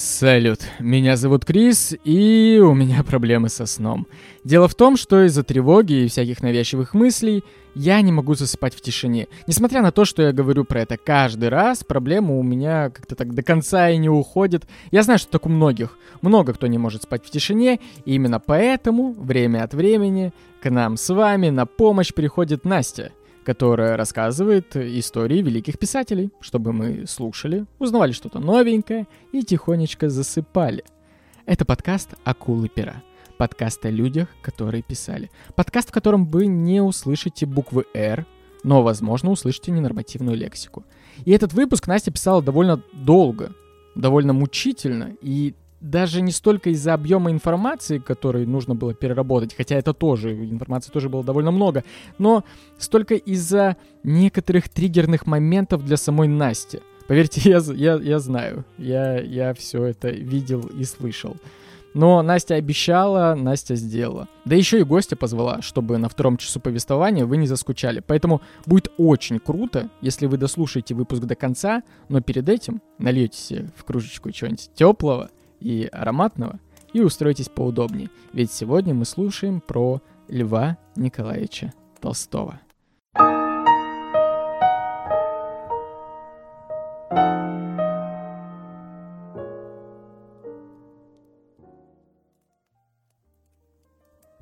Салют, меня зовут Крис, и у меня проблемы со сном. Дело в том, что из-за тревоги и всяких навязчивых мыслей я не могу засыпать в тишине. Несмотря на то, что я говорю про это каждый раз, проблема у меня как-то так до конца и не уходит. Я знаю, что так у многих. Много кто не может спать в тишине, и именно поэтому время от времени к нам с вами на помощь приходит Настя которая рассказывает истории великих писателей, чтобы мы слушали, узнавали что-то новенькое и тихонечко засыпали. Это подкаст «Акулы пера». Подкаст о людях, которые писали. Подкаст, в котором вы не услышите буквы «Р», но, возможно, услышите ненормативную лексику. И этот выпуск Настя писала довольно долго, довольно мучительно, и даже не столько из-за объема информации, который нужно было переработать, хотя это тоже, информации тоже было довольно много, но столько из-за некоторых триггерных моментов для самой Насти. Поверьте, я, я, я знаю, я, я все это видел и слышал. Но Настя обещала, Настя сделала. Да еще и гостя позвала, чтобы на втором часу повествования вы не заскучали. Поэтому будет очень круто, если вы дослушаете выпуск до конца, но перед этим нальете себе в кружечку чего-нибудь теплого, и ароматного, и устройтесь поудобнее, ведь сегодня мы слушаем про Льва Николаевича Толстого.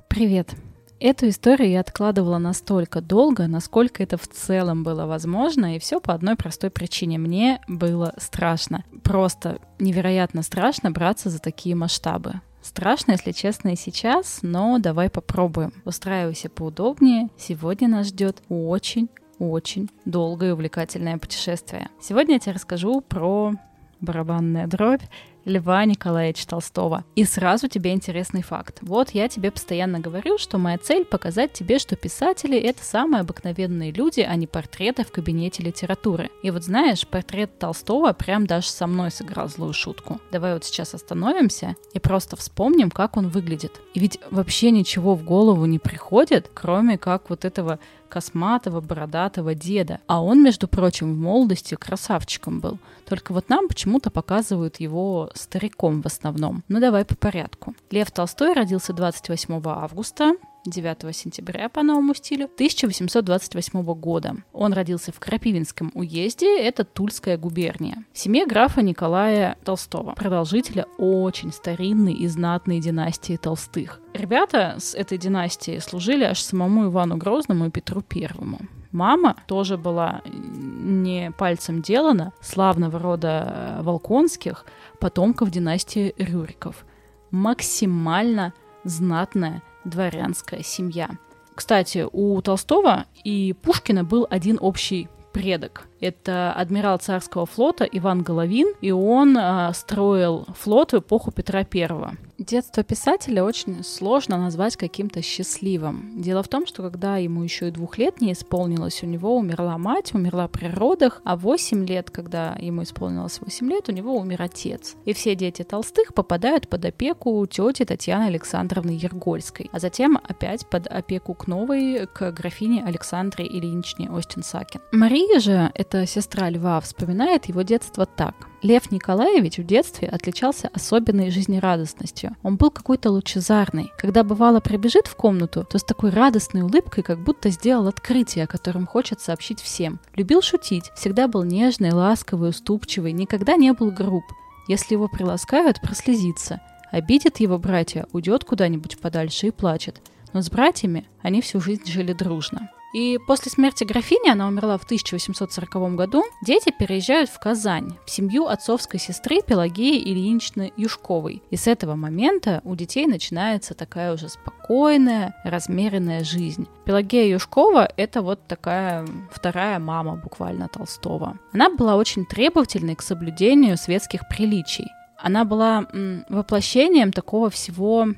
Привет! Эту историю я откладывала настолько долго, насколько это в целом было возможно, и все по одной простой причине. Мне было страшно. Просто невероятно страшно браться за такие масштабы. Страшно, если честно, и сейчас, но давай попробуем. Устраивайся поудобнее. Сегодня нас ждет очень очень долгое и увлекательное путешествие. Сегодня я тебе расскажу про барабанная дробь Льва Николаевича Толстого. И сразу тебе интересный факт. Вот я тебе постоянно говорю, что моя цель показать тебе, что писатели — это самые обыкновенные люди, а не портреты в кабинете литературы. И вот знаешь, портрет Толстого прям даже со мной сыграл злую шутку. Давай вот сейчас остановимся и просто вспомним, как он выглядит. И ведь вообще ничего в голову не приходит, кроме как вот этого косматого, бородатого деда. А он, между прочим, в молодости красавчиком был. Только вот нам почему-то показывают его стариком в основном. Ну давай по порядку. Лев Толстой родился 28 августа 9 сентября по новому стилю 1828 года. Он родился в Крапивинском уезде, это Тульская губерния. В семье графа Николая Толстого, продолжителя очень старинной и знатной династии Толстых. Ребята с этой династии служили аж самому Ивану Грозному и Петру Первому. Мама тоже была не пальцем делана, славного рода Волконских, потомков династии Рюриков. Максимально знатная дворянская семья. Кстати, у Толстого и Пушкина был один общий предок. Это адмирал царского флота Иван Головин, и он э, строил флот в эпоху Петра Первого. Детство писателя очень сложно назвать каким-то счастливым. Дело в том, что когда ему еще и двух лет не исполнилось, у него умерла мать, умерла при родах, а восемь лет, когда ему исполнилось восемь лет, у него умер отец. И все дети Толстых попадают под опеку тети Татьяны Александровны Ергольской, а затем опять под опеку к новой, к графине Александре Ильиничне Остин-Сакин. Мария же, это сестра Льва, вспоминает его детство так. Лев Николаевич в детстве отличался особенной жизнерадостностью. Он был какой-то лучезарный. Когда бывало прибежит в комнату, то с такой радостной улыбкой, как будто сделал открытие, о котором хочет сообщить всем. Любил шутить, всегда был нежный, ласковый, уступчивый, никогда не был груб. Если его приласкают, прослезится. Обидит его братья, уйдет куда-нибудь подальше и плачет. Но с братьями они всю жизнь жили дружно. И после смерти графини, она умерла в 1840 году, дети переезжают в Казань, в семью отцовской сестры Пелагеи Ильиничны Юшковой. И с этого момента у детей начинается такая уже спокойная, размеренная жизнь. Пелагея Юшкова — это вот такая вторая мама буквально Толстого. Она была очень требовательной к соблюдению светских приличий. Она была воплощением такого всего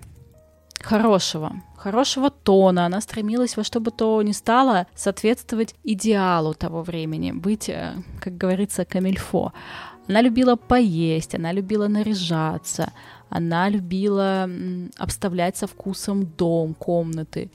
хорошего, хорошего тона. Она стремилась во что бы то ни стало соответствовать идеалу того времени, быть, э, как говорится, камильфо. Она любила поесть, она любила наряжаться, она любила обставлять со вкусом дом, комнаты.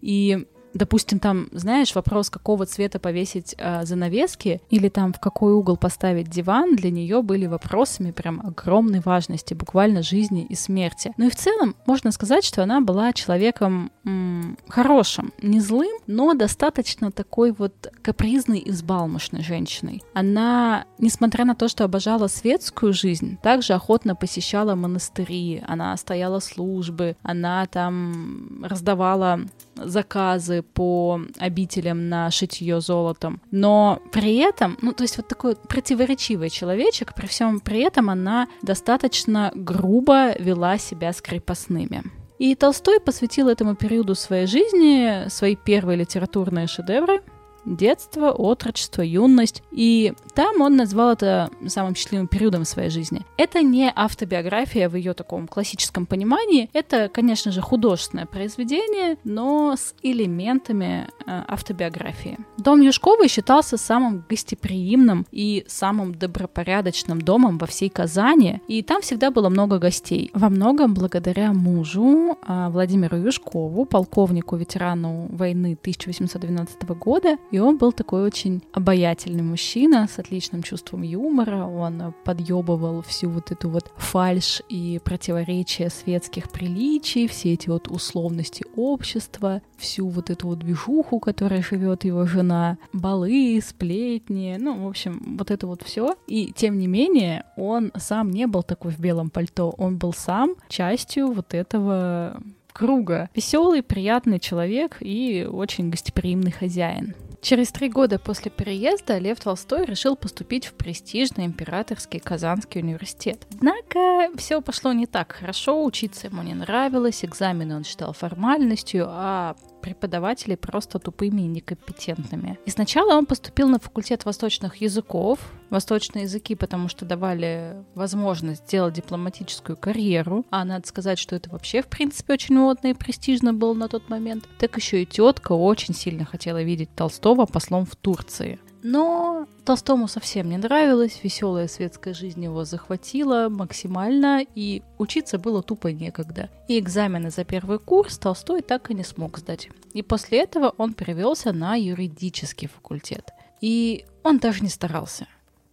И допустим, там, знаешь, вопрос, какого цвета повесить э, занавески или там в какой угол поставить диван, для нее были вопросами прям огромной важности, буквально жизни и смерти. Ну и в целом можно сказать, что она была человеком м- хорошим, не злым, но достаточно такой вот капризной и взбалмошной женщиной. Она, несмотря на то, что обожала светскую жизнь, также охотно посещала монастыри, она стояла службы, она там раздавала заказы по обителям на шитье золотом. Но при этом, ну, то есть вот такой противоречивый человечек, при всем при этом она достаточно грубо вела себя с крепостными. И Толстой посвятил этому периоду своей жизни свои первые литературные шедевры — детство, отрочество, юность. И там он назвал это самым счастливым периодом своей жизни. Это не автобиография в ее таком классическом понимании. Это, конечно же, художественное произведение, но с элементами э, автобиографии. Дом Юшковой считался самым гостеприимным и самым добропорядочным домом во всей Казани, и там всегда было много гостей. Во многом благодаря мужу э, Владимиру Юшкову, полковнику, ветерану войны 1812 года, и он был такой очень обаятельный мужчина с отличным чувством юмора. Он подъебывал всю вот эту вот фальш и противоречия светских приличий, все эти вот условности общества, всю вот эту вот движуху, которой живет его жена, балы, сплетни, ну, в общем, вот это вот все. И тем не менее, он сам не был такой в белом пальто, он был сам частью вот этого круга. Веселый, приятный человек и очень гостеприимный хозяин. Через три года после переезда Лев Толстой решил поступить в престижный императорский Казанский университет. Однако все пошло не так хорошо, учиться ему не нравилось, экзамены он считал формальностью, а преподавателей просто тупыми и некомпетентными. И сначала он поступил на факультет восточных языков, восточные языки, потому что давали возможность сделать дипломатическую карьеру, а надо сказать, что это вообще, в принципе, очень модно и престижно было на тот момент. Так еще и тетка очень сильно хотела видеть Толстого послом в Турции. Но Толстому совсем не нравилось, веселая светская жизнь его захватила максимально, и учиться было тупо некогда. И экзамены за первый курс Толстой так и не смог сдать. И после этого он перевелся на юридический факультет. И он даже не старался.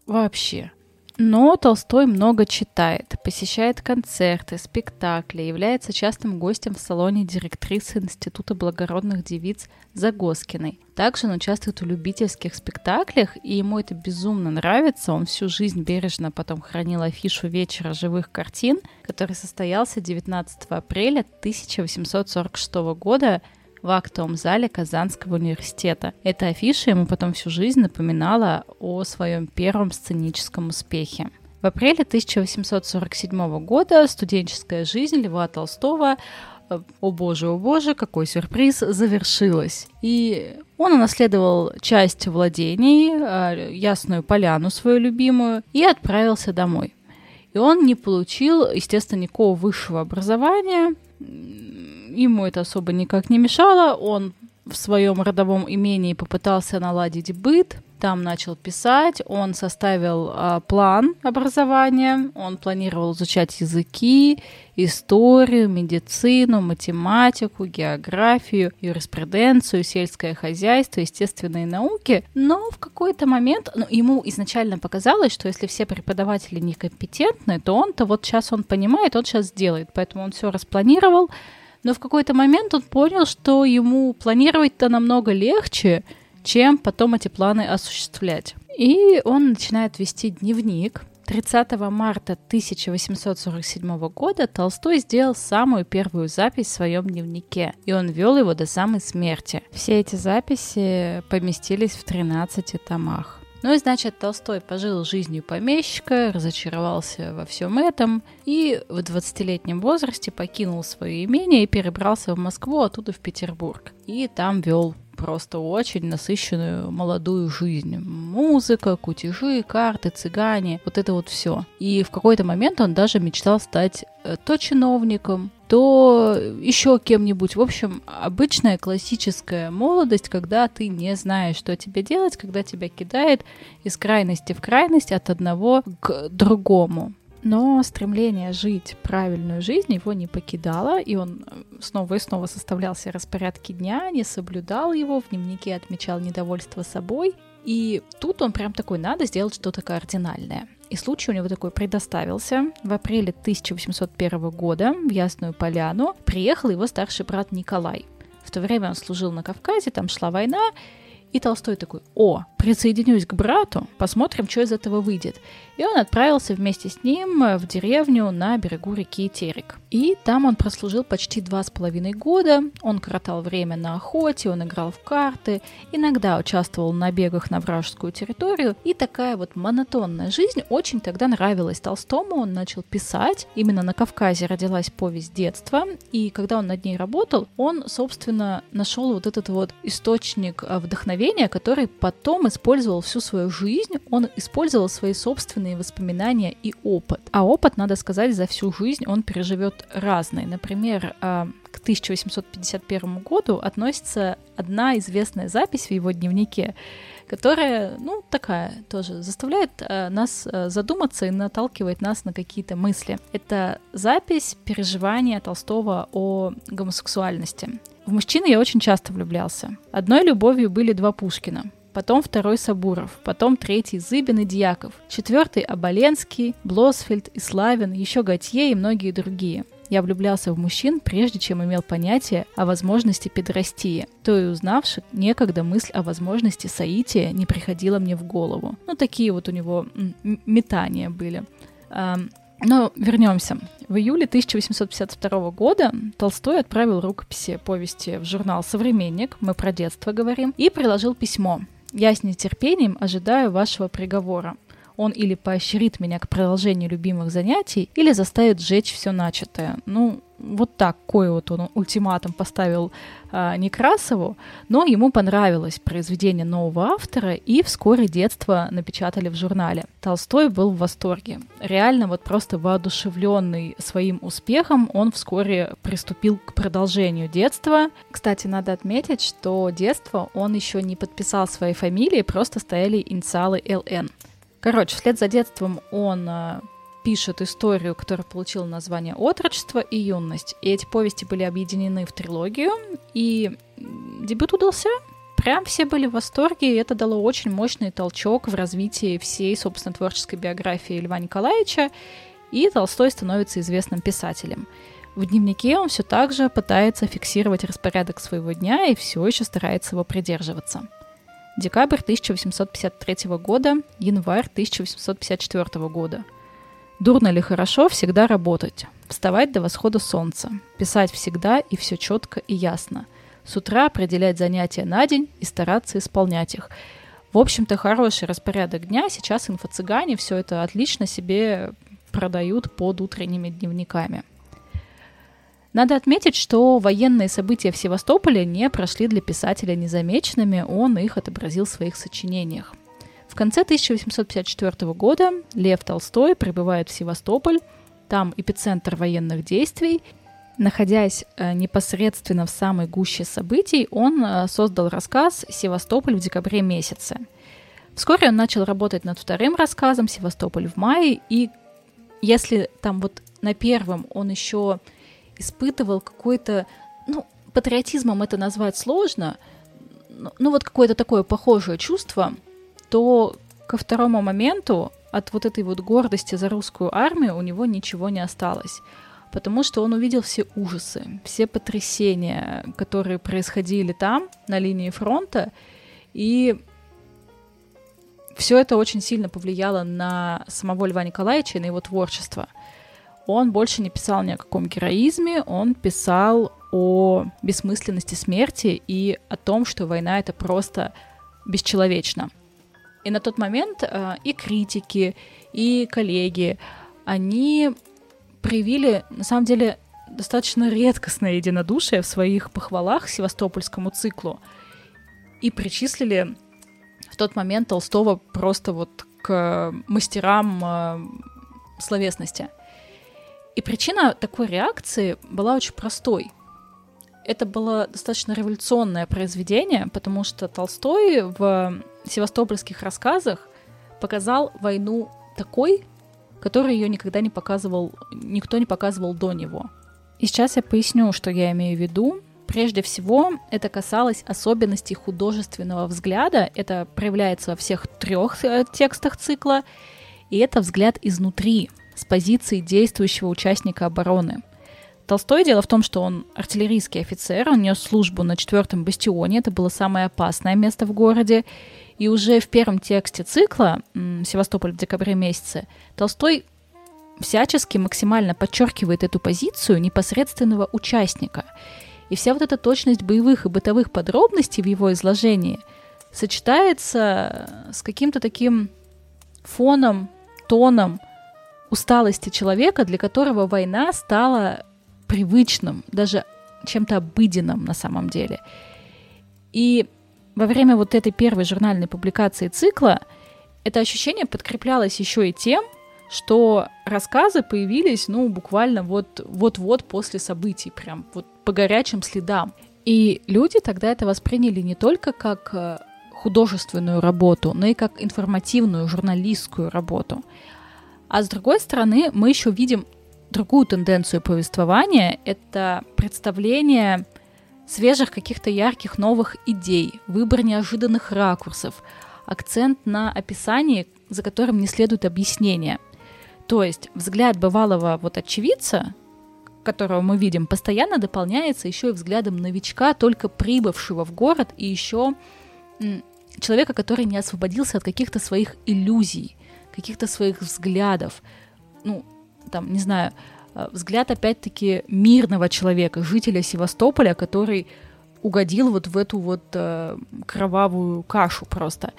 Вообще. Но Толстой много читает, посещает концерты, спектакли, является частым гостем в салоне директрисы Института благородных девиц Загоскиной. Также он участвует в любительских спектаклях, и ему это безумно нравится. Он всю жизнь бережно потом хранил афишу вечера живых картин, который состоялся 19 апреля 1846 года в актовом зале Казанского университета. Эта афиша ему потом всю жизнь напоминала о своем первом сценическом успехе. В апреле 1847 года студенческая жизнь Льва Толстого э, о боже, о боже, какой сюрприз, завершилась. И он унаследовал часть владений, э, Ясную Поляну свою любимую, и отправился домой. И он не получил, естественно, никакого высшего образования, ему это особо никак не мешало. Он в своем родовом имении попытался наладить быт, там начал писать, он составил а, план образования, он планировал изучать языки, историю, медицину, математику, географию, юриспруденцию, сельское хозяйство, естественные науки, но в какой-то момент ну, ему изначально показалось, что если все преподаватели некомпетентны, то он-то вот сейчас он понимает, он сейчас сделает, поэтому он все распланировал, но в какой-то момент он понял, что ему планировать-то намного легче, чем потом эти планы осуществлять. И он начинает вести дневник. 30 марта 1847 года Толстой сделал самую первую запись в своем дневнике, и он вел его до самой смерти. Все эти записи поместились в 13 томах. Ну и значит, Толстой пожил жизнью помещика, разочаровался во всем этом и в 20-летнем возрасте покинул свое имение и перебрался в Москву, оттуда в Петербург. И там вел просто очень насыщенную молодую жизнь. Музыка, кутежи, карты, цыгане, вот это вот все. И в какой-то момент он даже мечтал стать э, то чиновником, то еще кем-нибудь. В общем, обычная классическая молодость, когда ты не знаешь, что тебе делать, когда тебя кидает из крайности в крайность от одного к другому. Но стремление жить правильную жизнь его не покидало, и он э, снова и снова составлял себе распорядки дня, не соблюдал его, в дневнике отмечал недовольство собой. И тут он прям такой, надо сделать что-то кардинальное. И случай у него такой предоставился. В апреле 1801 года в Ясную Поляну приехал его старший брат Николай. В то время он служил на Кавказе, там шла война, и Толстой такой, о, присоединюсь к брату, посмотрим, что из этого выйдет. И он отправился вместе с ним в деревню на берегу реки Терек. И там он прослужил почти два с половиной года. Он коротал время на охоте, он играл в карты, иногда участвовал в набегах на вражескую территорию. И такая вот монотонная жизнь очень тогда нравилась Толстому. Он начал писать. Именно на Кавказе родилась повесть детства. И когда он над ней работал, он, собственно, нашел вот этот вот источник вдохновения, который потом использовал всю свою жизнь. Он использовал свои собственные воспоминания и опыт. А опыт, надо сказать, за всю жизнь он переживет разные. Например, а, к 1851 году относится одна известная запись в его дневнике, которая, ну, такая тоже заставляет э, нас э, задуматься и наталкивает нас на какие-то мысли. Это запись переживания Толстого о гомосексуальности. В мужчину я очень часто влюблялся. Одной любовью были два Пушкина потом второй Сабуров, потом третий Зыбин и Дьяков, четвертый Оболенский, Блосфельд и Славин, еще Готье и многие другие. Я влюблялся в мужчин, прежде чем имел понятие о возможности педрастии. То и узнавши, некогда мысль о возможности соития не приходила мне в голову. Ну, такие вот у него метания были. Но вернемся. В июле 1852 года Толстой отправил рукописи повести в журнал «Современник», мы про детство говорим, и приложил письмо. Я с нетерпением ожидаю вашего приговора. Он или поощрит меня к продолжению любимых занятий, или заставит сжечь все начатое. Ну, вот такой вот он ультиматум поставил э, Некрасову, но ему понравилось произведение нового автора, и вскоре детство напечатали в журнале. Толстой был в восторге. Реально вот просто воодушевленный своим успехом, он вскоре приступил к продолжению детства. Кстати, надо отметить, что детство он еще не подписал своей фамилии, просто стояли инициалы ЛН. Короче, вслед за детством он э, пишет историю, которая получила название «Отрочество» и «Юность». И эти повести были объединены в трилогию, и дебют удался. Прям все были в восторге, и это дало очень мощный толчок в развитии всей, собственно, творческой биографии Льва Николаевича, и Толстой становится известным писателем. В дневнике он все так же пытается фиксировать распорядок своего дня и все еще старается его придерживаться. Декабрь 1853 года, январь 1854 года – Дурно ли хорошо всегда работать, вставать до восхода солнца, писать всегда и все четко и ясно, с утра определять занятия на день и стараться исполнять их. В общем-то, хороший распорядок дня. Сейчас инфо-цыгане все это отлично себе продают под утренними дневниками. Надо отметить, что военные события в Севастополе не прошли для писателя незамеченными, он их отобразил в своих сочинениях. В конце 1854 года Лев Толстой прибывает в Севастополь, там эпицентр военных действий. Находясь э, непосредственно в самой гуще событий, он э, создал рассказ «Севастополь в декабре месяце». Вскоре он начал работать над вторым рассказом «Севастополь в мае», и если там вот на первом он еще испытывал какой-то, ну, патриотизмом это назвать сложно, ну вот какое-то такое похожее чувство – то ко второму моменту от вот этой вот гордости за русскую армию у него ничего не осталось. Потому что он увидел все ужасы, все потрясения, которые происходили там, на линии фронта, и все это очень сильно повлияло на самого Льва Николаевича и на его творчество. Он больше не писал ни о каком героизме, он писал о бессмысленности смерти и о том, что война это просто бесчеловечно. И на тот момент э, и критики, и коллеги, они проявили, на самом деле, достаточно редкостное единодушие в своих похвалах севастопольскому циклу и причислили в тот момент Толстого просто вот к мастерам э, словесности. И причина такой реакции была очень простой. Это было достаточно революционное произведение, потому что Толстой в севастопольских рассказах показал войну такой, который ее никогда не показывал, никто не показывал до него. И сейчас я поясню, что я имею в виду. Прежде всего, это касалось особенностей художественного взгляда. Это проявляется во всех трех э, текстах цикла. И это взгляд изнутри, с позиции действующего участника обороны. Толстой дело в том, что он артиллерийский офицер, он нес службу на четвертом бастионе, это было самое опасное место в городе, и уже в первом тексте цикла «Севастополь в декабре месяце» Толстой всячески максимально подчеркивает эту позицию непосредственного участника. И вся вот эта точность боевых и бытовых подробностей в его изложении сочетается с каким-то таким фоном, тоном усталости человека, для которого война стала привычным, даже чем-то обыденным на самом деле. И во время вот этой первой журнальной публикации цикла это ощущение подкреплялось еще и тем, что рассказы появились, ну, буквально вот, вот-вот после событий, прям вот по горячим следам. И люди тогда это восприняли не только как э, художественную работу, но и как информативную журналистскую работу. А с другой стороны, мы еще видим другую тенденцию повествования — это представление свежих каких-то ярких новых идей, выбор неожиданных ракурсов, акцент на описании, за которым не следует объяснение. То есть взгляд бывалого вот очевидца, которого мы видим, постоянно дополняется еще и взглядом новичка, только прибывшего в город, и еще человека, который не освободился от каких-то своих иллюзий, каких-то своих взглядов. Ну, там, не знаю, взгляд опять-таки мирного человека, жителя Севастополя, который угодил вот в эту вот э, кровавую кашу просто.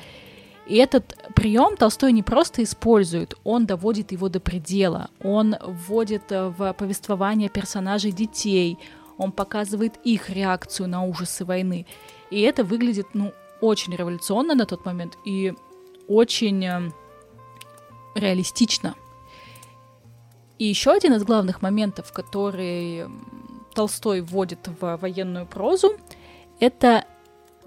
И этот прием Толстой не просто использует, он доводит его до предела, он вводит э, в повествование персонажей детей, он показывает их реакцию на ужасы войны. И это выглядит, ну, очень революционно на тот момент и очень э, реалистично. И еще один из главных моментов, который Толстой вводит в военную прозу, это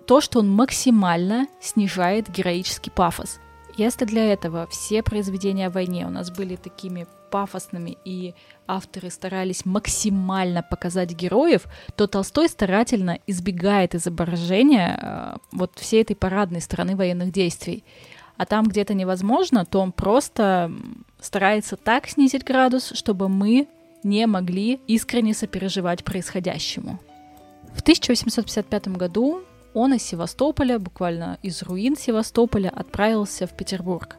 то, что он максимально снижает героический пафос. Если для этого все произведения о войне у нас были такими пафосными и авторы старались максимально показать героев, то Толстой старательно избегает изображения э, вот всей этой парадной стороны военных действий. А там, где это невозможно, то он просто старается так снизить градус, чтобы мы не могли искренне сопереживать происходящему. В 1855 году он из Севастополя, буквально из руин Севастополя, отправился в Петербург.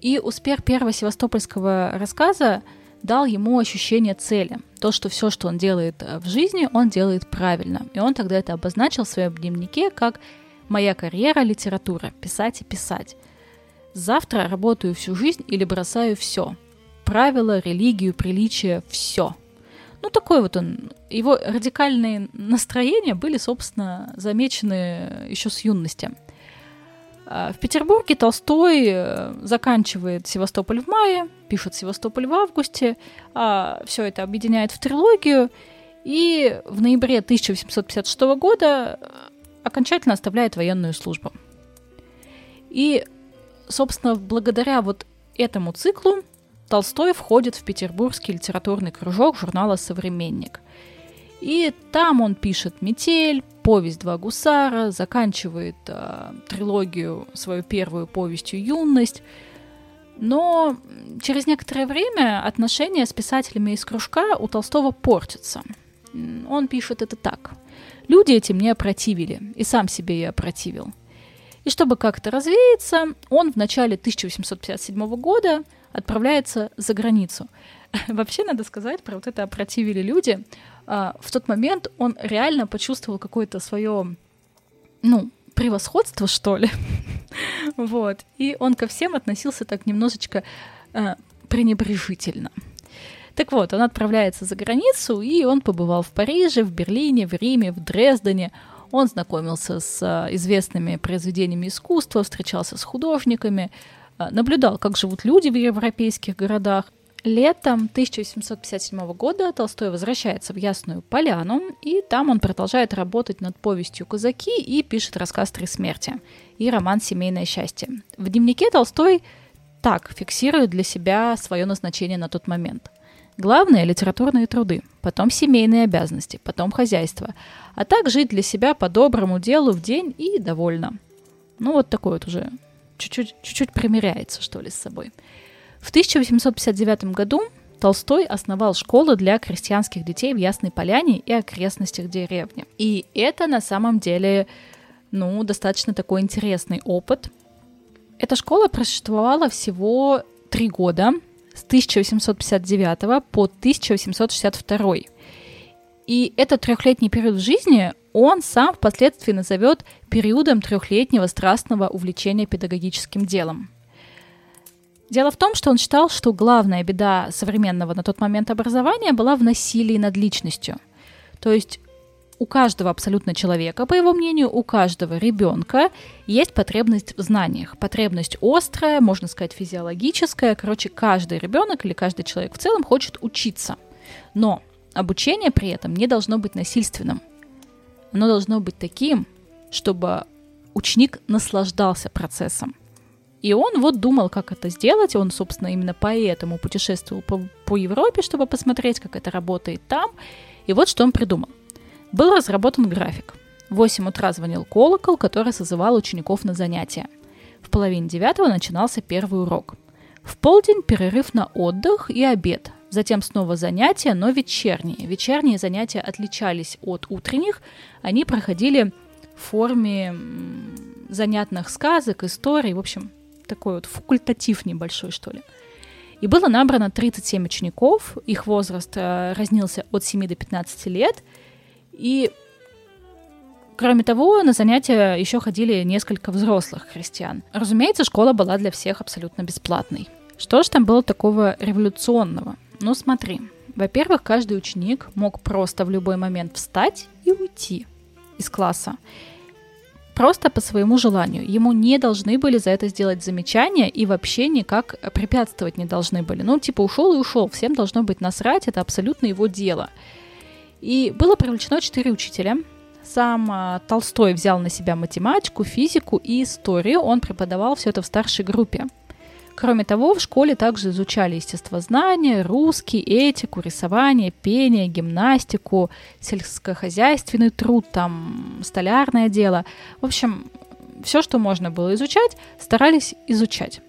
И успех первого севастопольского рассказа дал ему ощущение цели. То, что все, что он делает э, в жизни, он делает правильно. И он тогда это обозначил в своем дневнике как «Моя карьера – литература. Писать и писать». Завтра работаю всю жизнь или бросаю все. Правила, религию, приличие, все. Ну, такой вот он. Его радикальные настроения были, собственно, замечены еще с юности. А, в Петербурге Толстой э, заканчивает Севастополь в мае, пишет Севастополь в августе, а все это объединяет в трилогию, и в ноябре 1856 года э, окончательно оставляет военную службу. И собственно, благодаря вот этому циклу Толстой входит в петербургский литературный кружок журнала «Современник». И там он пишет «Метель», «Повесть два гусара», заканчивает э, трилогию, свою первую повестью «Юность». Но через некоторое время отношения с писателями из кружка у Толстого портятся. Он пишет это так. «Люди эти мне опротивили, и сам себе я опротивил. И чтобы как-то развеяться, он в начале 1857 года отправляется за границу. Вообще, надо сказать, про вот это опротивили люди. А, в тот момент он реально почувствовал какое-то свое, ну, превосходство, что ли. вот. И он ко всем относился так немножечко э, пренебрежительно. Так вот, он отправляется за границу, и он побывал в Париже, в Берлине, в Риме, в Дрездене. Он знакомился с а, известными произведениями искусства, встречался с художниками, а, наблюдал, как живут люди в европейских городах. Летом 1857 года Толстой возвращается в Ясную Поляну, и там он продолжает работать над повестью «Казаки» и пишет рассказ «Три смерти» и роман «Семейное счастье». В дневнике Толстой так фиксирует для себя свое назначение на тот момент. Главное – литературные труды, потом семейные обязанности, потом хозяйство, а так жить для себя по доброму делу в день и довольно. Ну вот такой вот уже чуть-чуть, чуть-чуть примиряется, что ли, с собой. В 1859 году Толстой основал школу для крестьянских детей в Ясной Поляне и окрестностях деревни. И это на самом деле, ну, достаточно такой интересный опыт. Эта школа просуществовала всего три года, с 1859 по 1862. И этот трехлетний период в жизни он сам впоследствии назовет периодом трехлетнего страстного увлечения педагогическим делом. Дело в том, что он считал, что главная беда современного на тот момент образования была в насилии над личностью. То есть у каждого абсолютно человека, по его мнению, у каждого ребенка есть потребность в знаниях. Потребность острая, можно сказать, физиологическая. Короче, каждый ребенок или каждый человек в целом хочет учиться. Но обучение при этом не должно быть насильственным. Оно должно быть таким, чтобы ученик наслаждался процессом. И он вот думал, как это сделать. Он, собственно, именно поэтому путешествовал по, по Европе, чтобы посмотреть, как это работает там. И вот что он придумал. Был разработан график. В 8 утра звонил колокол, который созывал учеников на занятия. В половине девятого начинался первый урок. В полдень перерыв на отдых и обед. Затем снова занятия, но вечерние. Вечерние занятия отличались от утренних. Они проходили в форме занятных сказок, историй. В общем, такой вот факультатив небольшой, что ли. И было набрано 37 учеников, их возраст э, разнился от 7 до 15 лет, и Кроме того, на занятия еще ходили несколько взрослых христиан. Разумеется, школа была для всех абсолютно бесплатной. Что же там было такого революционного? Ну смотри, во-первых, каждый ученик мог просто в любой момент встать и уйти из класса просто по своему желанию. Ему не должны были за это сделать замечания и вообще никак препятствовать не должны были. Ну, типа, ушел и ушел, всем должно быть насрать, это абсолютно его дело. И было привлечено четыре учителя. Сам а, Толстой взял на себя математику, физику и историю. Он преподавал все это в старшей группе. Кроме того, в школе также изучали естествознание, русский, этику, рисование, пение, гимнастику, сельскохозяйственный труд, там, столярное дело. В общем, все, что можно было изучать, старались изучать.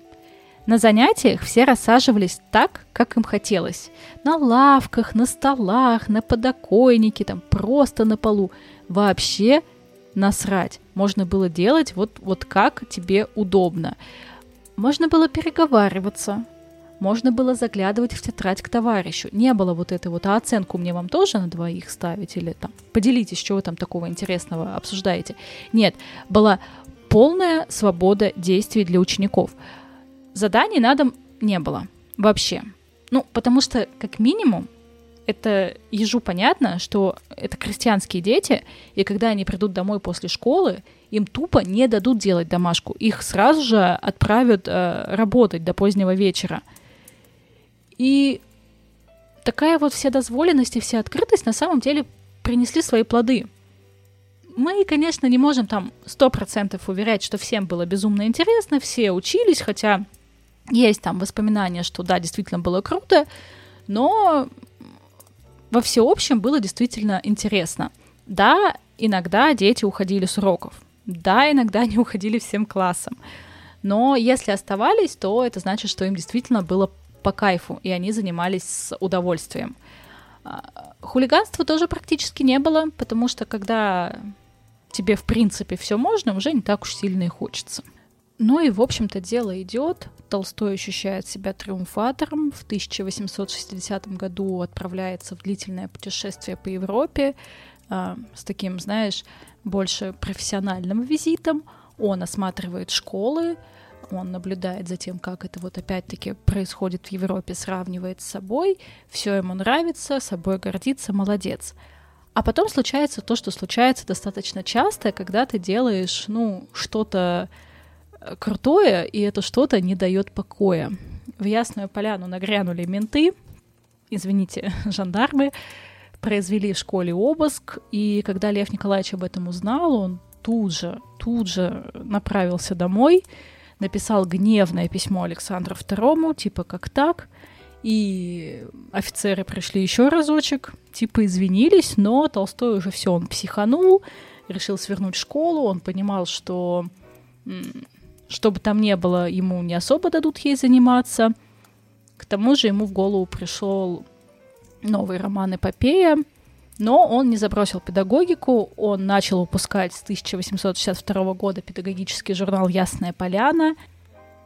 На занятиях все рассаживались так, как им хотелось. На лавках, на столах, на подоконнике, там просто на полу. Вообще насрать. Можно было делать вот, вот как тебе удобно. Можно было переговариваться, можно было заглядывать в тетрадь к товарищу. Не было вот этой вот, а оценку мне вам тоже на двоих ставить или там поделитесь, что вы там такого интересного обсуждаете. Нет, была полная свобода действий для учеников. Заданий на дом не было вообще. Ну, потому что, как минимум, это ежу понятно, что это крестьянские дети, и когда они придут домой после школы, им тупо не дадут делать домашку. Их сразу же отправят э, работать до позднего вечера. И такая вот вся дозволенность и вся открытость на самом деле принесли свои плоды. Мы, конечно, не можем там сто процентов уверять, что всем было безумно интересно, все учились, хотя есть там воспоминания, что да, действительно было круто, но во всеобщем было действительно интересно. Да, иногда дети уходили с уроков, да, иногда они уходили всем классом. Но если оставались, то это значит, что им действительно было по кайфу, и они занимались с удовольствием. А, хулиганства тоже практически не было, потому что когда тебе, в принципе, все можно, уже не так уж сильно и хочется. Ну и, в общем-то, дело идет. Толстой ощущает себя триумфатором. В 1860 году отправляется в длительное путешествие по Европе э, с таким, знаешь, больше профессиональным визитом. Он осматривает школы, он наблюдает за тем, как это вот опять-таки происходит в Европе, сравнивает с собой, все ему нравится, собой гордится, молодец. А потом случается то, что случается достаточно часто, когда ты делаешь, ну, что-то крутое, и это что-то не дает покоя. В Ясную Поляну нагрянули менты, извините, жандармы, произвели в школе обыск, и когда Лев Николаевич об этом узнал, он тут же, тут же направился домой, написал гневное письмо Александру II, типа как так, и офицеры пришли еще разочек, типа извинились, но Толстой уже все, он психанул, решил свернуть школу, он понимал, что что бы там ни было, ему не особо дадут ей заниматься. К тому же ему в голову пришел новый роман «Эпопея», но он не забросил педагогику, он начал выпускать с 1862 года педагогический журнал «Ясная поляна»,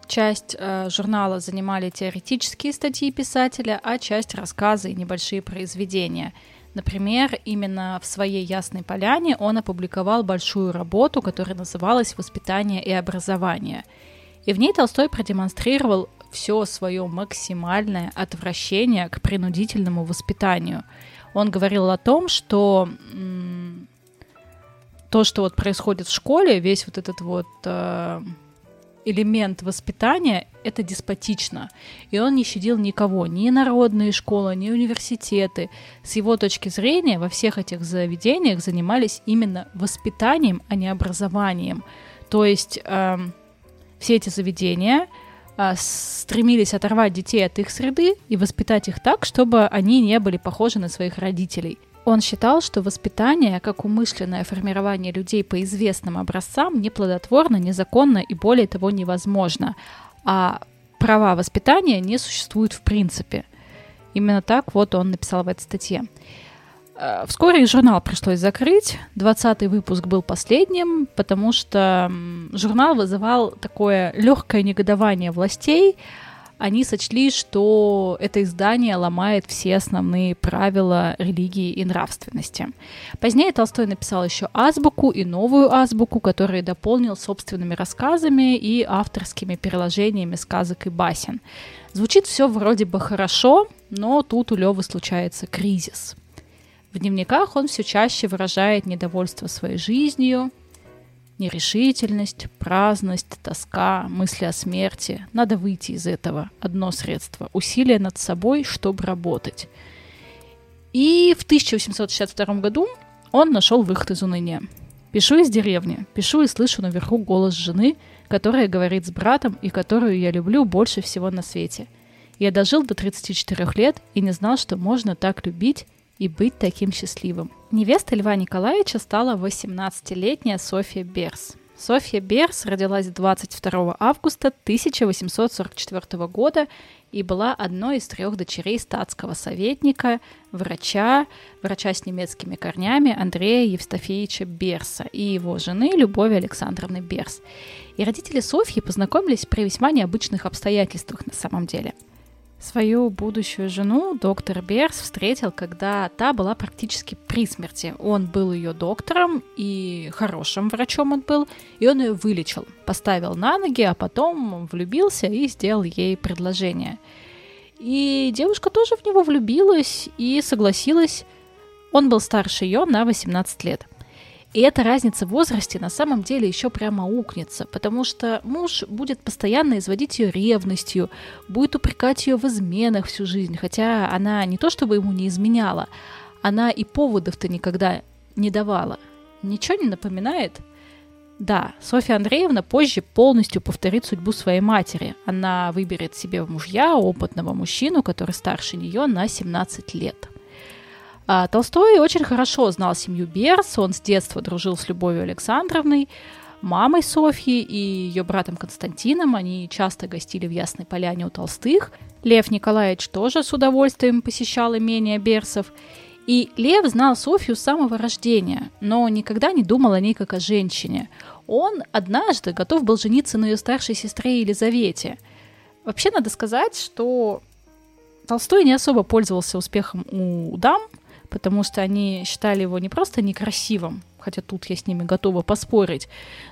Часть э, журнала занимали теоретические статьи писателя, а часть рассказы и небольшие произведения. Например, именно в своей «Ясной поляне» он опубликовал большую работу, которая называлась «Воспитание и образование». И в ней Толстой продемонстрировал все свое максимальное отвращение к принудительному воспитанию. Он говорил о том, что то, что вот происходит в школе, весь вот этот вот э, элемент воспитания — это деспотично. И он не щадил никого, ни народные школы, ни университеты. С его точки зрения во всех этих заведениях занимались именно воспитанием, а не образованием. То есть э, все эти заведения э, стремились оторвать детей от их среды и воспитать их так, чтобы они не были похожи на своих родителей — он считал, что воспитание, как умышленное формирование людей по известным образцам, неплодотворно, незаконно и более того невозможно. А права воспитания не существуют в принципе. Именно так вот он написал в этой статье. Э, вскоре журнал пришлось закрыть. 20 выпуск был последним, потому что журнал вызывал такое легкое негодование властей, они сочли, что это издание ломает все основные правила религии и нравственности. Позднее Толстой написал еще азбуку и новую азбуку, которую дополнил собственными рассказами и авторскими переложениями сказок и басен. Звучит все вроде бы хорошо, но тут у Левы случается кризис. В дневниках он все чаще выражает недовольство своей жизнью, Нерешительность, праздность, тоска, мысли о смерти. Надо выйти из этого. Одно средство. Усилие над собой, чтобы работать. И в 1862 году он нашел выход из уныния. Пишу из деревни, пишу и слышу наверху голос жены, которая говорит с братом и которую я люблю больше всего на свете. Я дожил до 34 лет и не знал, что можно так любить и быть таким счастливым. Невестой Льва Николаевича стала 18-летняя Софья Берс. Софья Берс родилась 22 августа 1844 года и была одной из трех дочерей статского советника, врача, врача с немецкими корнями Андрея Евстафеевича Берса и его жены Любови Александровны Берс. И родители Софьи познакомились при весьма необычных обстоятельствах на самом деле – Свою будущую жену доктор Берс встретил, когда та была практически при смерти. Он был ее доктором и хорошим врачом он был, и он ее вылечил, поставил на ноги, а потом влюбился и сделал ей предложение. И девушка тоже в него влюбилась и согласилась. Он был старше ее на 18 лет. И эта разница в возрасте на самом деле еще прямо укнется, потому что муж будет постоянно изводить ее ревностью, будет упрекать ее в изменах всю жизнь, хотя она не то чтобы ему не изменяла, она и поводов-то никогда не давала. Ничего не напоминает? Да, Софья Андреевна позже полностью повторит судьбу своей матери. Она выберет себе в мужья опытного мужчину, который старше нее на 17 лет. А, Толстой очень хорошо знал семью Берс, он с детства дружил с Любовью Александровной, мамой Софьи и ее братом Константином. Они часто гостили в Ясной Поляне у Толстых. Лев Николаевич тоже с удовольствием посещал имение Берсов. И Лев знал Софью с самого рождения, но никогда не думал о ней как о женщине. Он однажды готов был жениться на ее старшей сестре Елизавете. Вообще надо сказать, что Толстой не особо пользовался успехом у дам – потому что они считали его не просто некрасивым, хотя тут я с ними готова поспорить,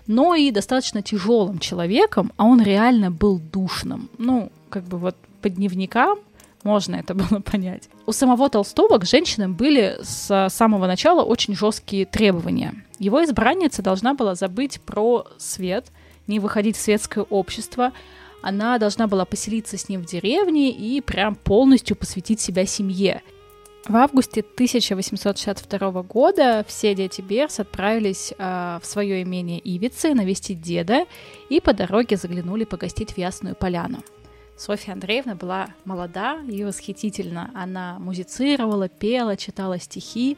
но и достаточно тяжелым человеком, а он реально был душным. Ну, как бы вот по дневникам можно это было понять. У самого Толстого к женщинам были с самого начала очень жесткие требования. Его избранница должна была забыть про свет, не выходить в светское общество, она должна была поселиться с ним в деревне и прям полностью посвятить себя семье. В августе 1862 года все дети Берс отправились э, в свое имение Ивицы навестить деда и по дороге заглянули погостить в Ясную Поляну. Софья Андреевна была молода и восхитительна. Она музицировала, пела, читала стихи.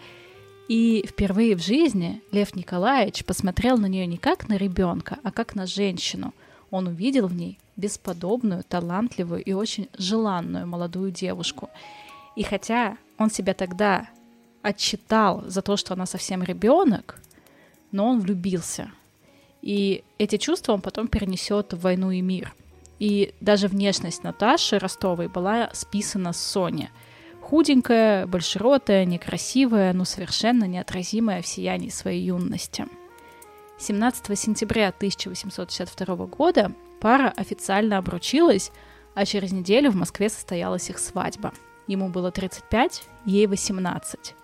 И впервые в жизни Лев Николаевич посмотрел на нее не как на ребенка, а как на женщину. Он увидел в ней бесподобную, талантливую и очень желанную молодую девушку. И хотя он себя тогда отчитал за то, что она совсем ребенок, но он влюбился. И эти чувства он потом перенесет в войну и мир. И даже внешность Наташи Ростовой была списана с Сони. Худенькая, большеротая, некрасивая, но совершенно неотразимая в сиянии своей юности. 17 сентября 1862 года пара официально обручилась, а через неделю в Москве состоялась их свадьба – Ему было 35, ей 18.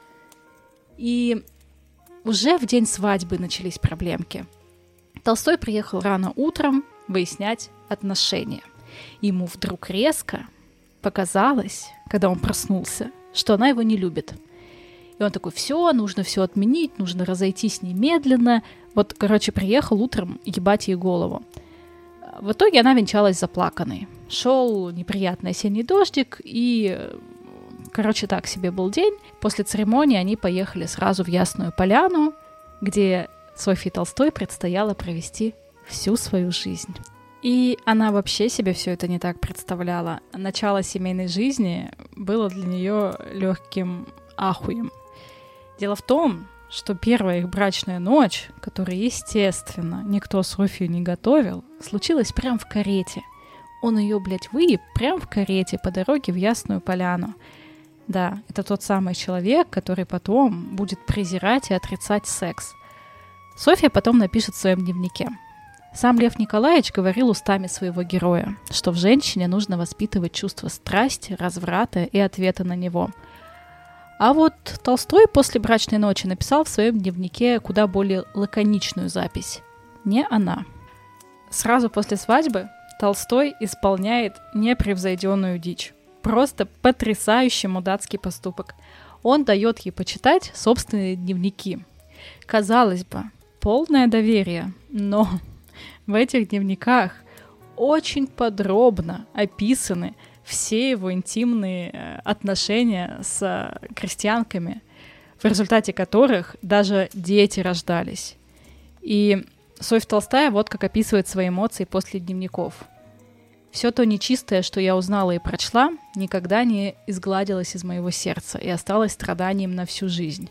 И уже в день свадьбы начались проблемки. Толстой приехал рано утром выяснять отношения. Ему вдруг резко показалось, когда он проснулся, что она его не любит. И он такой, все, нужно все отменить, нужно разойтись немедленно. Вот, короче, приехал утром ебать ей голову. В итоге она венчалась заплаканной. Шел неприятный осенний дождик, и Короче, так себе был день. После церемонии они поехали сразу в Ясную Поляну, где Софье Толстой предстояло провести всю свою жизнь. И она вообще себе все это не так представляла. Начало семейной жизни было для нее легким ахуем. Дело в том, что первая их брачная ночь, которую, естественно, никто Софию не готовил, случилась прямо в карете. Он ее, блядь, выеб прямо в карете по дороге в Ясную Поляну. Да, это тот самый человек, который потом будет презирать и отрицать секс. Софья потом напишет в своем дневнике. Сам Лев Николаевич говорил устами своего героя, что в женщине нужно воспитывать чувство страсти, разврата и ответа на него. А вот Толстой после брачной ночи написал в своем дневнике куда более лаконичную запись. Не она. Сразу после свадьбы Толстой исполняет непревзойденную дичь. Просто потрясающий мудацкий поступок. Он дает ей почитать собственные дневники. Казалось бы, полное доверие, но в этих дневниках очень подробно описаны все его интимные э, отношения с крестьянками, в результате которых даже дети рождались. И Софья Толстая вот как описывает свои эмоции после дневников – все то нечистое, что я узнала и прочла, никогда не изгладилось из моего сердца и осталось страданием на всю жизнь.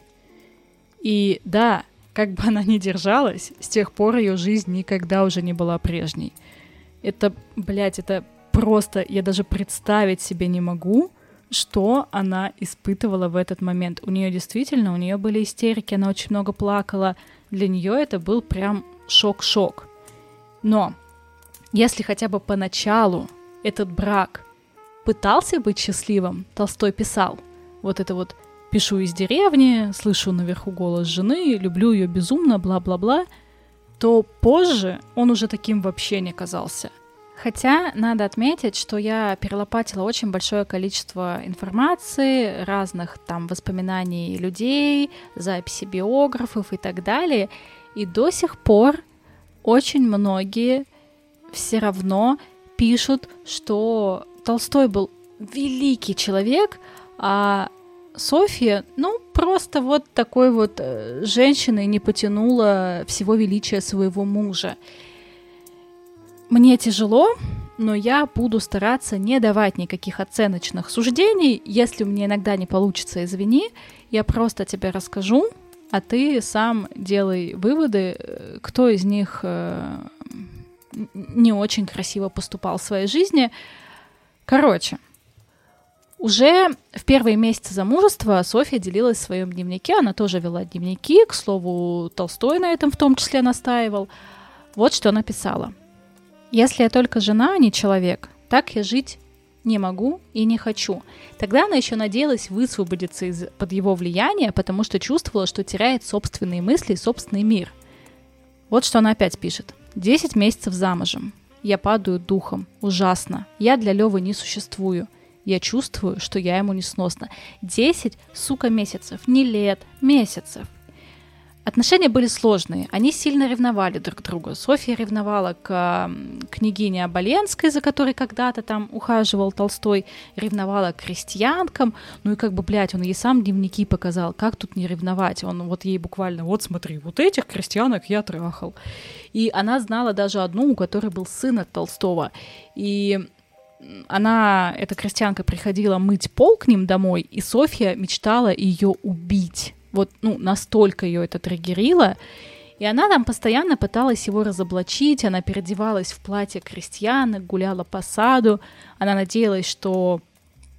И да, как бы она ни держалась, с тех пор ее жизнь никогда уже не была прежней. Это, блядь, это просто, я даже представить себе не могу, что она испытывала в этот момент. У нее действительно, у нее были истерики, она очень много плакала. Для нее это был прям шок-шок. Но если хотя бы поначалу этот брак пытался быть счастливым, Толстой писал, вот это вот «пишу из деревни, слышу наверху голос жены, люблю ее безумно, бла-бла-бла», то позже он уже таким вообще не казался. Хотя надо отметить, что я перелопатила очень большое количество информации, разных там воспоминаний людей, записи биографов и так далее, и до сих пор очень многие все равно пишут, что Толстой был великий человек, а Софья, ну, просто вот такой вот э, женщиной не потянула всего величия своего мужа. Мне тяжело, но я буду стараться не давать никаких оценочных суждений. Если мне иногда не получится, извини, я просто тебе расскажу, а ты сам делай выводы, э, кто из них э, не очень красиво поступал в своей жизни. Короче, уже в первые месяцы замужества Софья делилась в своем дневнике, она тоже вела дневники, к слову, Толстой на этом в том числе настаивал. Вот что написала. «Если я только жена, а не человек, так я жить не могу и не хочу». Тогда она еще надеялась высвободиться из-под его влияния, потому что чувствовала, что теряет собственные мысли и собственный мир. Вот что она опять пишет. Десять месяцев замужем. Я падаю духом. Ужасно. Я для Левы не существую. Я чувствую, что я ему несносна. Десять, сука, месяцев. Не лет, месяцев. Отношения были сложные, они сильно ревновали друг друга. Софья ревновала к княгине Оболенской, за которой когда-то там ухаживал Толстой, ревновала к крестьянкам, ну и как бы, блядь, он ей сам дневники показал, как тут не ревновать, он вот ей буквально, вот смотри, вот этих крестьянок я трахал. И она знала даже одну, у которой был сын от Толстого, и она, эта крестьянка, приходила мыть пол к ним домой, и Софья мечтала ее убить. Вот, ну, настолько ее это триггерило. И она там постоянно пыталась его разоблачить, она переодевалась в платье крестьянок, гуляла по саду, она надеялась, что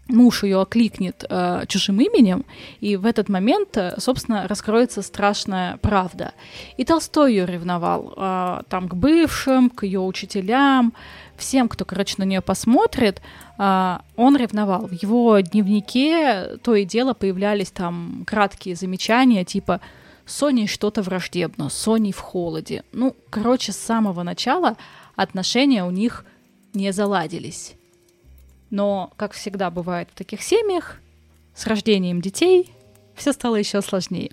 муж ее окликнет э, чужим именем, и в этот момент, э, собственно, раскроется страшная правда. И Толстой ее ревновал э, там к бывшим, к ее учителям, всем, кто, короче, на нее посмотрит, а, он ревновал. В его дневнике то и дело появлялись там краткие замечания, типа «Соней что-то враждебно», «Соней в холоде». Ну, короче, с самого начала отношения у них не заладились. Но, как всегда бывает в таких семьях, с рождением детей все стало еще сложнее.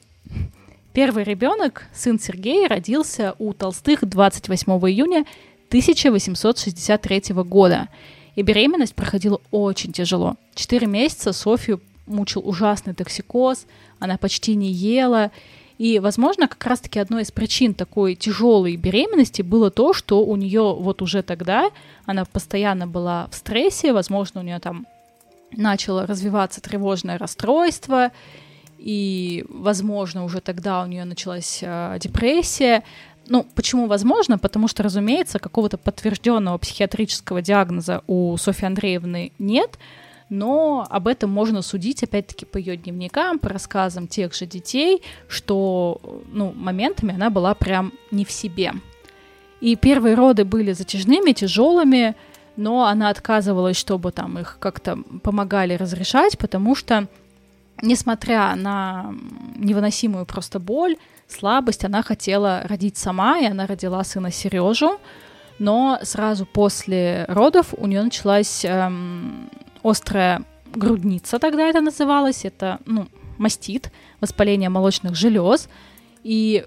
Первый ребенок, сын Сергея, родился у Толстых 28 июня 1863 года. И беременность проходила очень тяжело. Четыре месяца Софию мучил ужасный токсикоз, она почти не ела. И, возможно, как раз-таки одной из причин такой тяжелой беременности было то, что у нее вот уже тогда она постоянно была в стрессе, возможно, у нее там начало развиваться тревожное расстройство, и, возможно, уже тогда у нее началась э, депрессия. Ну, почему возможно? Потому что, разумеется, какого-то подтвержденного психиатрического диагноза у Софьи Андреевны нет, но об этом можно судить, опять-таки, по ее дневникам, по рассказам тех же детей, что, ну, моментами она была прям не в себе. И первые роды были затяжными, тяжелыми, но она отказывалась, чтобы там их как-то помогали разрешать, потому что, несмотря на невыносимую просто боль, слабость, она хотела родить сама, и она родила сына Сережу, но сразу после родов у нее началась эм, острая грудница, тогда это называлось, это, ну, мастит, воспаление молочных желез, и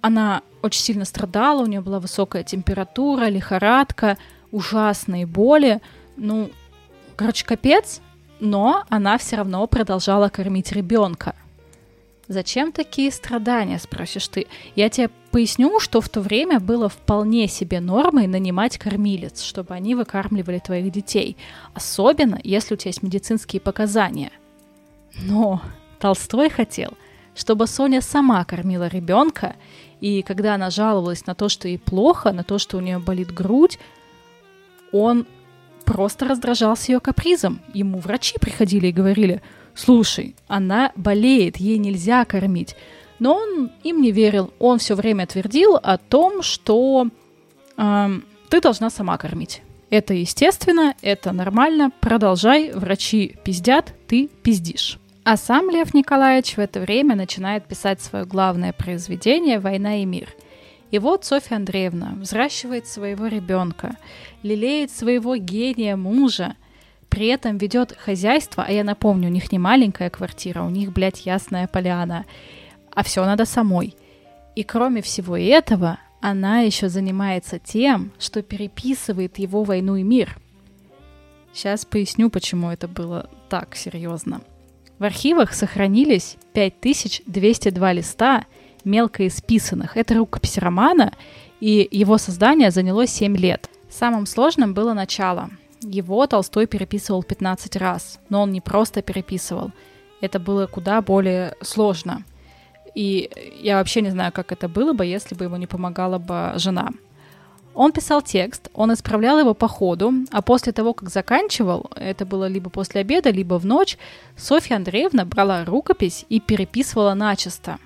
она очень сильно страдала, у нее была высокая температура, лихорадка, ужасные боли, ну, короче, капец, но она все равно продолжала кормить ребенка. Зачем такие страдания, спросишь ты? Я тебе поясню, что в то время было вполне себе нормой нанимать кормилец, чтобы они выкармливали твоих детей, особенно если у тебя есть медицинские показания. Но Толстой хотел, чтобы Соня сама кормила ребенка, и когда она жаловалась на то, что ей плохо, на то, что у нее болит грудь, он просто раздражался ее капризом. Ему врачи приходили и говорили – слушай, она болеет, ей нельзя кормить. Но он им не верил, он все время твердил о том, что э, ты должна сама кормить. Это естественно, это нормально, продолжай, врачи пиздят, ты пиздишь. А сам Лев Николаевич в это время начинает писать свое главное произведение «Война и мир». И вот Софья Андреевна взращивает своего ребенка, лелеет своего гения мужа, при этом ведет хозяйство, а я напомню, у них не маленькая квартира, у них, блядь, ясная поляна, а все надо самой. И кроме всего этого, она еще занимается тем, что переписывает его «Войну и мир». Сейчас поясню, почему это было так серьезно. В архивах сохранились 5202 листа, мелко исписанных. Это рукопись романа, и его создание заняло 7 лет. Самым сложным было начало — его Толстой переписывал 15 раз, но он не просто переписывал. Это было куда более сложно. И я вообще не знаю, как это было бы, если бы ему не помогала бы жена. Он писал текст, он исправлял его по ходу, а после того, как заканчивал, это было либо после обеда, либо в ночь, Софья Андреевна брала рукопись и переписывала начисто.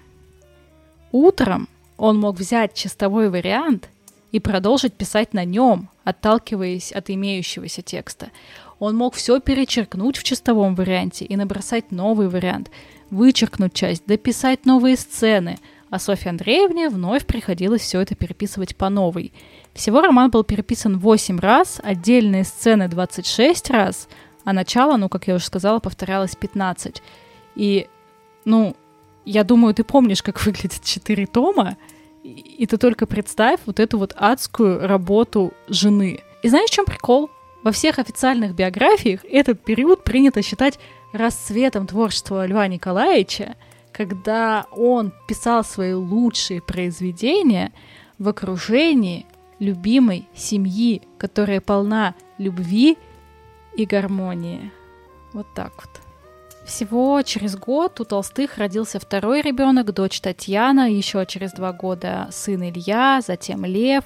Утром он мог взять чистовой вариант и продолжить писать на нем, отталкиваясь от имеющегося текста. Он мог все перечеркнуть в чистовом варианте и набросать новый вариант, вычеркнуть часть, дописать новые сцены, а Софье Андреевне вновь приходилось все это переписывать по новой. Всего роман был переписан 8 раз, отдельные сцены 26 раз, а начало, ну, как я уже сказала, повторялось 15. И, ну, я думаю, ты помнишь, как выглядят четыре тома, и ты только представь вот эту вот адскую работу жены. И знаешь, в чем прикол? Во всех официальных биографиях этот период принято считать расцветом творчества Льва Николаевича, когда он писал свои лучшие произведения в окружении любимой семьи, которая полна любви и гармонии. Вот так вот. Всего через год у Толстых родился второй ребенок, дочь Татьяна, еще через два года сын Илья, затем Лев.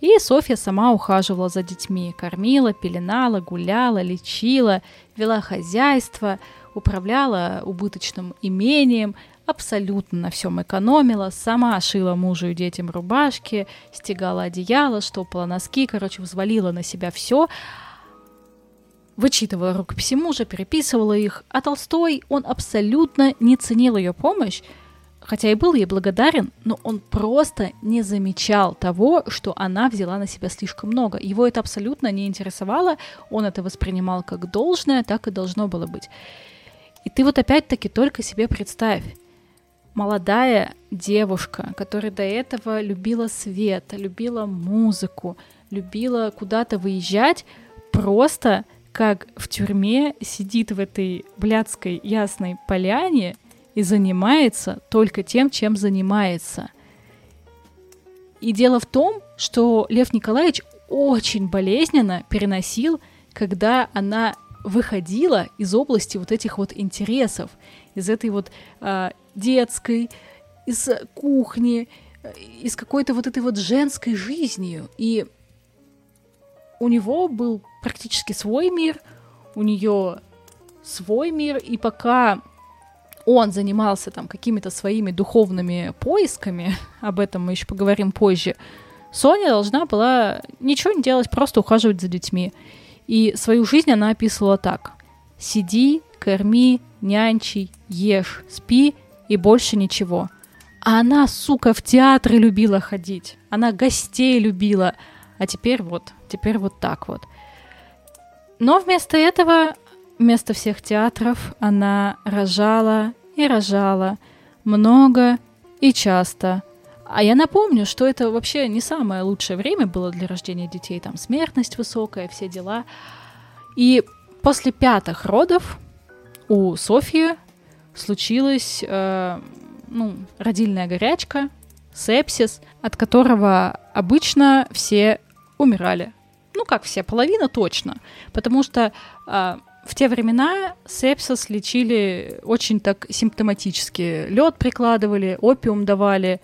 И Софья сама ухаживала за детьми, кормила, пеленала, гуляла, лечила, вела хозяйство, управляла убыточным имением, абсолютно на всем экономила, сама шила мужу и детям рубашки, стегала одеяло, штопала носки, короче, взвалила на себя все, вычитывала рукописи мужа, переписывала их, а Толстой, он абсолютно не ценил ее помощь, хотя и был ей благодарен, но он просто не замечал того, что она взяла на себя слишком много. Его это абсолютно не интересовало, он это воспринимал как должное, так и должно было быть. И ты вот опять-таки только себе представь, молодая девушка, которая до этого любила свет, любила музыку, любила куда-то выезжать, просто как в тюрьме сидит в этой блядской ясной поляне и занимается только тем, чем занимается. И дело в том, что Лев Николаевич очень болезненно переносил, когда она выходила из области вот этих вот интересов, из этой вот э, детской, из кухни, из какой-то вот этой вот женской жизнью. И у него был практически свой мир, у нее свой мир, и пока он занимался там какими-то своими духовными поисками, об этом мы еще поговорим позже, Соня должна была ничего не делать, просто ухаживать за детьми. И свою жизнь она описывала так. Сиди, корми, нянчи, ешь, спи и больше ничего. А она, сука, в театры любила ходить. Она гостей любила. А теперь вот, теперь вот так вот. Но вместо этого, вместо всех театров, она рожала и рожала много и часто. А я напомню, что это вообще не самое лучшее время было для рождения детей. Там смертность высокая, все дела. И после пятых родов у Софьи случилась э, ну, родильная горячка, сепсис, от которого обычно все умирали ну как все, половина точно, потому что э, в те времена сепсис лечили очень так симптоматически. Лед прикладывали, опиум давали,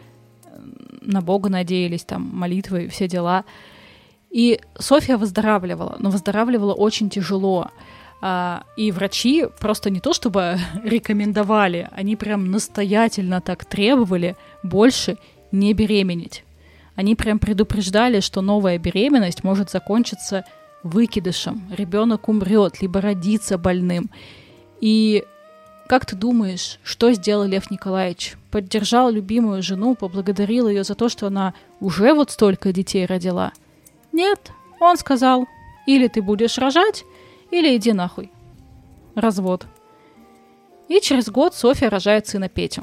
на Бога надеялись, там, молитвы, все дела. И Софья выздоравливала, но выздоравливала очень тяжело. А, и врачи просто не то чтобы рекомендовали, они прям настоятельно так требовали больше не беременеть. Они прям предупреждали, что новая беременность может закончиться выкидышем, ребенок умрет, либо родится больным. И как ты думаешь, что сделал Лев Николаевич? Поддержал любимую жену, поблагодарил ее за то, что она уже вот столько детей родила? Нет, он сказал, или ты будешь рожать, или иди нахуй. Развод. И через год Софья рожает сына Петю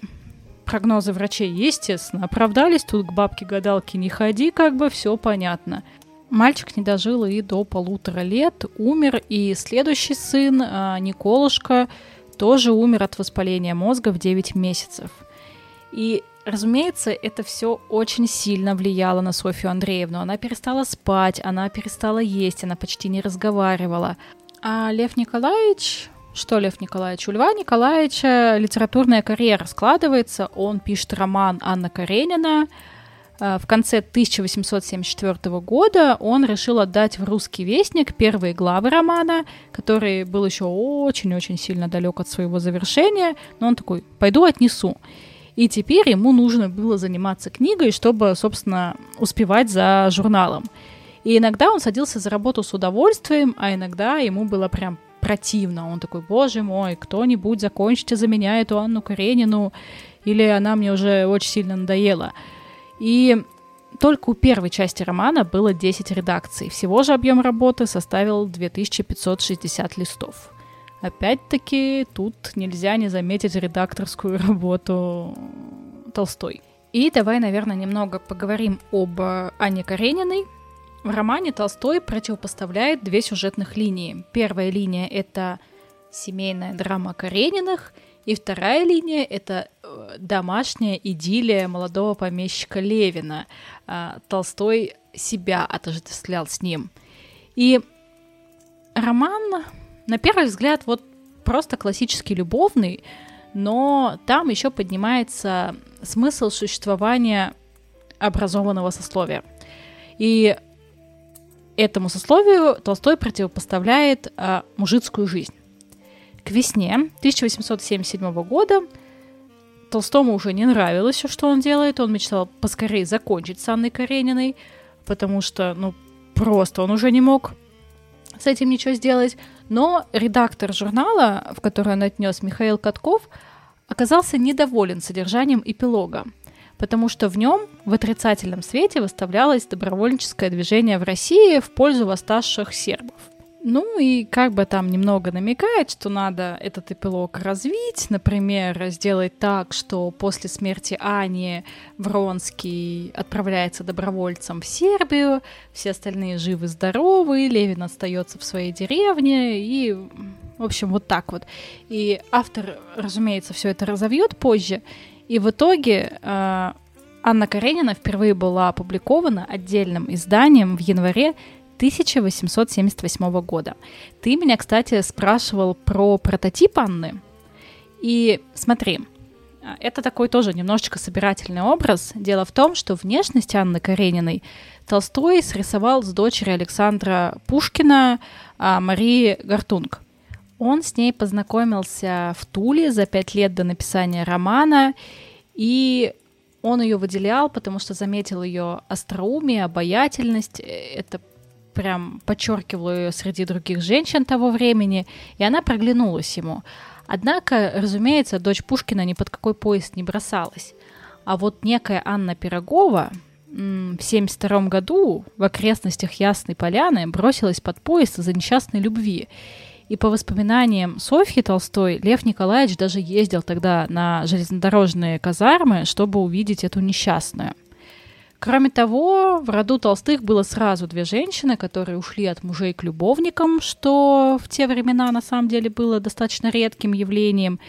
прогнозы врачей, естественно, оправдались. Тут к бабке-гадалке не ходи, как бы все понятно. Мальчик не дожил и до полутора лет, умер, и следующий сын, а, Николушка, тоже умер от воспаления мозга в 9 месяцев. И, разумеется, это все очень сильно влияло на Софью Андреевну. Она перестала спать, она перестала есть, она почти не разговаривала. А Лев Николаевич, что Лев Николаевич? У Льва Николаевича литературная карьера складывается. Он пишет роман Анна Каренина. Э, в конце 1874 года он решил отдать в «Русский вестник» первые главы романа, который был еще очень-очень сильно далек от своего завершения, но он такой «пойду отнесу». И теперь ему нужно было заниматься книгой, чтобы, собственно, успевать за журналом. И иногда он садился за работу с удовольствием, а иногда ему было прям противно. Он такой, боже мой, кто-нибудь закончите за меня эту Анну Каренину, или она мне уже очень сильно надоела. И только у первой части романа было 10 редакций. Всего же объем работы составил 2560 листов. Опять-таки, тут нельзя не заметить редакторскую работу Толстой. И давай, наверное, немного поговорим об Анне Карениной. В романе Толстой противопоставляет две сюжетных линии. Первая линия — это семейная драма Карениных, и вторая линия — это э, домашняя идиллия молодого помещика Левина. А, Толстой себя отождествлял с ним. И роман, на первый взгляд, вот просто классический любовный, но там еще поднимается смысл существования образованного сословия. И этому сословию Толстой противопоставляет а, мужицкую жизнь. К весне 1877 года Толстому уже не нравилось все, что он делает. Он мечтал поскорее закончить с Анной Карениной, потому что, ну, просто он уже не мог с этим ничего сделать. Но редактор журнала, в который он отнес Михаил Катков, оказался недоволен содержанием эпилога, потому что в нем в отрицательном свете выставлялось добровольческое движение в России в пользу восставших сербов. Ну и как бы там немного намекает, что надо этот эпилог развить, например, сделать так, что после смерти Ани Вронский отправляется добровольцем в Сербию, все остальные живы-здоровы, Левин остается в своей деревне и, в общем, вот так вот. И автор, разумеется, все это разовьет позже, и в итоге э, Анна Каренина впервые была опубликована отдельным изданием в январе 1878 года. Ты меня, кстати, спрашивал про прототип Анны. И смотри, это такой тоже немножечко собирательный образ. Дело в том, что внешность Анны Карениной Толстой срисовал с дочерью Александра Пушкина а, Марии Гартунг. Он с ней познакомился в Туле за пять лет до написания романа, и он ее выделял, потому что заметил ее остроумие, обаятельность. Это прям подчеркивала ее среди других женщин того времени, и она проглянулась ему. Однако, разумеется, дочь Пушкина ни под какой поезд не бросалась. А вот некая Анна Пирогова в 1972 году в окрестностях Ясной Поляны бросилась под поезд из-за несчастной любви. И по воспоминаниям Софьи Толстой, Лев Николаевич даже ездил тогда на железнодорожные казармы, чтобы увидеть эту несчастную. Кроме того, в роду Толстых было сразу две женщины, которые ушли от мужей к любовникам, что в те времена на самом деле было достаточно редким явлением.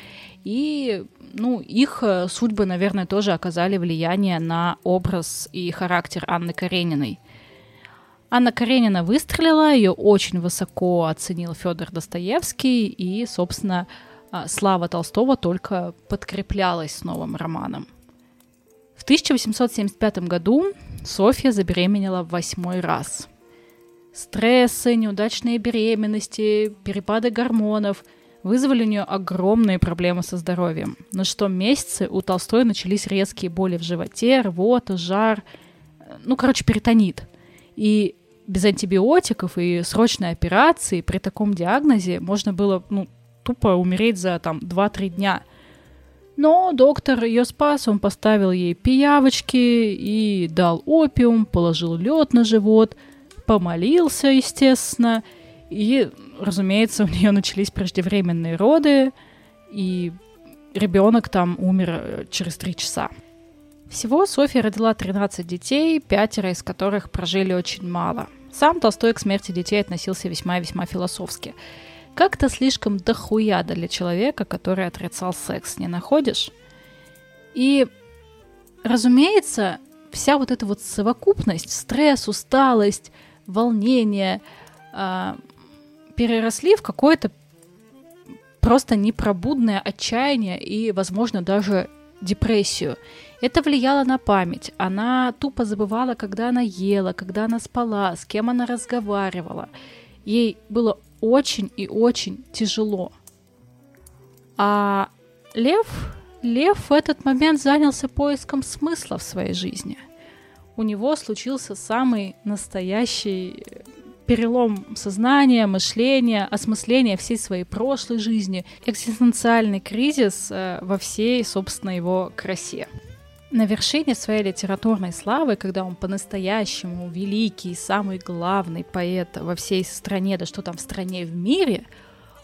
И ну, их э, судьбы, наверное, тоже оказали влияние на образ и характер Анны Карениной. Анна Каренина выстрелила, ее очень высоко оценил Федор Достоевский, и, собственно, а, слава Толстого только подкреплялась с новым романом. В 1875 году Софья забеременела в восьмой раз. Стрессы, неудачные беременности, перепады гормонов вызвали у нее огромные проблемы со здоровьем. На что месяцы у Толстой начались резкие боли в животе, рвота, жар, ну, короче, перитонит. И без антибиотиков и срочной операции при таком диагнозе можно было, ну, тупо умереть за там 2-3 дня – но доктор ее спас, он поставил ей пиявочки и дал опиум, положил лед на живот, помолился, естественно, и, разумеется, у нее начались преждевременные роды, и ребенок там умер э, через три часа. Всего Софья родила 13 детей, пятеро из которых прожили очень мало. Сам Толстой к смерти детей относился весьма-весьма философски – как-то слишком дохуя для человека, который отрицал секс, не находишь? И, разумеется, вся вот эта вот совокупность, стресс, усталость, волнение э, переросли в какое-то просто непробудное отчаяние и, возможно, даже депрессию. Это влияло на память. Она тупо забывала, когда она ела, когда она спала, с кем она разговаривала. Ей было очень и очень тяжело. А Лев, Лев в этот момент занялся поиском смысла в своей жизни. У него случился самый настоящий перелом сознания, мышления, осмысления всей своей прошлой жизни, экзистенциальный кризис э, во всей, собственно, его красе. На вершине своей литературной славы, когда он по-настоящему великий, самый главный поэт во всей стране, да что там в стране, в мире,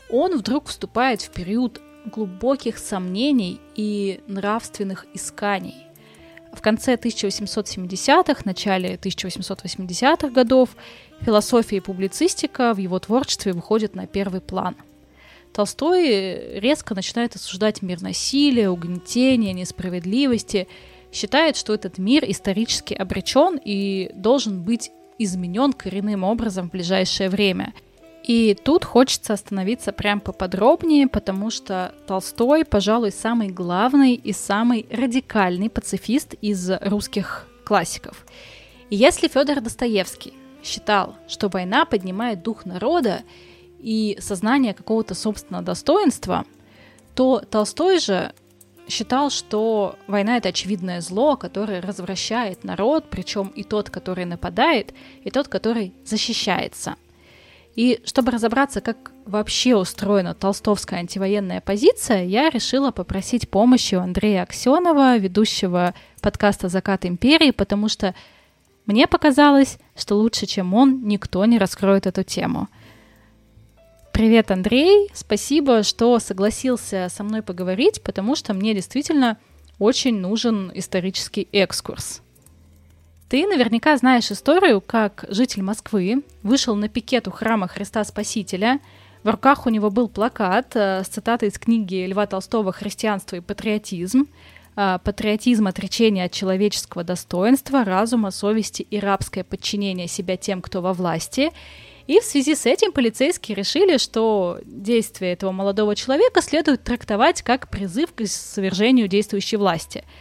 он вдруг вступает в период глубоких сомнений и нравственных исканий. В конце 1870-х, начале 1880-х годов философия и публицистика в его творчестве выходят на первый план. Толстой резко начинает осуждать мир насилия, угнетения, несправедливости, считает, что этот мир исторически обречен и должен быть изменен коренным образом в ближайшее время – и тут хочется остановиться прям поподробнее, потому что Толстой, пожалуй, самый главный и самый радикальный пацифист из русских классиков. И если Федор Достоевский считал, что война поднимает дух народа и сознание какого-то собственного достоинства, то Толстой же считал, что война это очевидное зло, которое развращает народ, причем и тот, который нападает, и тот, который защищается – и чтобы разобраться, как вообще устроена толстовская антивоенная позиция, я решила попросить помощи у Андрея Аксенова, ведущего подкаста «Закат империи», потому что мне показалось, что лучше, чем он, никто не раскроет эту тему. Привет, Андрей! Спасибо, что согласился со мной поговорить, потому что мне действительно очень нужен исторический экскурс. Ты наверняка знаешь историю, как житель Москвы вышел на пикет у храма Христа Спасителя. В руках у него был плакат э, с цитатой из книги Льва Толстого «Христианство и патриотизм». Э, патриотизм – отречение от человеческого достоинства, разума, совести и рабское подчинение себя тем, кто во власти. И в связи с этим полицейские решили, что действия этого молодого человека следует трактовать как призыв к свержению действующей власти –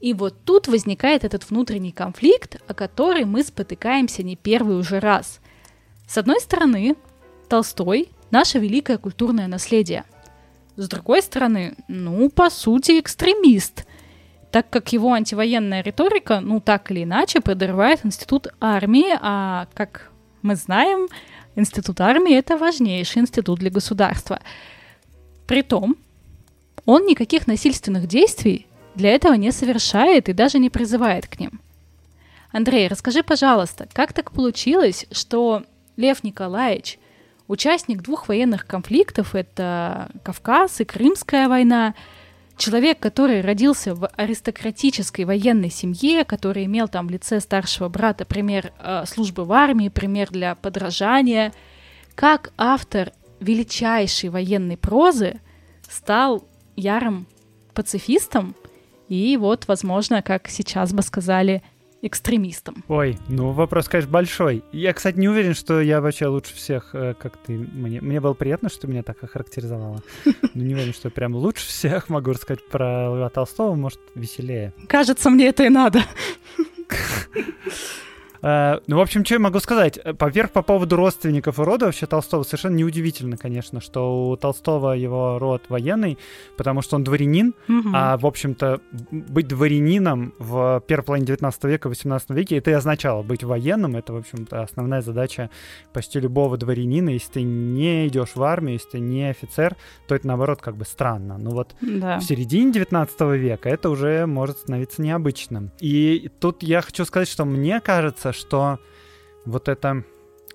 и вот тут возникает этот внутренний конфликт, о который мы спотыкаемся не первый уже раз. С одной стороны, Толстой – наше великое культурное наследие. С другой стороны, ну, по сути, экстремист, так как его антивоенная риторика, ну, так или иначе, подрывает институт армии, а, как мы знаем, институт армии – это важнейший институт для государства. Притом, он никаких насильственных действий для этого не совершает и даже не призывает к ним. Андрей, расскажи, пожалуйста, как так получилось, что Лев Николаевич, участник двух военных конфликтов, это Кавказ и Крымская война, человек, который родился в аристократической военной семье, который имел там в лице старшего брата пример э, службы в армии, пример для подражания, как автор величайшей военной прозы стал ярым пацифистом и вот, возможно, как сейчас бы сказали, экстремистом. Ой, ну вопрос, конечно, большой. Я, кстати, не уверен, что я вообще лучше всех, э, как ты мне. Мне было приятно, что ты меня так охарактеризовала. Но не уверен, что прям лучше всех могу рассказать про Льва Толстого, может, веселее. Кажется, мне это и надо. Э, ну, в общем, что я могу сказать? Поверх по поводу родственников и рода вообще Толстого совершенно неудивительно, конечно, что у Толстого его род военный, потому что он дворянин, угу. а, в общем-то, быть дворянином в первой половине 19 века, 18 веке, это и означало быть военным, это, в общем-то, основная задача почти любого дворянина. Если ты не идешь в армию, если ты не офицер, то это, наоборот, как бы странно. Но вот да. в середине 19 века это уже может становиться необычным. И тут я хочу сказать, что мне кажется, кажется, что вот эта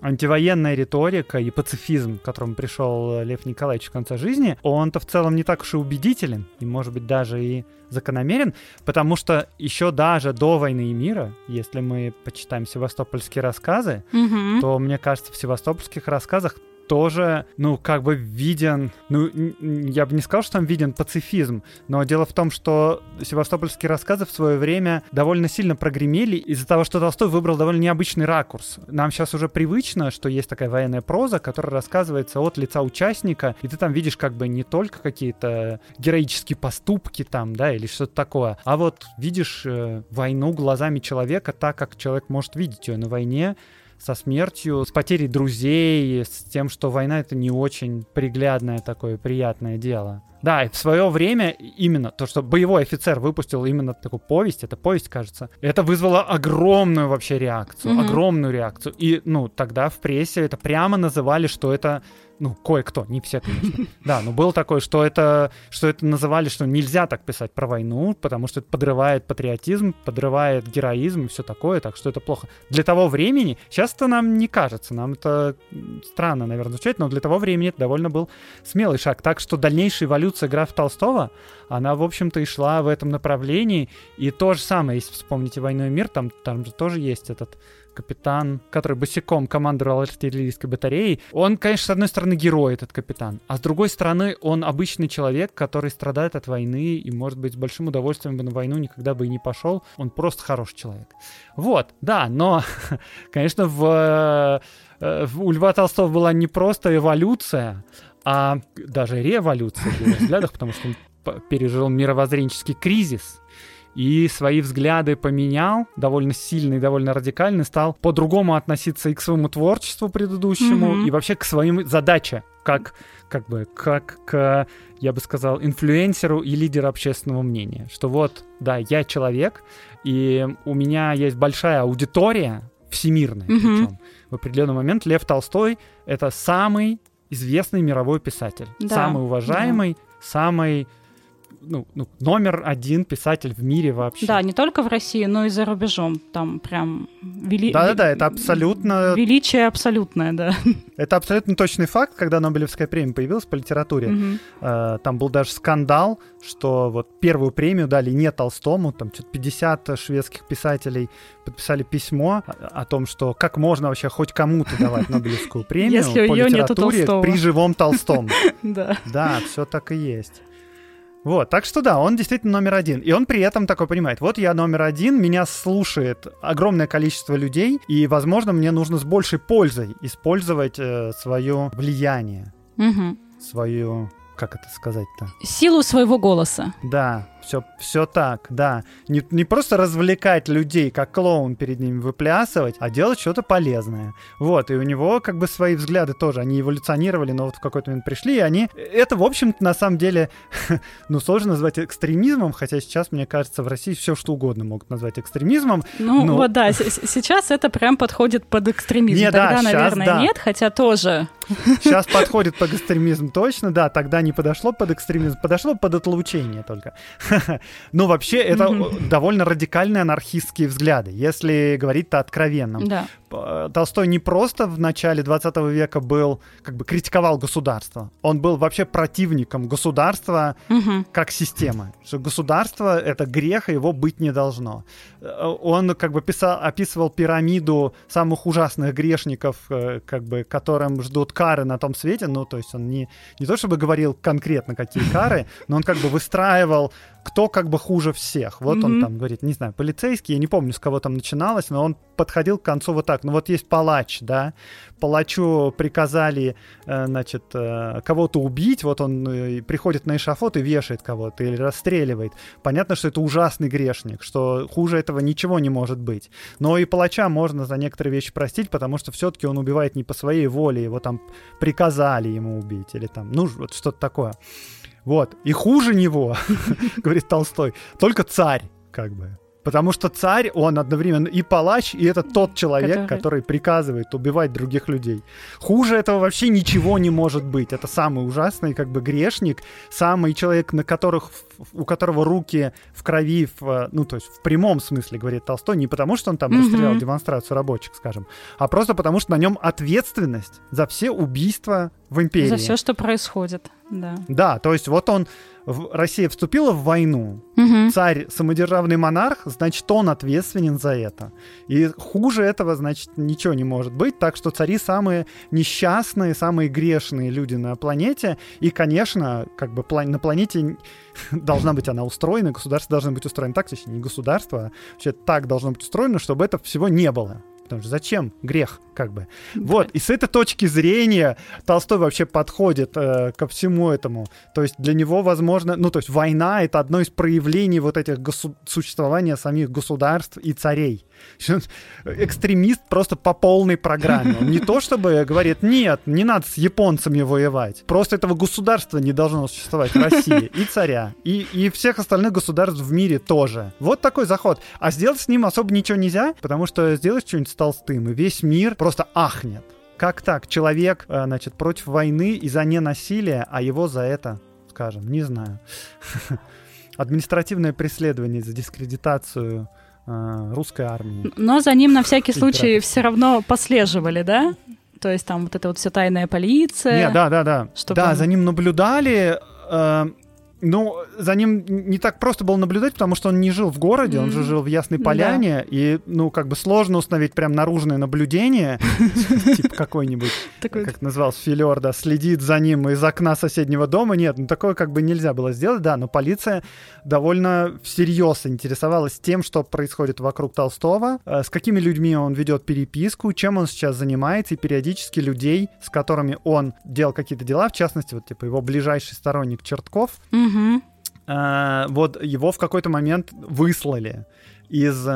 антивоенная риторика и пацифизм, к которому пришел Лев Николаевич в конце жизни, он-то в целом не так уж и убедителен, и, может быть, даже и закономерен, потому что еще даже до войны и мира, если мы почитаем севастопольские рассказы, mm-hmm. то, мне кажется, в севастопольских рассказах тоже, ну, как бы виден, ну, я бы не сказал, что там виден пацифизм, но дело в том, что севастопольские рассказы в свое время довольно сильно прогремели из-за того, что Толстой выбрал довольно необычный ракурс. Нам сейчас уже привычно, что есть такая военная проза, которая рассказывается от лица участника, и ты там видишь как бы не только какие-то героические поступки там, да, или что-то такое, а вот видишь э, войну глазами человека так, как человек может видеть ее на войне, со смертью, с потерей друзей, с тем, что война это не очень приглядное такое приятное дело. Да, и в свое время именно то, что боевой офицер выпустил именно такую повесть, это повесть, кажется, это вызвало огромную вообще реакцию, mm-hmm. огромную реакцию. И, ну, тогда в прессе это прямо называли, что это ну, кое-кто, не все, конечно. Да, но было такое, что это, что это называли, что нельзя так писать про войну, потому что это подрывает патриотизм, подрывает героизм и все такое, так что это плохо. Для того времени, сейчас это нам не кажется, нам это странно, наверное, звучит, но для того времени это довольно был смелый шаг. Так что дальнейшая эволюция графа Толстого, она, в общем-то, и шла в этом направлении. И то же самое, если вспомните «Войну и мир», там, там же тоже есть этот капитан, который босиком командовал артиллерийской батареей. Он, конечно, с одной стороны герой, этот капитан, а с другой стороны он обычный человек, который страдает от войны и, может быть, с большим удовольствием бы на войну никогда бы и не пошел. Он просто хороший человек. Вот, да, но, конечно, э, в у Льва Толстого была не просто эволюция, а даже революция в его взглядах, потому что он пережил мировоззренческий кризис, и свои взгляды поменял, довольно сильный, довольно радикальный, стал по-другому относиться и к своему творчеству предыдущему, mm-hmm. и вообще к своим задаче, как, как бы, как к, я бы сказал, инфлюенсеру и лидеру общественного мнения. Что вот, да, я человек, и у меня есть большая аудитория, всемирная mm-hmm. причем. В определенный момент Лев Толстой — это самый известный мировой писатель, да. самый уважаемый, да. самый ну, ну, номер один писатель в мире вообще. Да, не только в России, но и за рубежом. Там прям вели... Да-да-да, это абсолютно... Величие абсолютное, да. Это абсолютно точный факт, когда Нобелевская премия появилась по литературе. Угу. Э, там был даже скандал, что вот первую премию дали не Толстому, там что-то 50 шведских писателей подписали письмо о, о том, что как можно вообще хоть кому-то давать Нобелевскую премию по литературе при живом Толстом. Да. Да, все так и есть. Вот, так что да, он действительно номер один. И он при этом такой понимает, вот я номер один, меня слушает огромное количество людей, и, возможно, мне нужно с большей пользой использовать э, свое влияние, угу. свою, как это сказать-то? Силу своего голоса. Да, все, все так, да. Не, не просто развлекать людей, как клоун перед ними выплясывать, а делать что-то полезное. Вот, и у него как бы свои взгляды тоже, они эволюционировали, но вот в какой-то момент пришли, и они... Это, в общем-то, на самом деле, ну, сложно назвать экстремизмом, хотя сейчас, мне кажется, в России все что угодно могут назвать экстремизмом. Ну, но... вот да, сейчас это прям подходит под экстремизм. Не, Тогда, да, наверное, сейчас, да. нет, хотя тоже Сейчас подходит под экстремизм точно, да, тогда не подошло под экстремизм, подошло под отлучение только. Но вообще это довольно радикальные анархистские взгляды, если говорить-то откровенно. Да. Толстой не просто в начале 20 века был, как бы критиковал государство, он был вообще противником государства угу. как системы. Что государство — это грех, и его быть не должно. Э, он как бы писал, описывал пирамиду самых ужасных грешников, э, как бы, которым ждут кары на том свете. Ну, то есть он не, не то чтобы говорил конкретно, какие кары, но он как бы выстраивал кто как бы хуже всех. Вот mm-hmm. он там говорит, не знаю, полицейский, я не помню, с кого там начиналось, но он подходил к концу вот так. Ну вот есть палач, да, палачу приказали, э, значит, э, кого-то убить, вот он э, приходит на эшафот и вешает кого-то или расстреливает. Понятно, что это ужасный грешник, что хуже этого ничего не может быть. Но и палача можно за некоторые вещи простить, потому что все-таки он убивает не по своей воле, его там приказали ему убить или там, ну, вот что-то такое. Вот. И хуже него, говорит Толстой, только царь, как бы. Потому что царь, он одновременно и палач, и это тот человек, который... который приказывает убивать других людей. Хуже этого вообще ничего не может быть. Это самый ужасный как бы грешник, самый человек, на которых, у которого руки в крови, в, ну то есть в прямом смысле, говорит Толстой, не потому что он там расстрелял mm-hmm. демонстрацию рабочих, скажем, а просто потому что на нем ответственность за все убийства в империи. За все, что происходит, да. Да, то есть вот он Россия вступила в войну, угу. царь самодержавный монарх, значит, он ответственен за это. И хуже этого, значит, ничего не может быть. Так что цари самые несчастные, самые грешные люди на планете. И, конечно, как бы на планете должна быть она устроена, государство должно быть устроено так, точнее, не государство, а вообще так должно быть устроено, чтобы этого всего не было. Потому что зачем? Грех, как бы. Да. Вот, и с этой точки зрения Толстой вообще подходит э, ко всему этому. То есть для него, возможно, ну, то есть война — это одно из проявлений вот этих госу- существования самих государств и царей. Экстремист просто по полной программе. Он не то чтобы говорит, нет, не надо с японцами воевать. Просто этого государства не должно существовать в России. И царя, и, и всех остальных государств в мире тоже. Вот такой заход. А сделать с ним особо ничего нельзя, потому что сделать что-нибудь с Толстым, и весь мир просто ахнет как так? Человек, э, значит, против войны и за ненасилие, а его за это, скажем, не знаю. Административное преследование за дискредитацию русской армии. Но за ним на всякий случай все равно послеживали, да? То есть там вот это вот вся тайная полиция. Нет, да, да, да. Чтобы да, за ним наблюдали. э, ну, за ним не так просто было наблюдать, потому что он не жил в городе, он же жил в Ясной Да. Поляне, и, ну, как бы сложно установить прям наружное наблюдение, типа какой-нибудь, как назывался, филер, да, следит за ним из окна соседнего дома. Нет, ну, такое как бы нельзя было сделать, да, но полиция довольно всерьез интересовалась тем, что происходит вокруг Толстого, э, с какими людьми он ведет переписку, чем он сейчас занимается, и периодически людей, с которыми он делал какие-то дела, в частности, вот типа его ближайший сторонник Чертков, Мгм. э, вот его в какой-то момент выслали из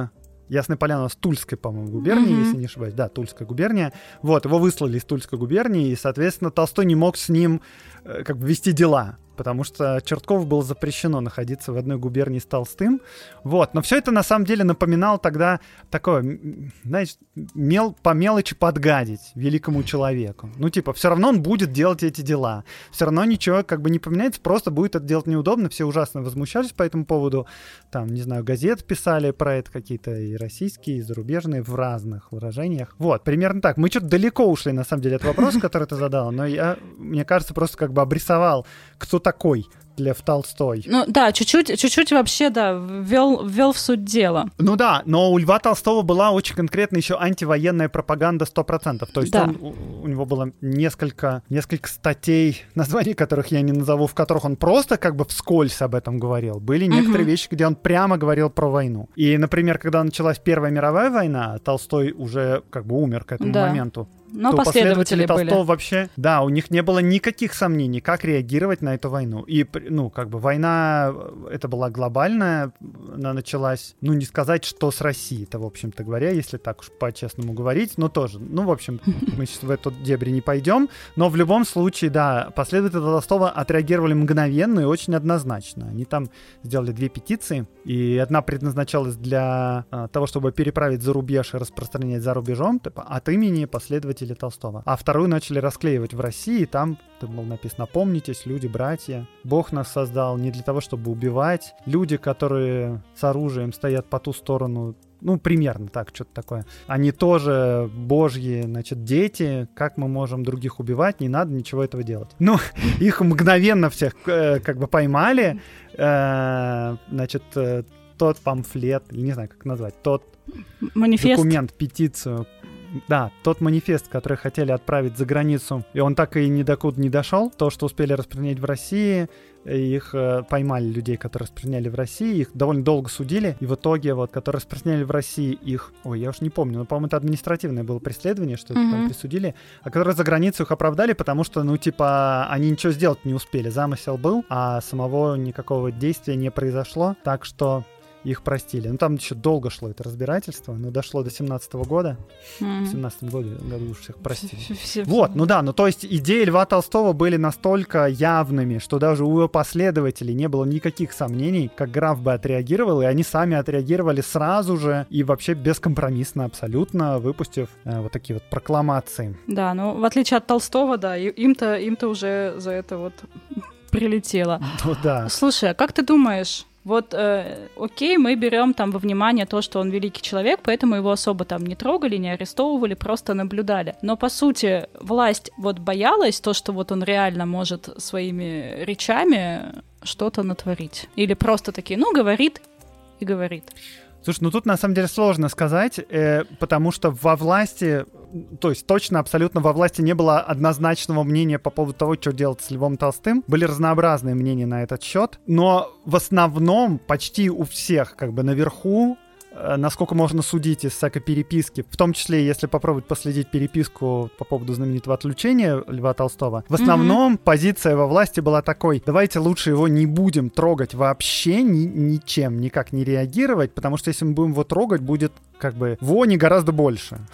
Ясной Поляны, нас Тульской, по-моему, губернии, Мгм. если не ошибаюсь. Да, Тульская губерния. Вот, его выслали из Тульской губернии, и, соответственно, Толстой не мог с ним э, как бы вести дела, потому что Чертков было запрещено находиться в одной губернии с Толстым. Вот, но все это на самом деле напоминало тогда такое, знаешь, мел, по мелочи подгадить великому человеку. Ну, типа, все равно он будет делать эти дела. Все равно ничего как бы не поменяется, просто будет это делать неудобно. Все ужасно возмущались по этому поводу. Там, не знаю, газет писали про это какие-то и российские, и зарубежные в разных выражениях. Вот, примерно так. Мы что-то далеко ушли, на самом деле, от вопроса, который ты задала, но я, мне кажется, просто как бы обрисовал, кто такой Лев Толстой. Ну да, чуть-чуть, чуть-чуть вообще, да, ввел, ввел в суть дела. Ну да, но у Льва Толстого была очень конкретно еще антивоенная пропаганда 100%. То есть Да. он, у, у него было несколько, несколько статей, названий которых я не назову, в которых он просто как бы вскользь об этом говорил. Были некоторые вещи, где он прямо говорил про войну. И, например, когда началась Первая мировая война, Толстой уже как бы умер к этому Да. моменту. Но то последователи были. Толстого вообще, да, у них не было никаких сомнений, как реагировать на эту войну. И, ну, как бы война, э, это была глобальная, она началась, ну, не сказать, что с Россией, это, в общем-то говоря, если так уж по-честному говорить, но тоже, ну, в общем, мы сейчас в эту дебри не пойдем, но в любом случае, да, последователи Толстого отреагировали мгновенно и очень однозначно. Они там сделали две петиции, и одна предназначалась для а, того, чтобы переправить за рубеж и распространять за рубежом, типа, от имени последователей Толстого. А вторую начали расклеивать в России, там там было написано «Помнитесь, люди, братья, Бог нас создал не для того, чтобы убивать. Люди, которые с оружием стоят по ту сторону ну, примерно так, что-то такое. Они тоже божьи, значит, дети. Как мы можем других убивать? Не надо ничего этого делать. Ну, их мгновенно всех э, как бы поймали. Э, значит, э, тот памфлет, не знаю, как назвать, тот Манифест. документ, петицию. Да, тот манифест, который хотели отправить за границу, и он так и ни докуда не дошел. То, что успели распространять в России, их э, поймали людей, которые распространяли в России, их довольно долго судили, и в итоге вот, которые распространяли в России их, ой, я уж не помню, но, по-моему, это административное было преследование, что это там присудили, а которые за границу их оправдали, потому что, ну, типа, они ничего сделать не успели, замысел был, а самого никакого действия не произошло, так что их простили. Ну, там еще долго шло это разбирательство, но дошло до 17 года. В М. 17 году, году уж всех простили. Все- все- Вот, ну да, ну то есть идеи Льва Толстого были настолько явными, что даже у его последователей не было никаких сомнений, как граф бы отреагировал, и они сами отреагировали сразу же и вообще бескомпромиссно абсолютно, выпустив э, вот такие вот прокламации. Да, ну в отличие от Толстого, да, им-то им-то уже за это вот прилетело. Ну да. Слушай, а как ты думаешь? Вот, э, окей, мы берем там во внимание то, что он великий человек, поэтому его особо там не трогали, не арестовывали, просто наблюдали. Но по сути власть вот боялась то, что вот он реально может своими речами что-то натворить. Или просто такие, ну говорит и говорит. Слушай, ну тут на самом деле сложно сказать, э, потому что во власти, то есть точно, абсолютно во власти не было однозначного мнения по поводу того, что делать с Львом Толстым. Были разнообразные мнения на этот счет, но в основном почти у всех как бы наверху насколько можно судить из всякой переписки, в том числе, если попробовать последить переписку по поводу знаменитого отключения Льва Толстого, в основном позиция во власти была такой, давайте лучше его не будем трогать вообще ни- ничем, никак не реагировать, потому что если мы будем его трогать, будет как бы вони гораздо больше.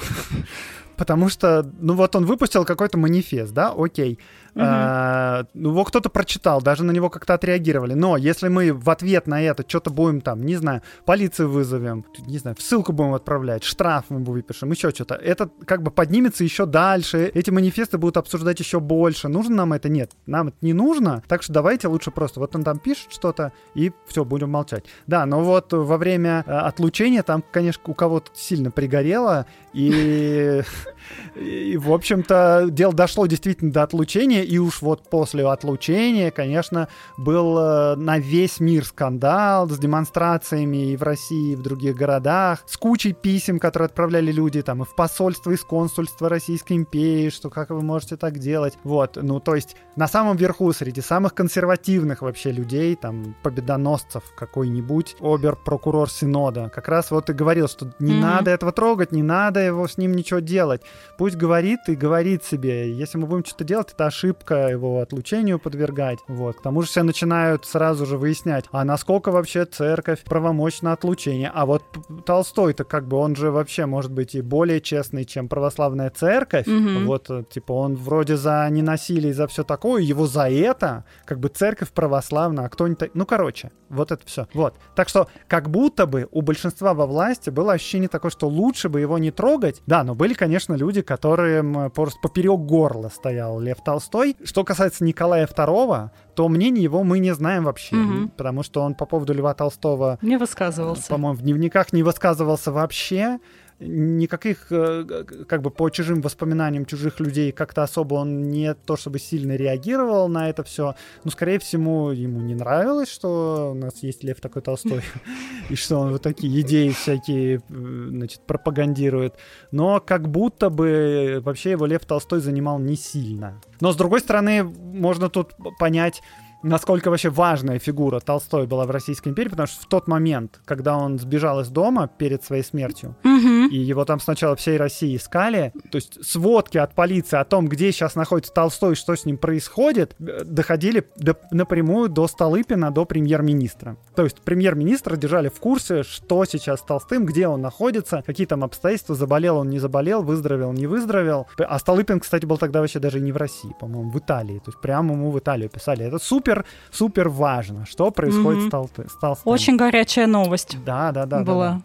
Потому что, ну вот он выпустил какой-то манифест, да, окей. Угу. А, его кто-то прочитал, даже на него как-то отреагировали. Но если мы в ответ на это что-то будем там, не знаю, полицию вызовем, не знаю, ссылку будем отправлять, штраф мы выпишем, еще что-то, это как бы поднимется еще дальше, эти манифесты будут обсуждать еще больше. Нужно нам это? Нет, нам это не нужно. Так что давайте лучше просто, вот он там пишет что-то, и все, будем молчать. Да, но вот во время э, отлучения там, конечно, у кого-то сильно пригорело, и, и в общем-то, дело дошло действительно до отлучения, и уж вот после отлучения, конечно, был э, на весь мир скандал с демонстрациями и в России, и в других городах, с кучей писем, которые отправляли люди там и в посольство, и с консульства Российской империи, что как вы можете так делать. Вот, ну то есть на самом верху, среди самых консервативных вообще людей, там, победоносцев какой-нибудь, обер-прокурор Синода, как раз вот и говорил, что не mm-hmm. надо этого трогать, не надо его с ним ничего делать. Пусть говорит и говорит себе. Если мы будем что-то делать, это ошибка его отлучению подвергать. Вот. К тому же все начинают сразу же выяснять, а насколько вообще церковь правомочна отлучение. А вот Толстой-то как бы он же вообще может быть и более честный, чем православная церковь. Mm-hmm. Вот, э, типа, он вроде за ненасилие, за все такое, его за это, как бы церковь православная, а кто-нибудь... Ну, короче, вот это все. Вот. Так что, как будто бы у большинства во власти было ощущение такое, что лучше бы его не трогать. Да, но были, конечно, люди, которым просто поперек горла стоял Лев Толстой. Что касается Николая II, то мнение его мы не знаем вообще, угу. потому что он по поводу Льва Толстого... Не высказывался. По-моему, в дневниках не высказывался вообще никаких, э, как бы по чужим воспоминаниям чужих людей как-то особо он не то чтобы сильно реагировал на это все. Но, скорее всего, ему не нравилось, что у нас есть Лев такой Толстой, и что он вот такие идеи всякие, э, значит, пропагандирует. Но как будто бы вообще его Лев Толстой занимал не сильно. Но, с другой стороны, можно тут понять, насколько вообще важная фигура Толстой была в Российской империи, потому что в тот момент, когда он сбежал из дома перед своей смертью, угу. и его там сначала всей России искали, то есть сводки от полиции о том, где сейчас находится Толстой, что с ним происходит, э, доходили до, напрямую до Столыпина, до премьер-министра. То есть премьер-министра держали в курсе, что сейчас с Толстым, где он находится, какие там обстоятельства, заболел он, не заболел, выздоровел, не выздоровел. А Столыпин, кстати, был тогда вообще даже не в России, по-моему, в Италии. То есть прямо ему в Италию писали. Это супер супер, супер важно, что происходит mm-hmm. с, Толстой, с Толстым. Очень горячая новость. Да, да, да. Была. Да, да.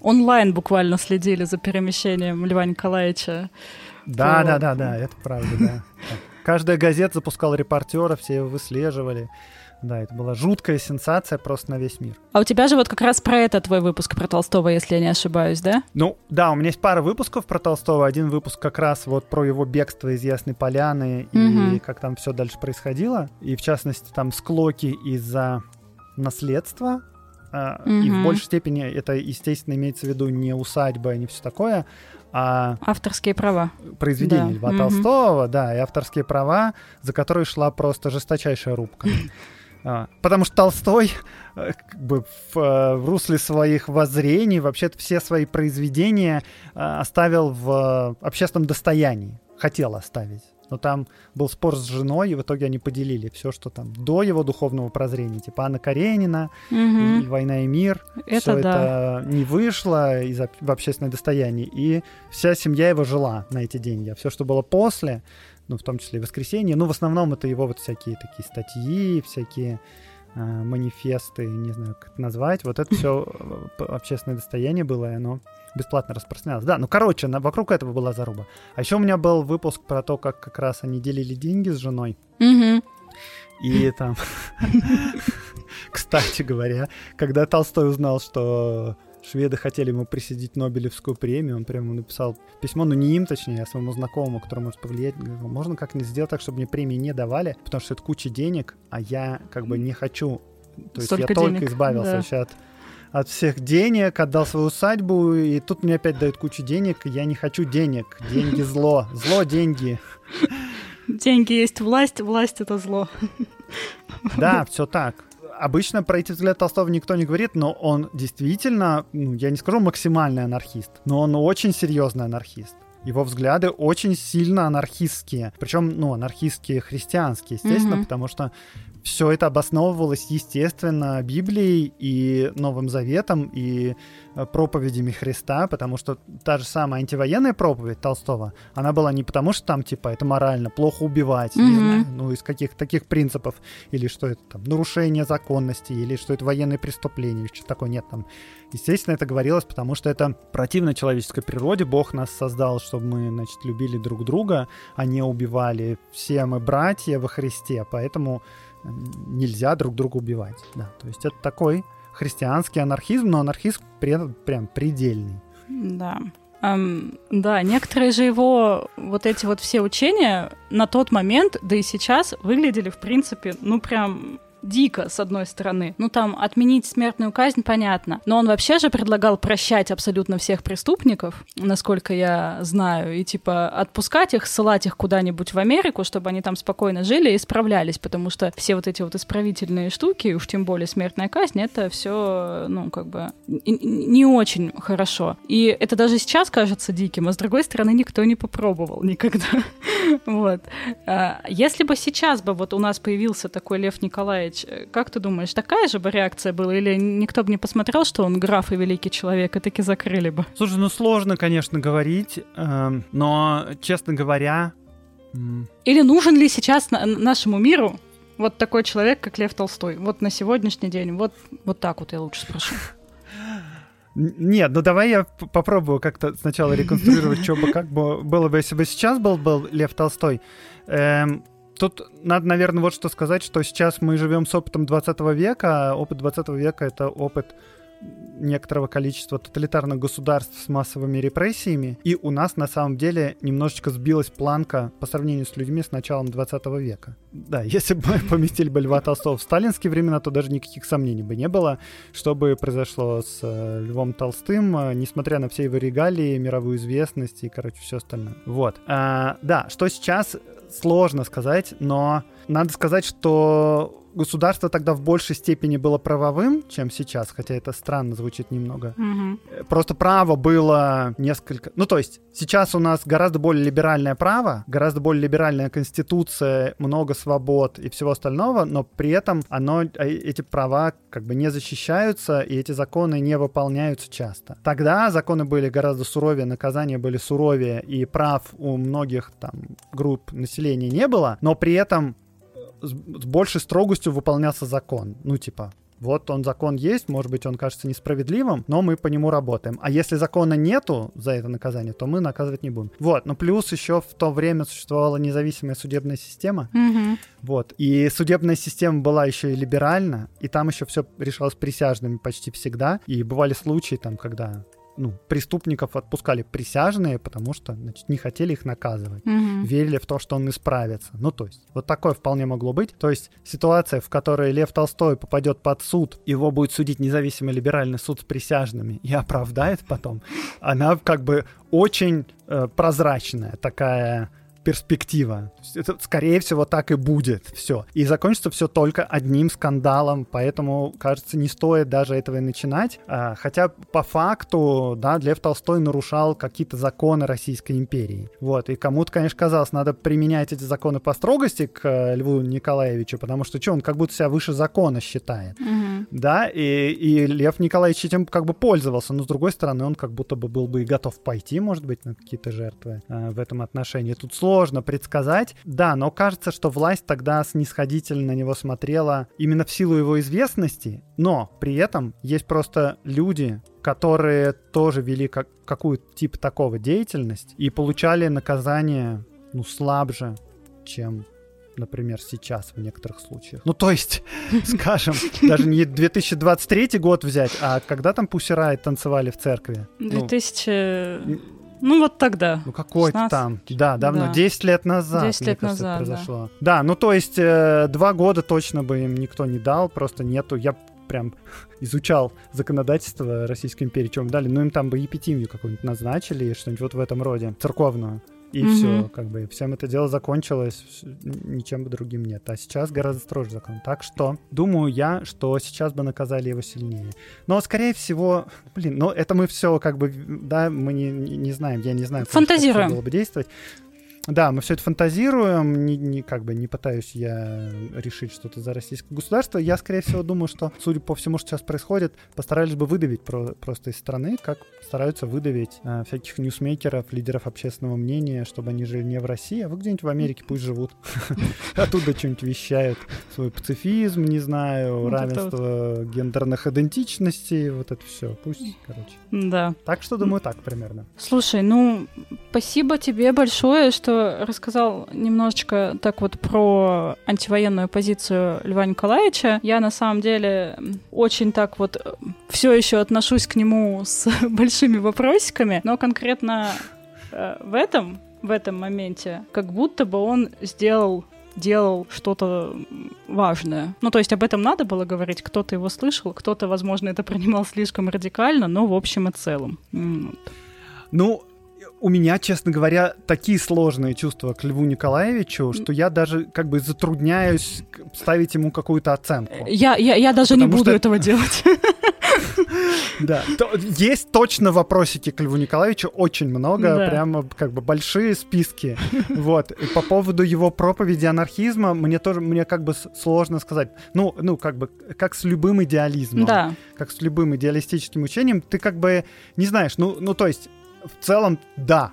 Онлайн буквально следили за перемещением Льва Николаевича. Да, по... да, да, да, это правда, да. Каждая газета запускала репортера, все его выслеживали. Да, это была жуткая сенсация просто на весь мир. А у тебя же вот как раз про это твой выпуск про Толстого, если я не ошибаюсь, да? Ну, да, у меня есть пара выпусков про Толстого. Один выпуск как раз вот про его бегство из Ясной Поляны угу. и как там все дальше происходило. И в частности там склоки из-за наследства. Угу. И в большей степени это, естественно, имеется в виду не усадьба и не все такое, а... Авторские права. Произведения да. Льва угу. Толстого, да, и авторские права, за которые шла просто жесточайшая рубка. А, потому что Толстой э, как бы в, э, в русле своих воззрений вообще-то все свои произведения э, оставил в общественном достоянии. Хотел оставить. Но там был спор с женой, и в итоге они поделили все, что там до его духовного прозрения, типа Анна Каренина, угу. и «Война и мир». Это все да. это не вышло из в общественное достояние. И вся семья его жила на эти деньги. А все, что было после, ну, в том числе и воскресенье. Ну, в основном это его вот всякие такие статьи, всякие э, манифесты, не знаю, как это назвать. Вот это все э, общественное достояние было, и оно бесплатно распространялось. Да, ну, короче, на, вокруг этого была заруба. А еще у меня был выпуск про то, как как раз они делили деньги с женой. И там, кстати говоря, когда Толстой узнал, что шведы хотели ему присудить Нобелевскую премию, он прямо написал письмо, ну не им, точнее, а своему знакомому, который может повлиять, говорил, можно как-нибудь сделать так, чтобы мне премии не давали, потому что это куча денег, а я как бы не хочу, то есть Столько я денег. только избавился да. сейчас от от всех денег, отдал свою усадьбу, и тут мне опять дают кучу денег, я не хочу денег. Деньги зло. Зло деньги. Деньги есть власть, власть это зло. Да, все так обычно про эти взгляды Толстого никто не говорит, но он действительно, ну, я не скажу максимальный анархист, но он очень серьезный анархист. Его взгляды очень сильно анархистские. Причем, ну, анархистские христианские, естественно, mm-hmm. потому что все это обосновывалось, естественно, Библией и Новым Заветом, и э, проповедями Христа, потому что та же самая антивоенная проповедь Толстого, она была не потому, что там, типа, это морально, плохо убивать, mm-hmm. не знаю, ну, из каких таких принципов, или что это там, нарушение законности, или что это военные преступления, или что такое, нет, там, естественно, это говорилось, потому что это противно человеческой природе, Бог нас создал, чтобы мы, значит, любили друг друга, а не убивали, все мы братья во Христе, поэтому нельзя друг друга убивать. Да, то есть это такой христианский анархизм, но анархизм при этом прям предельный. Да. Um, да, некоторые же его вот эти вот все учения на тот момент, да и сейчас, выглядели, в принципе, ну прям дико, с одной стороны. Ну, там, отменить смертную казнь, понятно. Но он вообще же предлагал прощать абсолютно всех преступников, насколько я знаю, и, типа, отпускать их, ссылать их куда-нибудь в Америку, чтобы они там спокойно жили и справлялись, потому что все вот эти вот исправительные штуки, уж тем более смертная казнь, это все, ну, как бы, не очень хорошо. И это даже сейчас кажется диким, а с другой стороны, никто не попробовал никогда. Вот. А если бы сейчас бы вот у нас появился такой Лев Николаевич Николаевич, э, как ты думаешь, такая же бы реакция была? Или никто бы не посмотрел, что он граф и великий человек, и таки закрыли бы? Слушай, ну сложно, конечно, говорить, э, но, честно говоря... Или нужен ли сейчас на нашему миру вот такой человек, как Лев Толстой? Вот на сегодняшний день, вот, вот так вот я лучше спрошу. Нет, ну давай я попробую как-то сначала реконструировать, что бы как бы было бы, если бы сейчас был, был Лев Толстой. Эм, Тут надо, наверное, вот что сказать, что сейчас мы живем с опытом 20 века, а опыт 20 века — это опыт некоторого количества тоталитарных государств с массовыми репрессиями, и у нас на самом деле немножечко сбилась планка по сравнению с людьми с началом 20 века. Да, если бы мы поместили бы Льва Толстого в сталинские времена, то даже никаких сомнений бы не было, что бы произошло с э, Львом Толстым, э, несмотря на все его регалии, мировую известность и, короче, все остальное. Вот. А, да, что сейчас сложно сказать, но надо сказать, что государство тогда в большей степени было правовым, чем сейчас, хотя это странно звучит немного. Угу. Просто право было несколько... Ну, то есть сейчас у нас гораздо более либеральное право, гораздо более либеральная конституция, много свобод и всего остального, но при этом оно, а, эти права как бы не защищаются, и эти законы не выполняются часто. Тогда законы были гораздо суровее, наказания были суровее, и прав у многих там групп населения не было, но при этом с, большей строгостью выполнялся закон. Ну, типа, вот он закон есть, может быть, он кажется несправедливым, но мы по нему работаем. А если закона нету за это наказание, то мы наказывать не будем. Вот, но плюс еще в то время существовала независимая судебная система. Mm-hmm. Вот, и судебная система была еще и либеральна, и там еще все решалось присяжными почти всегда. И бывали случаи там, когда ну, преступников отпускали присяжные, потому что, значит, не хотели их наказывать. Угу. Верили в то, что он исправится. Ну, то есть, вот такое вполне могло быть. То есть, ситуация, в которой Лев Толстой попадет под суд, его будет судить независимый либеральный суд с присяжными и оправдает потом, она как бы очень э, прозрачная такая перспектива. Это, скорее всего, так и будет все. И закончится все только одним скандалом, поэтому, кажется, не стоит даже этого и начинать. А, хотя по факту, да, Лев Толстой нарушал какие-то законы Российской империи. Вот, и кому-то, конечно, казалось, надо применять эти законы по строгости к э, Льву Николаевичу, потому что что, он как будто себя выше закона считает. Угу. Да, и, и Лев Николаевич этим как бы пользовался, но с другой стороны, он как будто бы был бы и готов пойти, может быть, на какие-то жертвы э, в этом отношении. Тут сложно сложно предсказать. Да, но кажется, что власть тогда снисходительно на него смотрела именно в силу его известности, но при этом есть просто люди, которые тоже вели как, какую-то тип такого деятельность и получали наказание, ну, слабже, чем например, сейчас в некоторых случаях. Ну, то есть, скажем, даже не 2023 год взять, а когда там Пусирай танцевали в церкви? 2000... Ну, ну вот тогда. Ну какой-то там. Да, давно. Да. 10 лет назад. 10 лет кажется, назад, произошло. Да. да, ну то есть э, два года точно бы им никто не дал, просто нету. Я прям изучал законодательство Российской империи, чем дали, ну им там бы епитимию какую-нибудь назначили, что-нибудь вот в этом роде, церковную. И угу. все, как бы, всем это дело закончилось, ничем бы другим нет. А сейчас гораздо строже закон. Так что, думаю я, что сейчас бы наказали его сильнее. Но, скорее всего, блин, ну это мы все, как бы, да, мы не, не знаем, я не знаю, Фантазируем. как было бы действовать. Да, мы все это фантазируем, не, не, как бы не пытаюсь я решить что-то за российское государство. Я, скорее всего, думаю, что, судя по всему, что сейчас происходит, постарались бы выдавить про, просто из страны, как стараются выдавить э, всяких ньюсмейкеров, лидеров общественного мнения, чтобы они жили не в России, а вы где-нибудь в Америке пусть живут. Оттуда что-нибудь вещают. Свой пацифизм, не знаю, равенство гендерных идентичностей, вот это все. Пусть, короче. Да. Так что, думаю, так примерно. Слушай, ну, спасибо тебе большое, что рассказал немножечко так вот про антивоенную позицию Льва Николаевича. Я на самом деле очень так вот э, все еще отношусь к нему с большими вопросиками, но конкретно э, в этом в этом моменте, как будто бы он сделал делал что-то важное. Ну, то есть об этом надо было говорить, кто-то его слышал, кто-то, возможно, это принимал слишком радикально, но в общем и целом. Ну, у меня, честно говоря, такие сложные чувства к Льву Николаевичу, что я даже как бы затрудняюсь ставить ему какую-то оценку. Я, я, я даже Потому не буду что... этого делать. Да, есть точно вопросики к Льву Николаевичу, очень много, прямо как бы большие списки. Вот, и по поводу его проповеди анархизма, мне тоже, мне как бы сложно сказать. Ну, ну, как бы, как с любым идеализмом. Да. Как с любым идеалистическим учением, ты как бы не знаешь, ну, ну, то есть, в целом, да,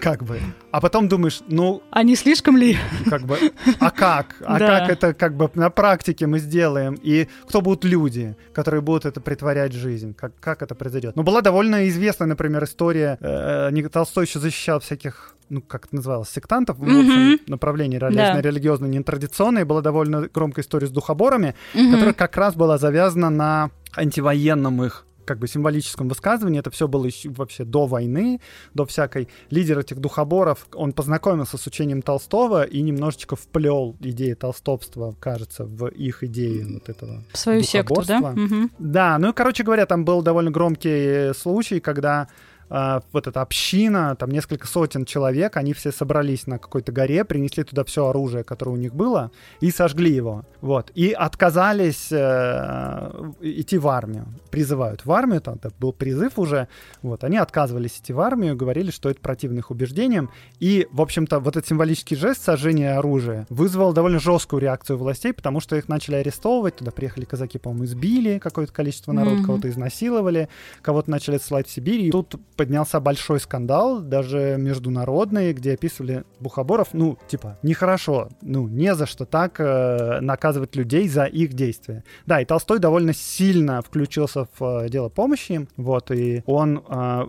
как бы. А потом думаешь, ну... А не слишком ли? Как бы, а как? А да. как это как бы на практике мы сделаем? И кто будут люди, которые будут это притворять в жизнь? Как, как это произойдет? Ну, была довольно известная, например, история. Э, Толстой еще защищал всяких ну, как это называлось, сектантов, mm-hmm. в общем, направлении да. религиозно нетрадиционное. Была довольно громкая история с духоборами, mm-hmm. которая как раз была завязана на антивоенном их как бы символическом высказывании. Это все было еще вообще до войны, до всякой. Лидер этих духоборов, он познакомился с учением Толстого и немножечко вплел идеи толстовства, кажется, в их идеи вот этого В свою секту, да? Угу. Да, ну и, короче говоря, там был довольно громкий случай, когда э, вот эта община, там несколько сотен человек, они все собрались на какой-то горе, принесли туда все оружие, которое у них было, и сожгли его. Вот. И отказались э, идти в армию. Призывают в армию, там был призыв уже. Вот. Они отказывались идти в армию, говорили, что это противно их убеждениям. И, в общем-то, вот этот символический жест сожжения оружия вызвал довольно жесткую реакцию властей, потому что их начали арестовывать. Туда приехали казаки, по-моему, избили какое-то количество народа, mm-hmm. кого-то изнасиловали, кого-то начали отсылать в Сибирь. И тут поднялся большой скандал, даже международный, где описывали Бухоборов, ну, типа, нехорошо, ну, не за что так э, наказывать людей за их действия. Да, и Толстой довольно сильно включился в э, дело помощи, вот, и он э,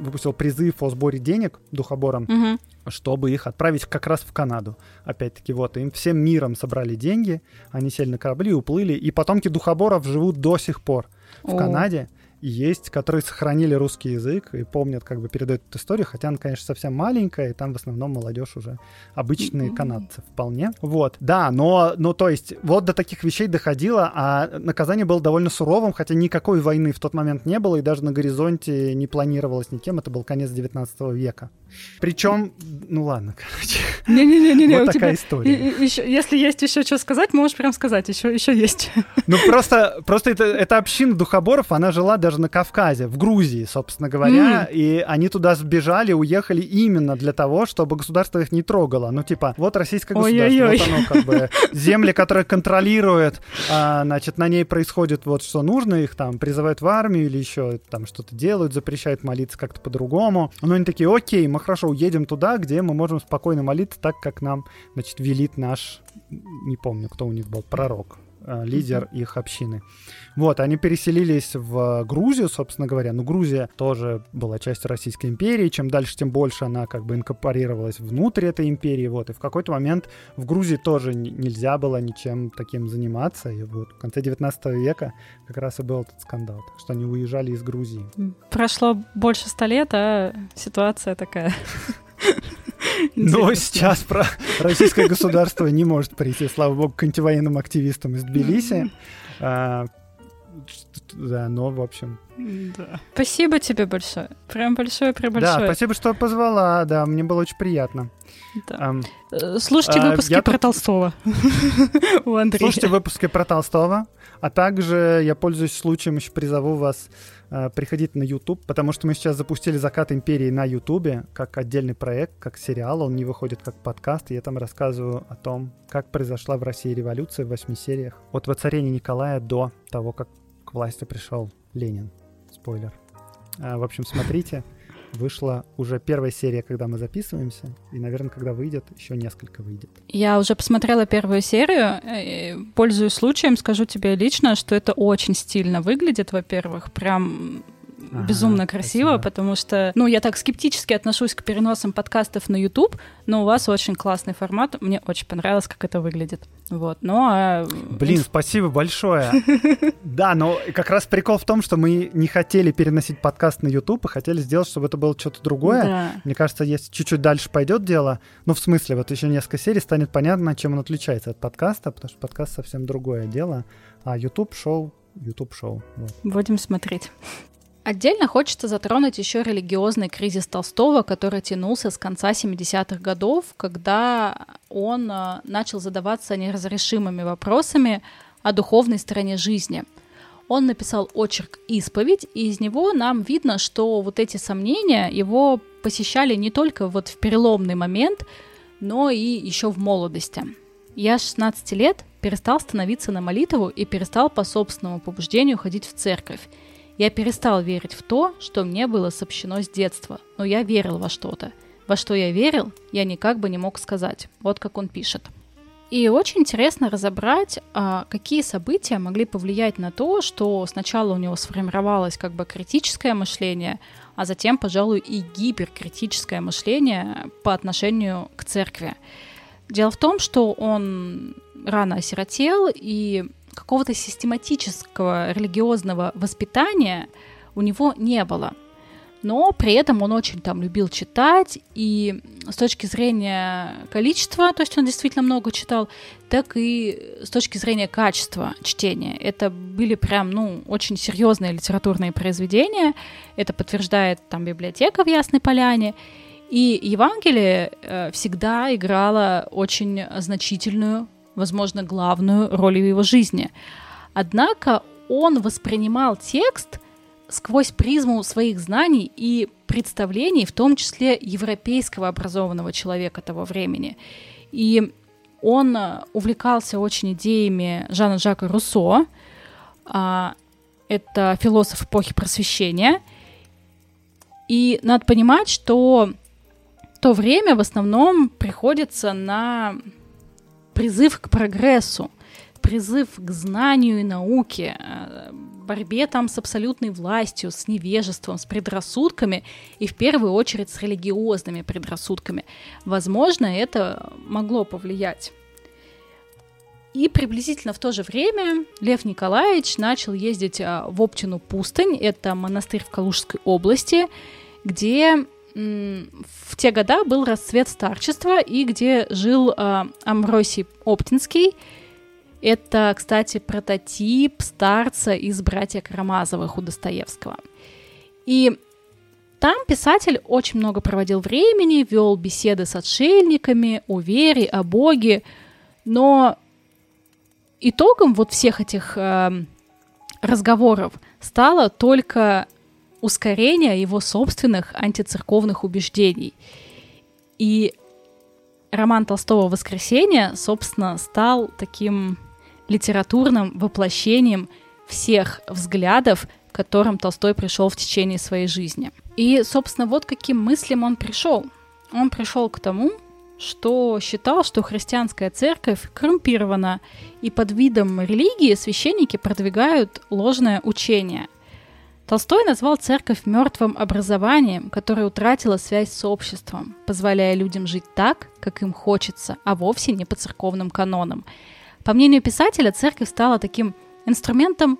выпустил призыв о сборе денег Духоборам, угу. чтобы их отправить как раз в Канаду. Опять-таки, вот, им всем миром собрали деньги, они сели на корабли, уплыли, и потомки Духоборов живут до сих пор в О. Канаде есть, которые сохранили русский язык и помнят, как бы передают эту историю, хотя она, конечно, совсем маленькая, и там в основном молодежь уже обычные канадцы вполне. Вот, да, но, но то есть вот до таких вещей доходило, а наказание было довольно суровым, хотя никакой войны в тот момент не было, и даже на горизонте не планировалось никем, это был конец 19 века. Причем, ну ладно, короче. Не-не-не, вот такая история. Еще, если есть еще что сказать, можешь прям сказать, еще, еще есть. Ну просто, просто это, эта община духоборов, она жила даже на Кавказе, в Грузии, собственно говоря, mm. и они туда сбежали, уехали именно для того, чтобы государство их не трогало. Ну типа, вот российское государство, Ой-ой-ой. вот оно как бы, земли, которые контролируют, а, значит, на ней происходит вот что нужно, их там призывают в армию или еще там что-то делают, запрещают молиться как-то по-другому. Но они такие, окей, мы хорошо уедем туда, где мы можем спокойно молиться так, как нам, значит, велит наш, не помню, кто у них был, пророк, э, лидер их общины. Вот, они переселились в Грузию, собственно говоря. Но Грузия тоже была частью Российской империи. Чем дальше, тем больше она как бы инкорпорировалась внутрь этой империи. Вот, и в какой-то момент в Грузии тоже нельзя было ничем таким заниматься. И вот в конце 19 века как раз и был этот скандал. Так что они уезжали из Грузии. Прошло больше ста лет, а ситуация такая. Но сейчас про российское государство не может прийти, слава богу, к антивоенным активистам из Тбилиси. Да, но, в общем... Да. Спасибо тебе большое. Прям большое, прям большое. Да, спасибо, что позвала, да, мне было очень приятно. Да. Um, Слушайте а, выпуски про Толстого у Андрея. Слушайте выпуски про Толстого, а также я пользуюсь случаем, еще призову вас э, приходить на YouTube, потому что мы сейчас запустили «Закат империи» на YouTube как отдельный проект, как сериал, он не выходит как подкаст, и я там рассказываю о том, как произошла в России революция в восьми сериях, от воцарения Николая до того, как к власти пришел Ленин. Спойлер. А, в общем, смотрите. Вышла уже первая серия, когда мы записываемся, и, наверное, когда выйдет, еще несколько выйдет. Я уже посмотрела первую серию, пользуясь случаем, скажу тебе лично, что это очень стильно выглядит, во-первых, прям ага, безумно красиво, спасибо. потому что, ну, я так скептически отношусь к переносам подкастов на YouTube, но у вас очень классный формат, мне очень понравилось, как это выглядит. Вот, ну а... Блин, спасибо большое. Да, но как раз прикол в том, что мы не хотели переносить подкаст на YouTube, и хотели сделать, чтобы это было что-то другое. Мне кажется, если чуть-чуть дальше пойдет дело, ну, в смысле, вот еще несколько серий, станет понятно, чем он отличается от подкаста, потому что подкаст совсем другое дело, а YouTube-шоу YouTube-шоу. Вот. Будем смотреть. Отдельно хочется затронуть еще религиозный кризис Толстого, который тянулся с конца 70-х годов, когда он а, начал задаваться неразрешимыми вопросами о духовной стороне жизни. Он написал очерк «Исповедь», и из него нам видно, что вот эти сомнения его посещали не только вот в переломный момент, но и еще в молодости. Я с 16 лет перестал становиться на молитву и перестал по собственному побуждению ходить в церковь. Я перестал верить в то, что мне было сообщено с детства, но я верил во что-то. Во что я верил, я никак бы не мог сказать. Вот как он пишет. И очень интересно разобрать, а, какие события могли повлиять на то, что сначала у него сформировалось как бы критическое мышление, а затем, пожалуй, и гиперкритическое мышление по отношению к церкви. Дело в том, что он рано осиротел, и какого-то систематического религиозного воспитания у него не было. Но при этом он очень там любил читать, и с точки зрения количества, то есть он действительно много читал, так и с точки зрения качества чтения. Это были прям, ну, очень серьезные литературные произведения. Это подтверждает там библиотека в Ясной Поляне. И Евангелие э, всегда играло очень значительную возможно, главную роль в его жизни. Однако он воспринимал текст сквозь призму своих знаний и представлений, в том числе европейского образованного человека того времени. И он увлекался очень идеями Жана Жака Руссо, а, это философ эпохи просвещения. И надо понимать, что то время в основном приходится на призыв к прогрессу, призыв к знанию и науке, э, борьбе там с абсолютной властью, с невежеством, с предрассудками и в первую очередь с религиозными предрассудками. Возможно, это могло повлиять. И приблизительно в то же время Лев Николаевич начал ездить э, в Оптину пустынь, это монастырь в Калужской области, где в те года был расцвет старчества, и где жил э, Амросий Оптинский. Это, кстати, прототип старца из «Братья Карамазовых» у Достоевского. И там писатель очень много проводил времени, вел беседы с отшельниками о вере, о Боге, но итогом вот всех этих э, разговоров стало только ускорения его собственных антицерковных убеждений. И роман Толстого «Воскресенье», собственно, стал таким литературным воплощением всех взглядов, к которым Толстой пришел в течение своей жизни. И, собственно, вот каким мыслям он пришел. Он пришел к тому, что считал, что христианская церковь коррумпирована, и под видом религии священники продвигают ложное учение. Толстой назвал церковь мертвым образованием, которое утратило связь с обществом, позволяя людям жить так, как им хочется, а вовсе не по церковным канонам. По мнению писателя, церковь стала таким инструментом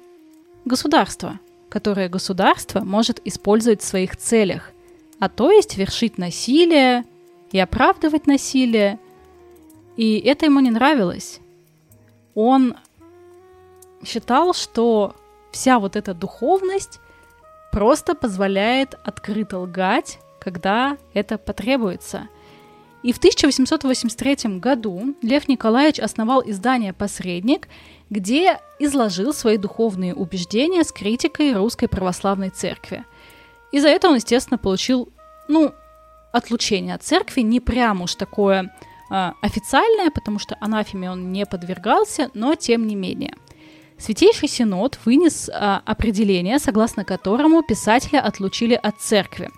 государства, которое государство может использовать в своих целях, а то есть вершить насилие и оправдывать насилие. И это ему не нравилось. Он считал, что вся вот эта духовность просто позволяет открыто лгать, когда это потребуется. И в 1883 году Лев Николаевич основал издание «Посредник», где изложил свои духовные убеждения с критикой русской православной церкви. И за это он, естественно, получил, ну, отлучение от церкви, не прямо уж такое э, официальное, потому что анафеме он не подвергался, но тем не менее. Святейший Синод вынес э, определение, согласно которому писателя отлучили от церкви.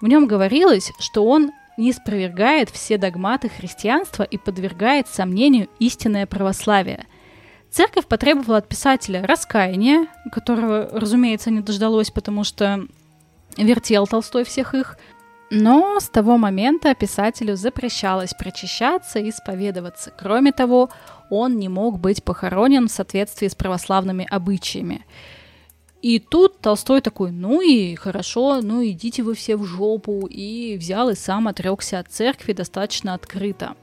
В нем говорилось, что он не спровергает все догматы христианства и подвергает сомнению истинное православие. Церковь потребовала от писателя раскаяния, которого, разумеется, не дождалось, потому что вертел Толстой всех их, но с того момента писателю запрещалось прочищаться и исповедоваться. Кроме того, он не мог быть похоронен в соответствии с православными обычаями. И тут Толстой такой, ну и хорошо, ну идите вы все в жопу, и взял и сам отрекся от церкви достаточно открыто.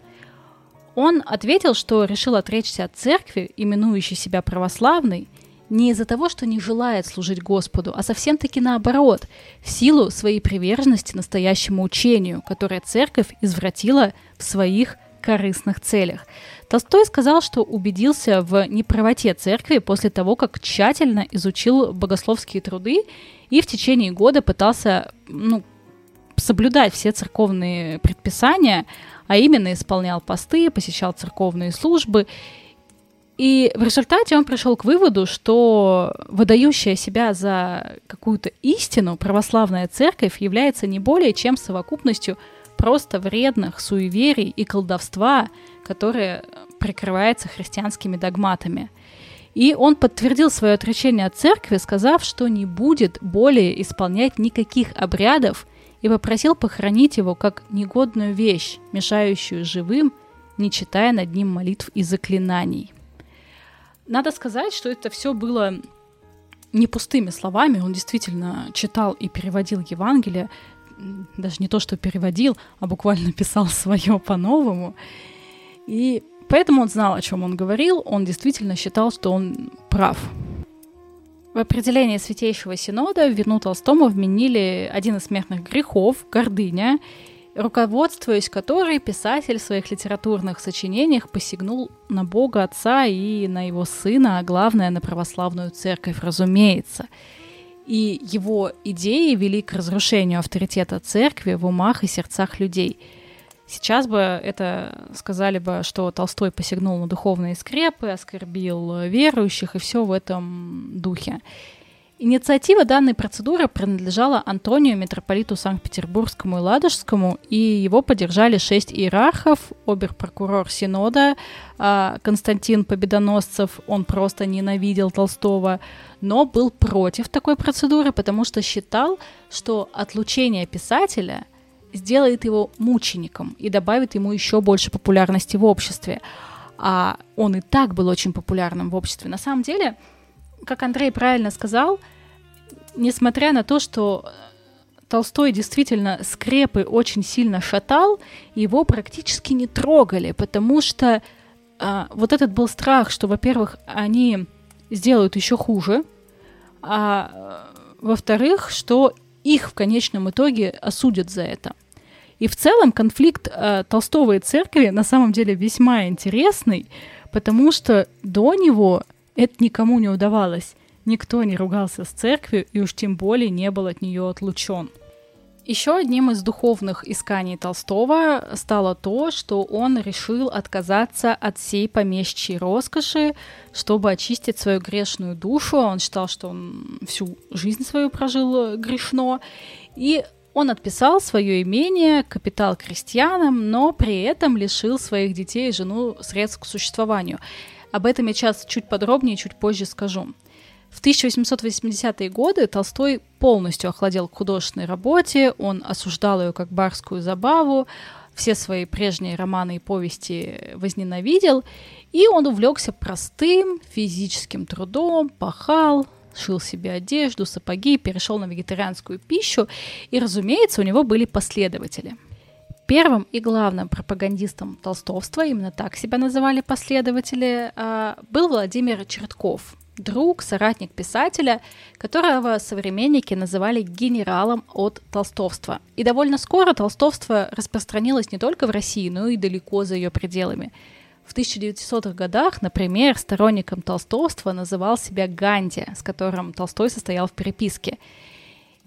Он ответил, что решил отречься от церкви, именующей себя православной, не из-за того, что не желает служить Господу, а совсем-таки наоборот, в силу своей приверженности настоящему учению, которое церковь извратила в своих корыстных целях. Толстой сказал, что убедился в неправоте церкви после того, как тщательно изучил богословские труды и в течение года пытался ну, соблюдать все церковные предписания, а именно исполнял посты, посещал церковные службы. И в результате он пришел к выводу, что выдающая себя за какую-то истину православная церковь является не более чем совокупностью просто вредных суеверий и колдовства, которое прикрывается христианскими догматами. И он подтвердил свое отречение от церкви, сказав, что не будет более исполнять никаких обрядов и попросил похоронить его как негодную вещь, мешающую живым, не читая над ним молитв и заклинаний. Надо сказать, что это все было не пустыми словами. Он действительно читал и переводил Евангелие. Даже не то, что переводил, а буквально писал свое по-новому. И поэтому он знал, о чем он говорил. Он действительно считал, что он прав. В определении Святейшего Синода вину Толстому вменили один из смертных грехов – гордыня – руководствуясь которой писатель в своих литературных сочинениях посягнул на Бога Отца и на его Сына, а главное, на православную церковь, разумеется. И его идеи вели к разрушению авторитета церкви в умах и сердцах людей. Сейчас бы это сказали бы, что Толстой посягнул на духовные скрепы, оскорбил верующих и все в этом духе. Инициатива данной процедуры принадлежала Антонию, митрополиту Санкт-Петербургскому и Ладожскому, и его поддержали шесть иерархов, обер-прокурор Синода, а, Константин Победоносцев, он просто ненавидел Толстого, но был против такой процедуры, потому что считал, что отлучение писателя сделает его мучеником и добавит ему еще больше популярности в обществе. А он и так был очень популярным в обществе. На самом деле, как Андрей правильно сказал, несмотря на то, что Толстой действительно скрепы очень сильно шатал, его практически не трогали, потому что а, вот этот был страх, что, во-первых, они сделают еще хуже, а во-вторых, что их в конечном итоге осудят за это. И в целом конфликт э, Толстого и церкви на самом деле весьма интересный, потому что до него это никому не удавалось. Никто не ругался с церковью и уж тем более не был от нее отлучен. Еще одним из духовных исканий Толстого стало то, что он решил отказаться от всей помещичьей роскоши, чтобы очистить свою грешную душу. Он считал, что он всю жизнь свою прожил грешно. И он отписал свое имение, капитал крестьянам, но при этом лишил своих детей и жену средств к существованию. Об этом я сейчас чуть подробнее, чуть позже скажу. В 1880-е годы Толстой полностью охладел к художественной работе, он осуждал ее как барскую забаву, все свои прежние романы и повести возненавидел, и он увлекся простым физическим трудом, пахал, шил себе одежду, сапоги, перешел на вегетарианскую пищу, и, разумеется, у него были последователи. Первым и главным пропагандистом толстовства, именно так себя называли последователи, а, был Владимир Чертков, друг, соратник писателя, которого современники называли генералом от толстовства. И довольно скоро толстовство распространилось не только в России, но и далеко за ее пределами. В 1900-х годах, например, сторонником толстовства называл себя Ганди, с которым Толстой состоял в переписке.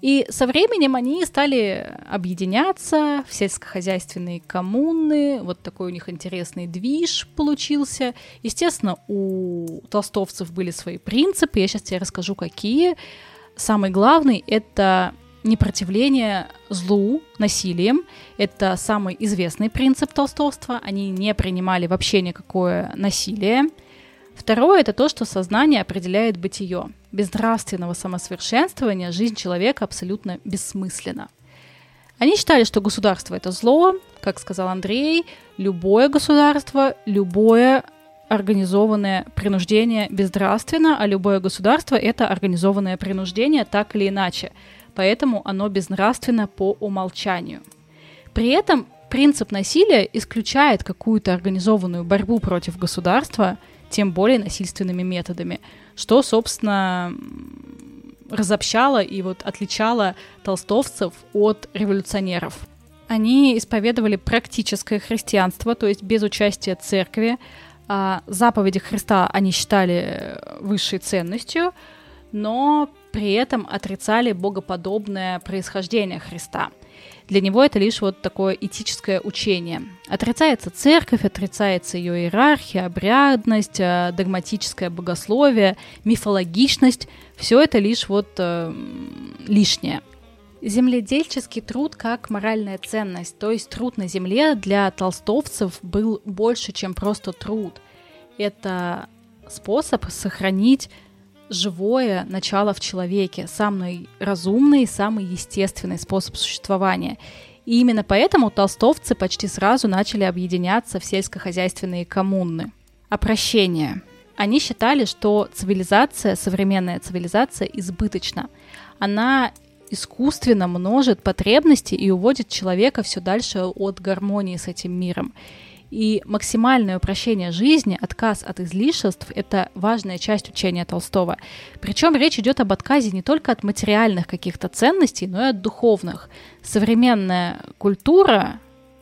И со временем они стали объединяться в сельскохозяйственные коммуны. Вот такой у них интересный движ получился. Естественно, у толстовцев были свои принципы. Я сейчас тебе расскажу, какие. Самый главный — это непротивление злу насилием. Это самый известный принцип толстовства. Они не принимали вообще никакое насилие. Второе — это то, что сознание определяет бытие. Без нравственного самосовершенствования жизнь человека абсолютно бессмысленна. Они считали, что государство — это зло, как сказал Андрей, любое государство, любое организованное принуждение безнравственно, а любое государство — это организованное принуждение так или иначе. Поэтому оно безнравственно по умолчанию. При этом принцип насилия исключает какую-то организованную борьбу против государства — тем более насильственными методами, что, собственно, разобщало и вот отличало толстовцев от революционеров. Они исповедовали практическое христианство, то есть без участия церкви. А заповеди Христа они считали высшей ценностью, но при этом отрицали богоподобное происхождение Христа – для него это лишь вот такое этическое учение. Отрицается церковь, отрицается ее иерархия, обрядность, э, догматическое богословие, мифологичность. Все это лишь вот э, лишнее. Земледельческий труд как моральная ценность, то есть труд на земле для толстовцев был больше, чем просто труд. Это способ сохранить живое начало в человеке, самый разумный, самый естественный способ существования. И именно поэтому толстовцы почти сразу начали объединяться в сельскохозяйственные коммуны. Опрощение. Они считали, что цивилизация, современная цивилизация избыточна. Она искусственно множит потребности и уводит человека все дальше от гармонии с этим миром. И максимальное упрощение жизни, отказ от излишеств – это важная часть учения Толстого. Причем речь идет об отказе не только от материальных каких-то ценностей, но и от духовных. Современная культура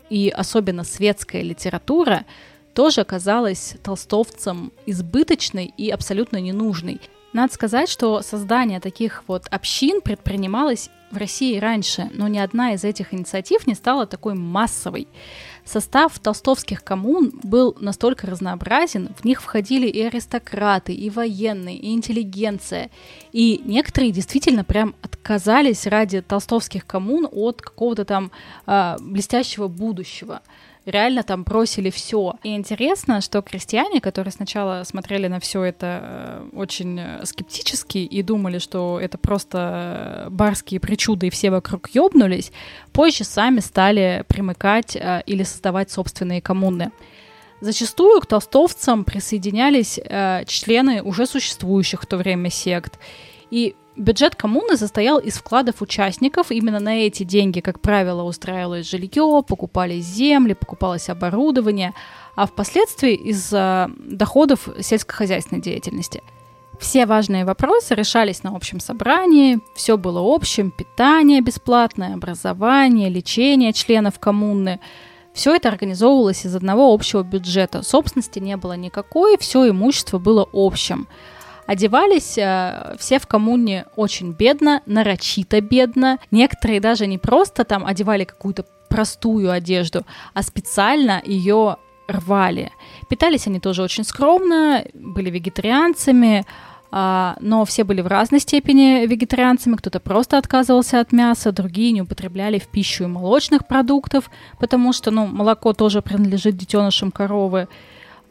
и особенно светская литература тоже оказалась толстовцам избыточной и абсолютно ненужной. Надо сказать, что создание таких вот общин предпринималось в России раньше, но ни одна из этих инициатив не стала такой массовой. Состав толстовских коммун был настолько разнообразен, в них входили и аристократы, и военные, и интеллигенция. И некоторые действительно прям отказались ради толстовских коммун от какого-то там э, блестящего будущего реально там бросили все. И интересно, что крестьяне, которые сначала смотрели на все это э, очень э, скептически и думали, что это просто э, барские причуды и все вокруг ёбнулись, позже сами стали примыкать или создавать собственные коммуны. Зачастую к толстовцам присоединялись э, члены уже существующих в то время сект. И Бюджет коммуны состоял из вкладов участников. Именно на эти деньги, как правило, устраивалось жилье, покупались земли, покупалось оборудование, а впоследствии из доходов сельскохозяйственной деятельности. Все важные вопросы решались на общем собрании, все было общим, питание бесплатное, образование, лечение членов коммуны. Все это организовывалось из одного общего бюджета. Собственности не было никакой, все имущество было общим. Одевались э, все в коммуне очень бедно, нарочито бедно. Некоторые даже не просто там одевали какую-то простую одежду, а специально ее рвали. Питались они тоже очень скромно, были вегетарианцами, а, но все были в разной степени вегетарианцами. Кто-то просто отказывался от мяса, другие не употребляли в пищу и молочных продуктов, потому что ну, молоко тоже принадлежит детенышам коровы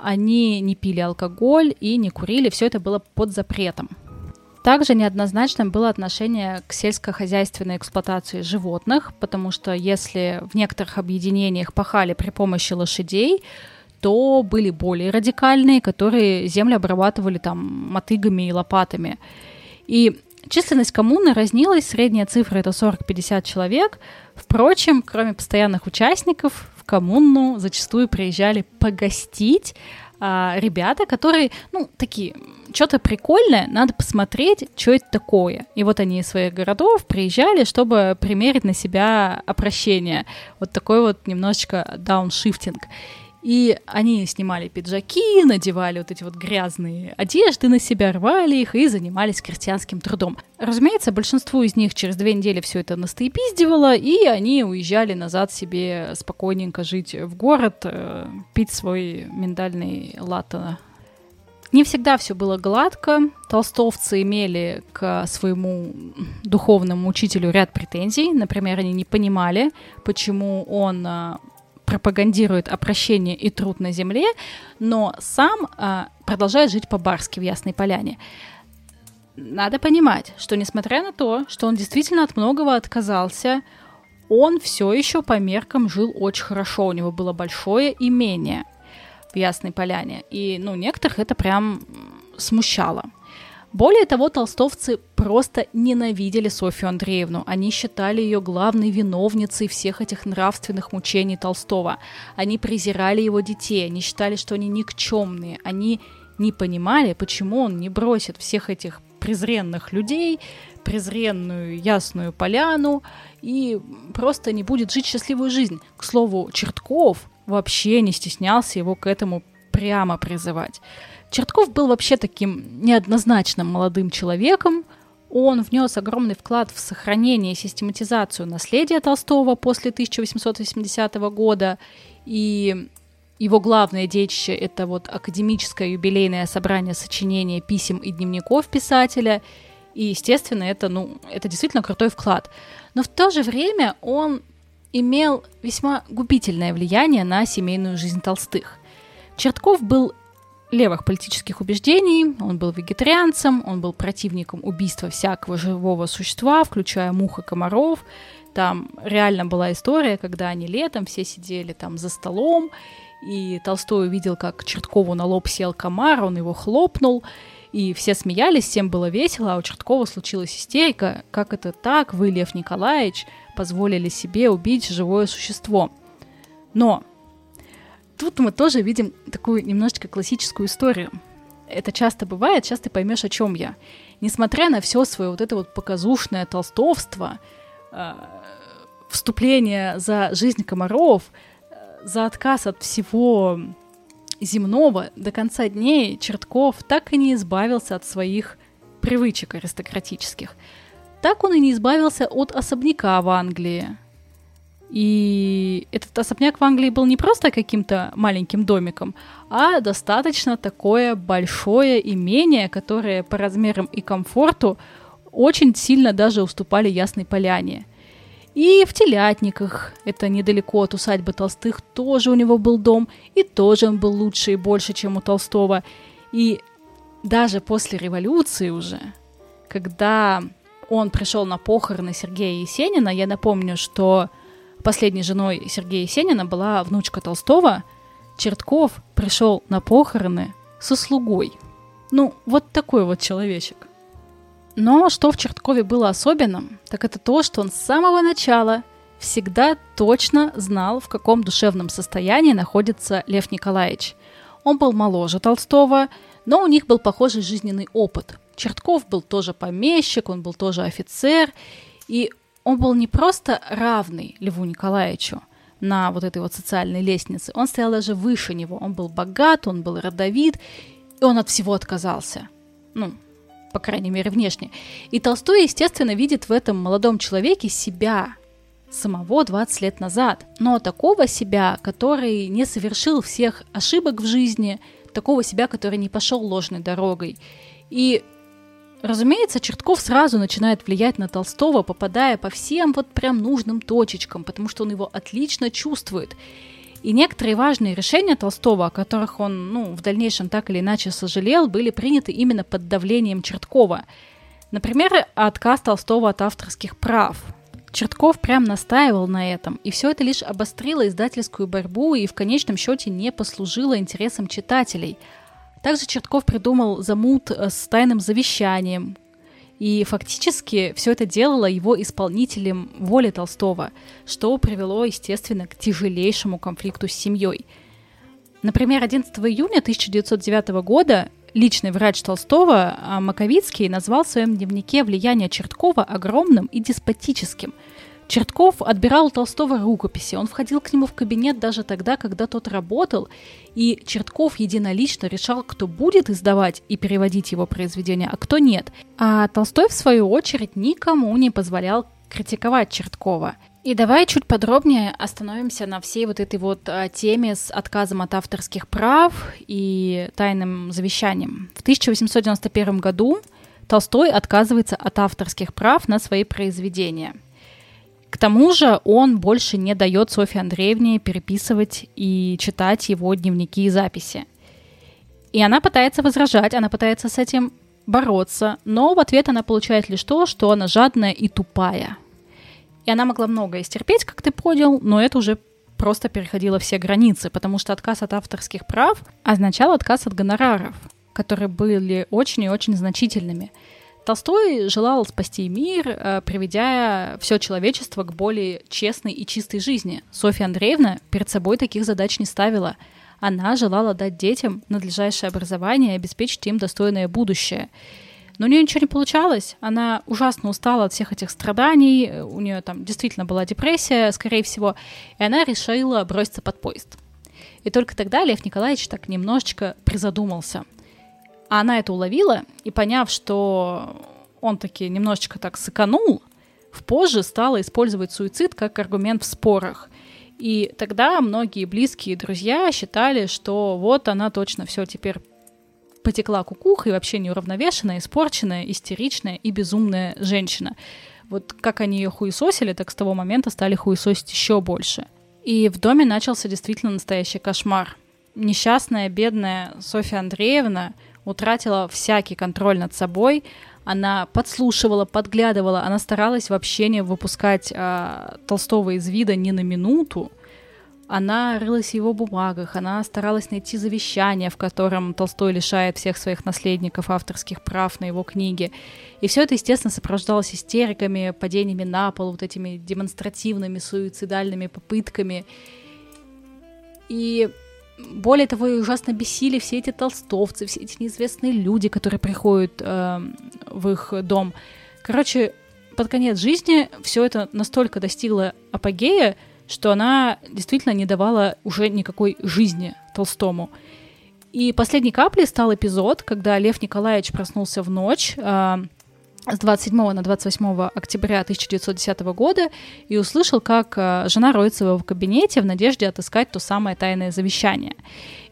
они не пили алкоголь и не курили, все это было под запретом. Также неоднозначным было отношение к сельскохозяйственной эксплуатации животных, потому что если в некоторых объединениях пахали при помощи лошадей, то были более радикальные, которые земли обрабатывали там мотыгами и лопатами. И Численность коммуны разнилась, средняя цифра это 40-50 человек. Впрочем, кроме постоянных участников, коммуну зачастую приезжали погостить а, ребята, которые, ну, такие, что-то прикольное, надо посмотреть, что это такое. И вот они из своих городов приезжали, чтобы примерить на себя опрощение. Вот такой вот немножечко дауншифтинг. И они снимали пиджаки, надевали вот эти вот грязные одежды на себя, рвали их и занимались крестьянским трудом. Разумеется, большинству из них через две недели все это настоепиздивало, и они уезжали назад себе спокойненько жить в город, э, пить свой миндальный латте не всегда все было гладко. Толстовцы имели к своему духовному учителю ряд претензий. Например, они не понимали, почему он э, пропагандирует опрощение и труд на земле, но сам а, продолжает жить по-барски в Ясной Поляне. Надо понимать, что несмотря на то, что он действительно от многого отказался, он все еще по меркам жил очень хорошо. У него было большое имение в Ясной Поляне. И, ну, некоторых это прям смущало. Более того, толстовцы просто ненавидели Софью Андреевну. Они считали ее главной виновницей всех этих нравственных мучений Толстого. Они презирали его детей, они считали, что они никчемные. Они не понимали, почему он не бросит всех этих презренных людей, презренную ясную поляну и просто не будет жить счастливую жизнь. К слову, Чертков вообще не стеснялся его к этому прямо призывать. Чертков был вообще таким неоднозначным молодым человеком. Он внес огромный вклад в сохранение и систематизацию наследия Толстого после 1880 года. И его главное детище — это вот академическое юбилейное собрание сочинения писем и дневников писателя. И, естественно, это, ну, это действительно крутой вклад. Но в то же время он имел весьма губительное влияние на семейную жизнь Толстых. Чертков был левых политических убеждений, он был вегетарианцем, он был противником убийства всякого живого существа, включая мух и комаров. Там реально была история, когда они летом все сидели там за столом, и Толстой увидел, как Черткову на лоб сел комар, он его хлопнул, и все смеялись, всем было весело, а у Черткова случилась истерика. Как это так, вы, Лев Николаевич, позволили себе убить живое существо? Но тут мы тоже видим такую немножечко классическую историю. Это часто бывает, сейчас ты поймешь, о чем я. Несмотря на все свое вот это вот показушное толстовство, э, вступление за жизнь комаров, э, за отказ от всего земного до конца дней Чертков так и не избавился от своих привычек аристократических. Так он и не избавился от особняка в Англии, и этот особняк в Англии был не просто каким-то маленьким домиком, а достаточно такое большое имение, которое по размерам и комфорту очень сильно даже уступали Ясной Поляне. И в Телятниках, это недалеко от усадьбы Толстых, тоже у него был дом, и тоже он был лучше и больше, чем у Толстого. И даже после революции уже, когда он пришел на похороны Сергея Есенина, я напомню, что Последней женой Сергея Есенина была внучка Толстого. Чертков пришел на похороны со слугой. Ну, вот такой вот человечек. Но что в Черткове было особенным, так это то, что он с самого начала всегда точно знал, в каком душевном состоянии находится Лев Николаевич. Он был моложе Толстого, но у них был похожий жизненный опыт. Чертков был тоже помещик, он был тоже офицер, и он был не просто равный Льву Николаевичу на вот этой вот социальной лестнице, он стоял даже выше него. Он был богат, он был родовит, и он от всего отказался. Ну, по крайней мере, внешне. И Толстой, естественно, видит в этом молодом человеке себя, самого 20 лет назад, но такого себя, который не совершил всех ошибок в жизни, такого себя, который не пошел ложной дорогой. И Разумеется, Чертков сразу начинает влиять на Толстого, попадая по всем вот прям нужным точечкам, потому что он его отлично чувствует. И некоторые важные решения Толстого, о которых он ну, в дальнейшем так или иначе сожалел, были приняты именно под давлением Черткова. Например, отказ Толстого от авторских прав. Чертков прям настаивал на этом, и все это лишь обострило издательскую борьбу и в конечном счете не послужило интересам читателей – также Чертков придумал замут э, с тайным завещанием. И фактически все это делало его исполнителем воли Толстого, что привело, естественно, к тяжелейшему конфликту с семьей. Например, 11 июня 1909 года личный врач Толстого а, Маковицкий назвал в своем дневнике влияние Черткова огромным и деспотическим – Чертков отбирал у Толстого рукописи, он входил к нему в кабинет даже тогда, когда тот работал, и Чертков единолично решал, кто будет издавать и переводить его произведения, а кто нет. А Толстой, в свою очередь, никому не позволял критиковать Черткова. И давай чуть подробнее остановимся на всей вот этой вот а, теме с отказом от авторских прав и тайным завещанием. В 1891 году Толстой отказывается от авторских прав на свои произведения – к тому же он больше не дает Софье Андреевне переписывать и читать его дневники и записи. И она пытается возражать, она пытается с этим бороться, но в ответ она получает лишь то, что она жадная и тупая. И она могла многое стерпеть, как ты понял, но это уже просто переходило все границы, потому что отказ от авторских прав означал отказ от гонораров, которые были очень и очень значительными – Толстой желал спасти мир, э, приведя все человечество к более честной и чистой жизни. Софья Андреевна перед собой таких задач не ставила. Она желала дать детям надлежащее образование и обеспечить им достойное будущее. Но у нее ничего не получалось. Она ужасно устала от всех этих страданий. У нее там действительно была депрессия, скорее всего. И она решила броситься под поезд. И только тогда Лев Николаевич так немножечко призадумался. А она это уловила, и поняв, что он таки немножечко так сэканул, в позже стала использовать суицид как аргумент в спорах. И тогда многие близкие друзья считали, что вот она точно все теперь потекла кукуха и вообще неуравновешенная, испорченная, истеричная и безумная женщина. Вот как они ее хуесосили, так с того момента стали хуесосить еще больше. И в доме начался действительно настоящий кошмар. Несчастная, бедная Софья Андреевна утратила всякий контроль над собой, она подслушивала, подглядывала, она старалась вообще не выпускать э, Толстого из вида ни на минуту. Она рылась в его бумагах, она старалась найти завещание, в котором Толстой лишает всех своих наследников авторских прав на его книги. И все это, естественно, сопровождалось истериками, падениями на пол, вот этими демонстративными суицидальными попытками. И более того, и ужасно бесили все эти толстовцы, все эти неизвестные люди, которые приходят э, в их дом. Короче, под конец жизни все это настолько достигло апогея, что она действительно не давала уже никакой жизни Толстому. И последней каплей стал эпизод, когда Лев Николаевич проснулся в ночь, э, с 27 на 28 октября 1910 года и услышал, как э, жена роется в кабинете в надежде отыскать то самое тайное завещание.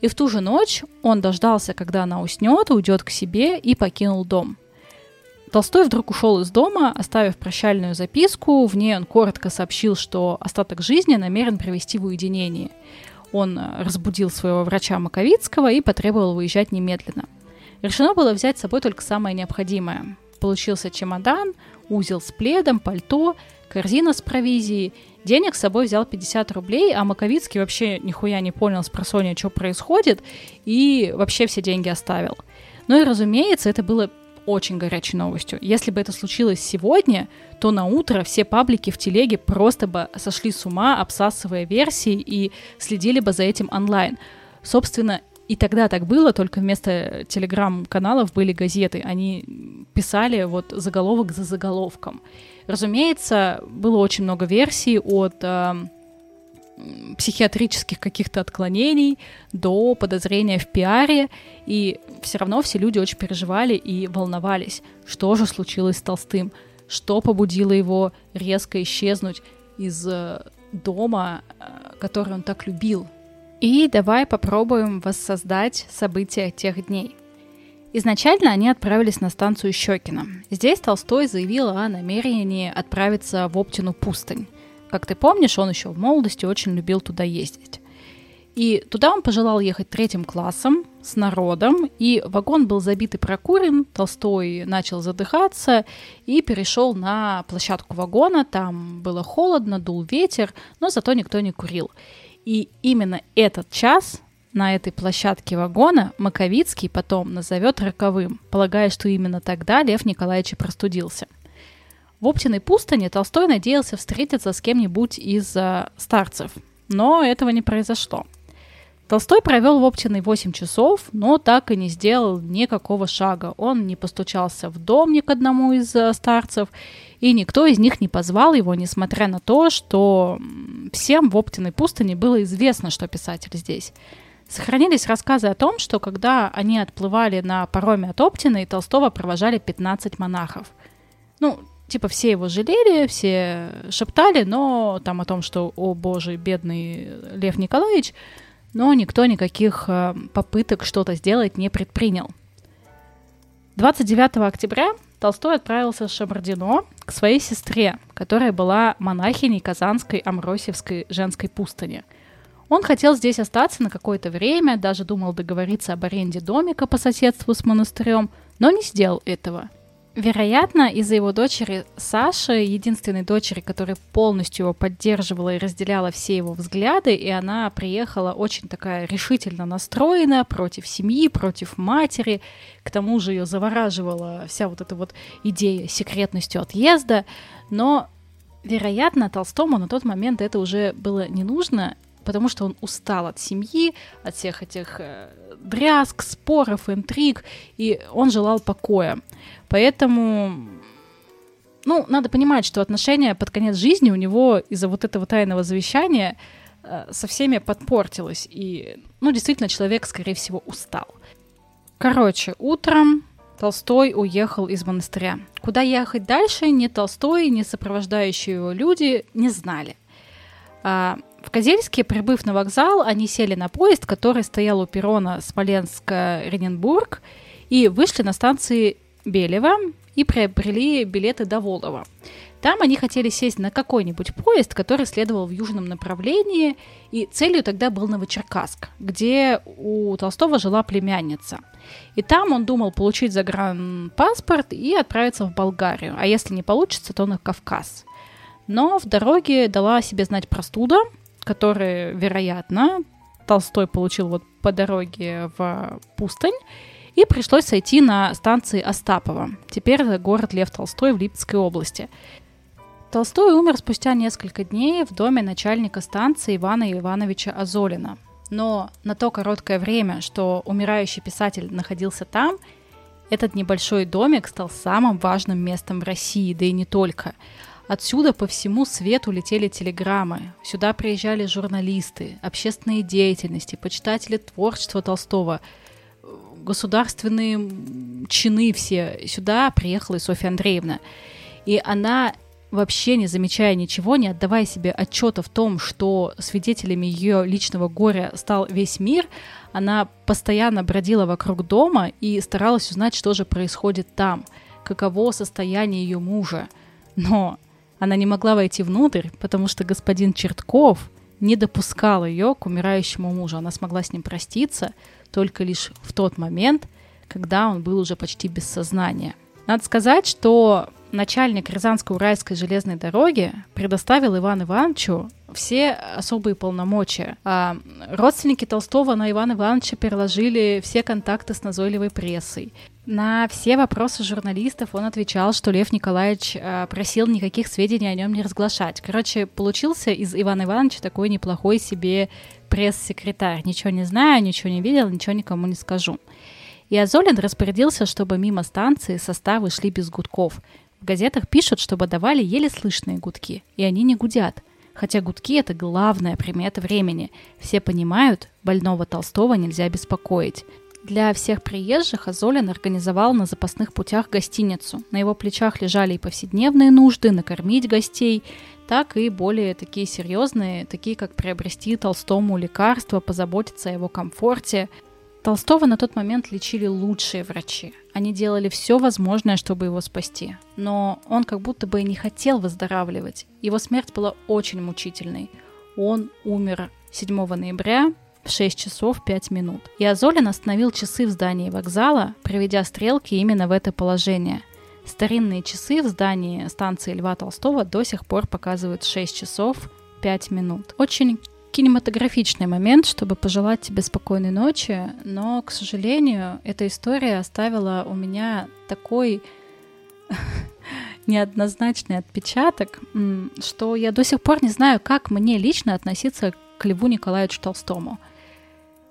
И в ту же ночь он дождался, когда она уснет, уйдет к себе и покинул дом. Толстой вдруг ушел из дома, оставив прощальную записку. В ней он коротко сообщил, что остаток жизни намерен провести в уединении. Он э, разбудил своего врача Маковицкого и потребовал выезжать немедленно. Решено было взять с собой только самое необходимое получился чемодан, узел с пледом, пальто, корзина с провизией. Денег с собой взял 50 рублей, а Маковицкий вообще нихуя не понял с просонья, что происходит, и вообще все деньги оставил. Ну и, разумеется, это было очень горячей новостью. Если бы это случилось сегодня, то на утро все паблики в телеге просто бы сошли с ума, обсасывая версии и следили бы за этим онлайн. Собственно, и тогда так было, только вместо телеграм-каналов были газеты. Они писали вот заголовок за заголовком. Разумеется, было очень много версий от э, психиатрических каких-то отклонений до подозрения в пиаре, и все равно все люди очень переживали и волновались, что же случилось с Толстым, что побудило его резко исчезнуть из э, дома, э, который он так любил, и давай попробуем воссоздать события тех дней. Изначально они отправились на станцию Щекино. Здесь Толстой заявил о намерении отправиться в Оптину пустынь. Как ты помнишь, он еще в молодости очень любил туда ездить. И туда он пожелал ехать третьим классом с народом, и вагон был забит и прокурен, Толстой начал задыхаться и перешел на площадку вагона, там было холодно, дул ветер, но зато никто не курил. И именно этот час на этой площадке вагона Маковицкий потом назовет роковым, полагая, что именно тогда Лев Николаевич простудился. В Оптиной пустыне Толстой надеялся встретиться с кем-нибудь из э, старцев, но этого не произошло. Толстой провел в Оптиной 8 часов, но так и не сделал никакого шага. Он не постучался в дом ни к одному из э, старцев, и никто из них не позвал его, несмотря на то, что всем в Оптиной пустыне было известно, что писатель здесь. Сохранились рассказы о том, что когда они отплывали на пароме от Оптины, Толстого провожали 15 монахов. Ну, типа все его жалели, все шептали, но там о том, что, о боже, бедный Лев Николаевич, но никто никаких э, попыток что-то сделать не предпринял. 29 октября Толстой отправился в Шабардино к своей сестре, которая была монахиней Казанской Амросевской женской пустыни – он хотел здесь остаться на какое-то время, даже думал договориться об аренде домика по соседству с монастырем, но не сделал этого. Вероятно, из-за его дочери Саши, единственной дочери, которая полностью его поддерживала и разделяла все его взгляды, и она приехала очень такая решительно настроена против семьи, против матери. К тому же ее завораживала вся вот эта вот идея секретностью отъезда. Но, вероятно, Толстому на тот момент это уже было не нужно, потому что он устал от семьи, от всех этих э, дрязг, споров, интриг, и он желал покоя. Поэтому, ну, надо понимать, что отношения под конец жизни у него из-за вот этого тайного завещания э, со всеми подпортилось, и, ну, действительно, человек, скорее всего, устал. Короче, утром Толстой уехал из монастыря. Куда ехать дальше, ни Толстой, ни сопровождающие его люди не знали. А, в Козельске, прибыв на вокзал, они сели на поезд, который стоял у перрона Смоленск-Рененбург, и вышли на станции Белева и приобрели билеты до Волова. Там они хотели сесть на какой-нибудь поезд, который следовал в южном направлении, и целью тогда был Новочеркасск, где у Толстого жила племянница. И там он думал получить загранпаспорт и отправиться в Болгарию, а если не получится, то на Кавказ. Но в дороге дала о себе знать простуда – которые, вероятно, Толстой получил вот по дороге в пустынь, и пришлось сойти на станции Остапова. Теперь это город Лев Толстой в Липецкой области. Толстой умер спустя несколько дней в доме начальника станции Ивана Ивановича Азолина. Но на то короткое время, что умирающий писатель находился там, этот небольшой домик стал самым важным местом в России, да и не только – Отсюда по всему свету летели телеграммы. Сюда приезжали журналисты, общественные деятельности, почитатели творчества Толстого, государственные чины все. Сюда приехала и Софья Андреевна. И она вообще не замечая ничего, не отдавая себе отчета в том, что свидетелями ее личного горя стал весь мир, она постоянно бродила вокруг дома и старалась узнать, что же происходит там, каково состояние ее мужа. Но она не могла войти внутрь, потому что господин Чертков не допускал ее к умирающему мужу. Она смогла с ним проститься только лишь в тот момент, когда он был уже почти без сознания. Надо сказать, что начальник Рязанско-Уральской железной дороги предоставил Ивану Ивановичу все особые полномочия. А родственники Толстого на Ивана Ивановича переложили все контакты с назойливой прессой. На все вопросы журналистов он отвечал, что Лев Николаевич э, просил никаких сведений о нем не разглашать. Короче, получился из Ивана Ивановича такой неплохой себе пресс-секретарь. Ничего не знаю, ничего не видел, ничего никому не скажу. И Азолин распорядился, чтобы мимо станции составы шли без гудков. В газетах пишут, чтобы давали еле слышные гудки, и они не гудят. Хотя гудки — это главная примета времени. Все понимают, больного Толстого нельзя беспокоить. Для всех приезжих Азолин организовал на запасных путях гостиницу. На его плечах лежали и повседневные нужды, накормить гостей, так и более такие серьезные, такие как приобрести Толстому лекарства, позаботиться о его комфорте. Толстого на тот момент лечили лучшие врачи. Они делали все возможное, чтобы его спасти. Но он как будто бы и не хотел выздоравливать. Его смерть была очень мучительной. Он умер 7 ноября в 6 часов 5 минут. И Азолин остановил часы в здании вокзала, приведя стрелки именно в это положение. Старинные часы в здании станции Льва Толстого до сих пор показывают 6 часов 5 минут. Очень кинематографичный момент, чтобы пожелать тебе спокойной ночи, но, к сожалению, эта история оставила у меня такой неоднозначный отпечаток, что я до сих пор не знаю, как мне лично относиться к Льву Николаевичу Толстому.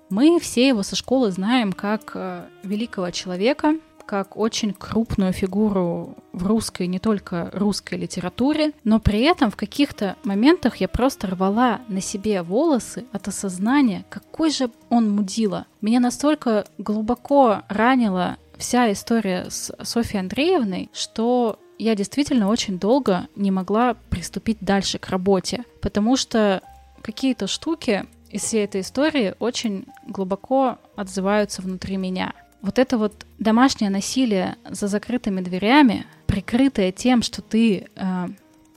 Мы все его со школы знаем как э, великого человека, как очень крупную фигуру в русской, не только русской литературе, но при этом в каких-то моментах я просто рвала на себе волосы от осознания, какой же он мудила. Меня настолько глубоко ранила вся история с Софьей Андреевной, что я действительно очень долго не могла приступить дальше к работе, потому что какие-то штуки из всей этой истории очень глубоко отзываются внутри меня. Вот это вот домашнее насилие за закрытыми дверями, прикрытое тем, что ты э,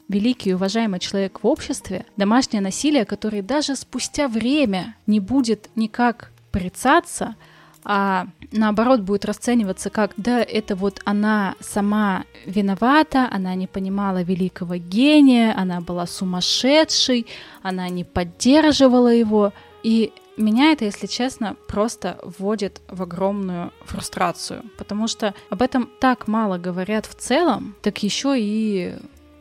великий и уважаемый человек в обществе, домашнее насилие, которое даже спустя время не будет никак порицаться, а наоборот будет расцениваться как да, это вот она сама виновата, она не понимала великого гения, она была сумасшедшей, она не поддерживала его. И меня это, если честно, просто вводит в огромную фрустрацию, потому что об этом так мало говорят в целом, так еще и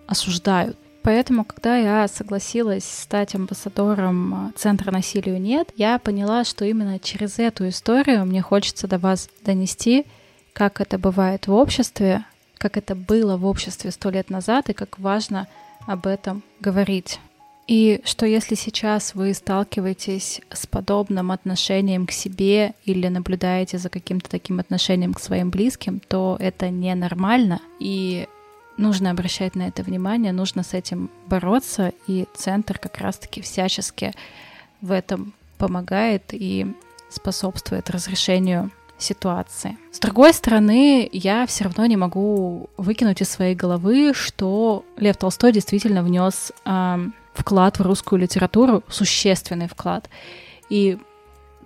осуждают. Поэтому, когда я согласилась стать амбассадором э, Центра насилию нет, я поняла, что именно через эту историю мне хочется до вас донести, как это бывает в обществе, как это было в обществе сто лет назад и как важно об этом говорить. И что если сейчас вы сталкиваетесь с подобным отношением к себе или наблюдаете за каким-то таким отношением к своим близким, то это ненормально. И нужно обращать на это внимание, нужно с этим бороться, и центр как раз-таки всячески в этом помогает и способствует разрешению ситуации. С другой стороны, я все равно не могу выкинуть из своей головы, что Лев Толстой действительно внес э, вклад в русскую литературу, существенный вклад. И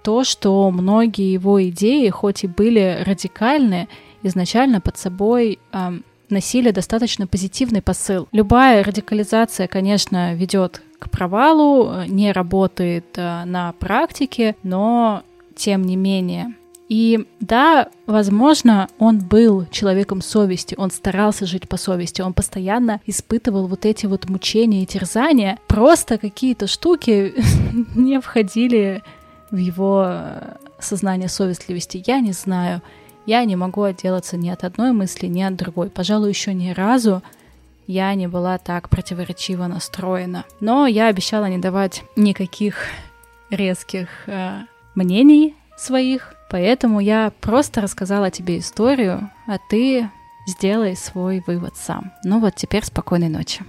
то, что многие его идеи, хоть и были радикальны, изначально под собой э, носили достаточно позитивный посыл. Любая радикализация, конечно, ведет к провалу, не работает э, на практике, но тем не менее. И да, возможно, он был человеком совести, он старался жить по совести, он постоянно испытывал вот эти вот мучения и терзания. Просто какие-то штуки не входили в его э, сознание совестливости. Я не знаю. Я не могу отделаться ни от одной мысли, ни от другой. Пожалуй, еще ни разу я не была так противоречиво настроена. Но я обещала не давать никаких резких э, мнений своих, поэтому я просто рассказала тебе историю, а ты сделай свой вывод сам. Ну вот теперь спокойной ночи.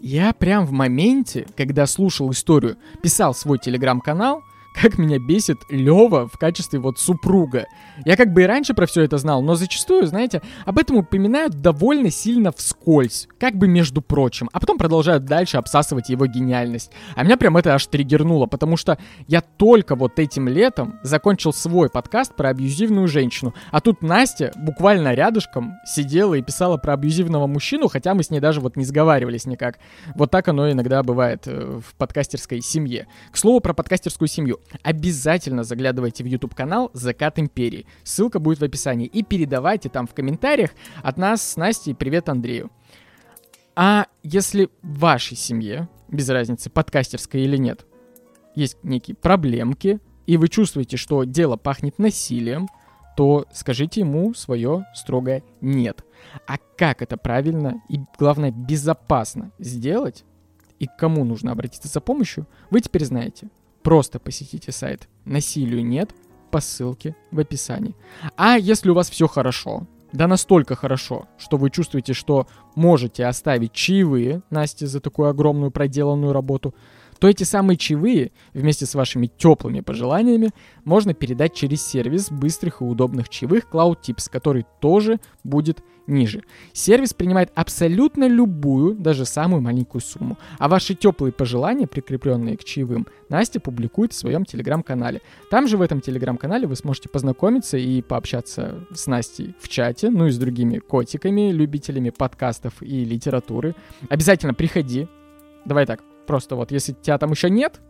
Я прям в моменте, когда слушал историю, писал свой телеграм-канал, как меня бесит Лева в качестве вот супруга. Я как бы и раньше про все это знал, но зачастую, знаете, об этом упоминают довольно сильно вскользь, как бы между прочим, а потом продолжают дальше обсасывать его гениальность. А меня прям это аж триггернуло, потому что я только вот этим летом закончил свой подкаст про абьюзивную женщину, а тут Настя буквально рядышком сидела и писала про абьюзивного мужчину, хотя мы с ней даже вот не сговаривались никак. Вот так оно иногда бывает э, в подкастерской семье. К слову про подкастерскую семью. Обязательно заглядывайте в YouTube канал «Закат Империи». Ссылка будет в описании. И передавайте там в комментариях от нас с Настей привет Андрею. А если в вашей семье, без разницы, подкастерской или нет, есть некие проблемки, и вы чувствуете, что дело пахнет насилием, то скажите ему свое строгое «нет». А как это правильно и, главное, безопасно сделать, и к кому нужно обратиться за помощью, вы теперь знаете. Просто посетите сайт «Насилию нет» по ссылке в описании. А если у вас все хорошо, да настолько хорошо, что вы чувствуете, что можете оставить чаевые Насте за такую огромную проделанную работу, то эти самые чаевые вместе с вашими теплыми пожеланиями можно передать через сервис быстрых и удобных чаевых Cloud Tips, который тоже будет ниже. Сервис принимает абсолютно любую, даже самую маленькую сумму. А ваши теплые пожелания, прикрепленные к чаевым, Настя публикует в своем телеграм-канале. Там же в этом телеграм-канале вы сможете познакомиться и пообщаться с Настей в чате, ну и с другими котиками, любителями подкастов и литературы. Обязательно приходи. Давай так, просто вот, если тебя там еще нет,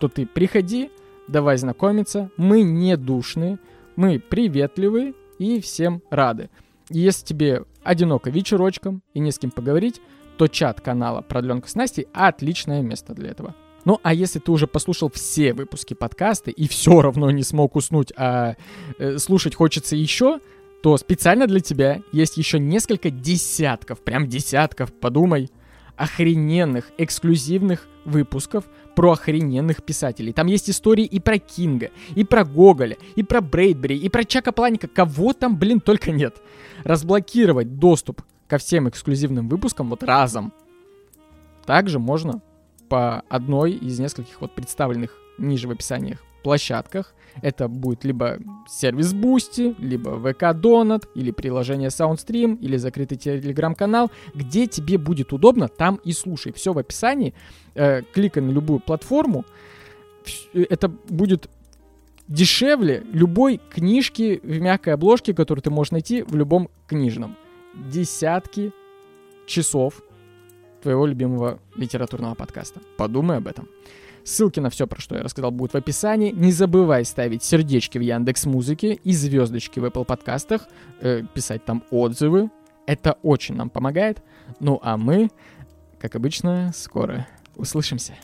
то ты приходи, давай знакомиться. Мы не душные, мы приветливые и всем рады. И если тебе одиноко вечерочком и не с кем поговорить, то чат канала «Продленка с Настей» — отличное место для этого. Ну, а если ты уже послушал все выпуски подкаста и все равно не смог уснуть, а э, слушать хочется еще, то специально для тебя есть еще несколько десятков, прям десятков, подумай, охрененных, эксклюзивных выпусков про охрененных писателей. Там есть истории и про Кинга, и про Гоголя, и про Брейдбери, и про Чака Планика. Кого там, блин, только нет. Разблокировать доступ ко всем эксклюзивным выпускам вот разом. Также можно по одной из нескольких вот представленных ниже в описаниях площадках. Это будет либо сервис Boosty, либо VK Donut, или приложение SoundStream, или закрытый телеграм-канал. Где тебе будет удобно, там и слушай. Все в описании. Э, кликай на любую платформу. Это будет дешевле любой книжки в мягкой обложке, которую ты можешь найти в любом книжном. Десятки часов твоего любимого литературного подкаста. Подумай об этом. Ссылки на все, про что я рассказал, будут в описании. Не забывай ставить сердечки в Яндекс Музыке и звездочки в Apple подкастах, э, писать там отзывы. Это очень нам помогает. Ну а мы, как обычно, скоро услышимся.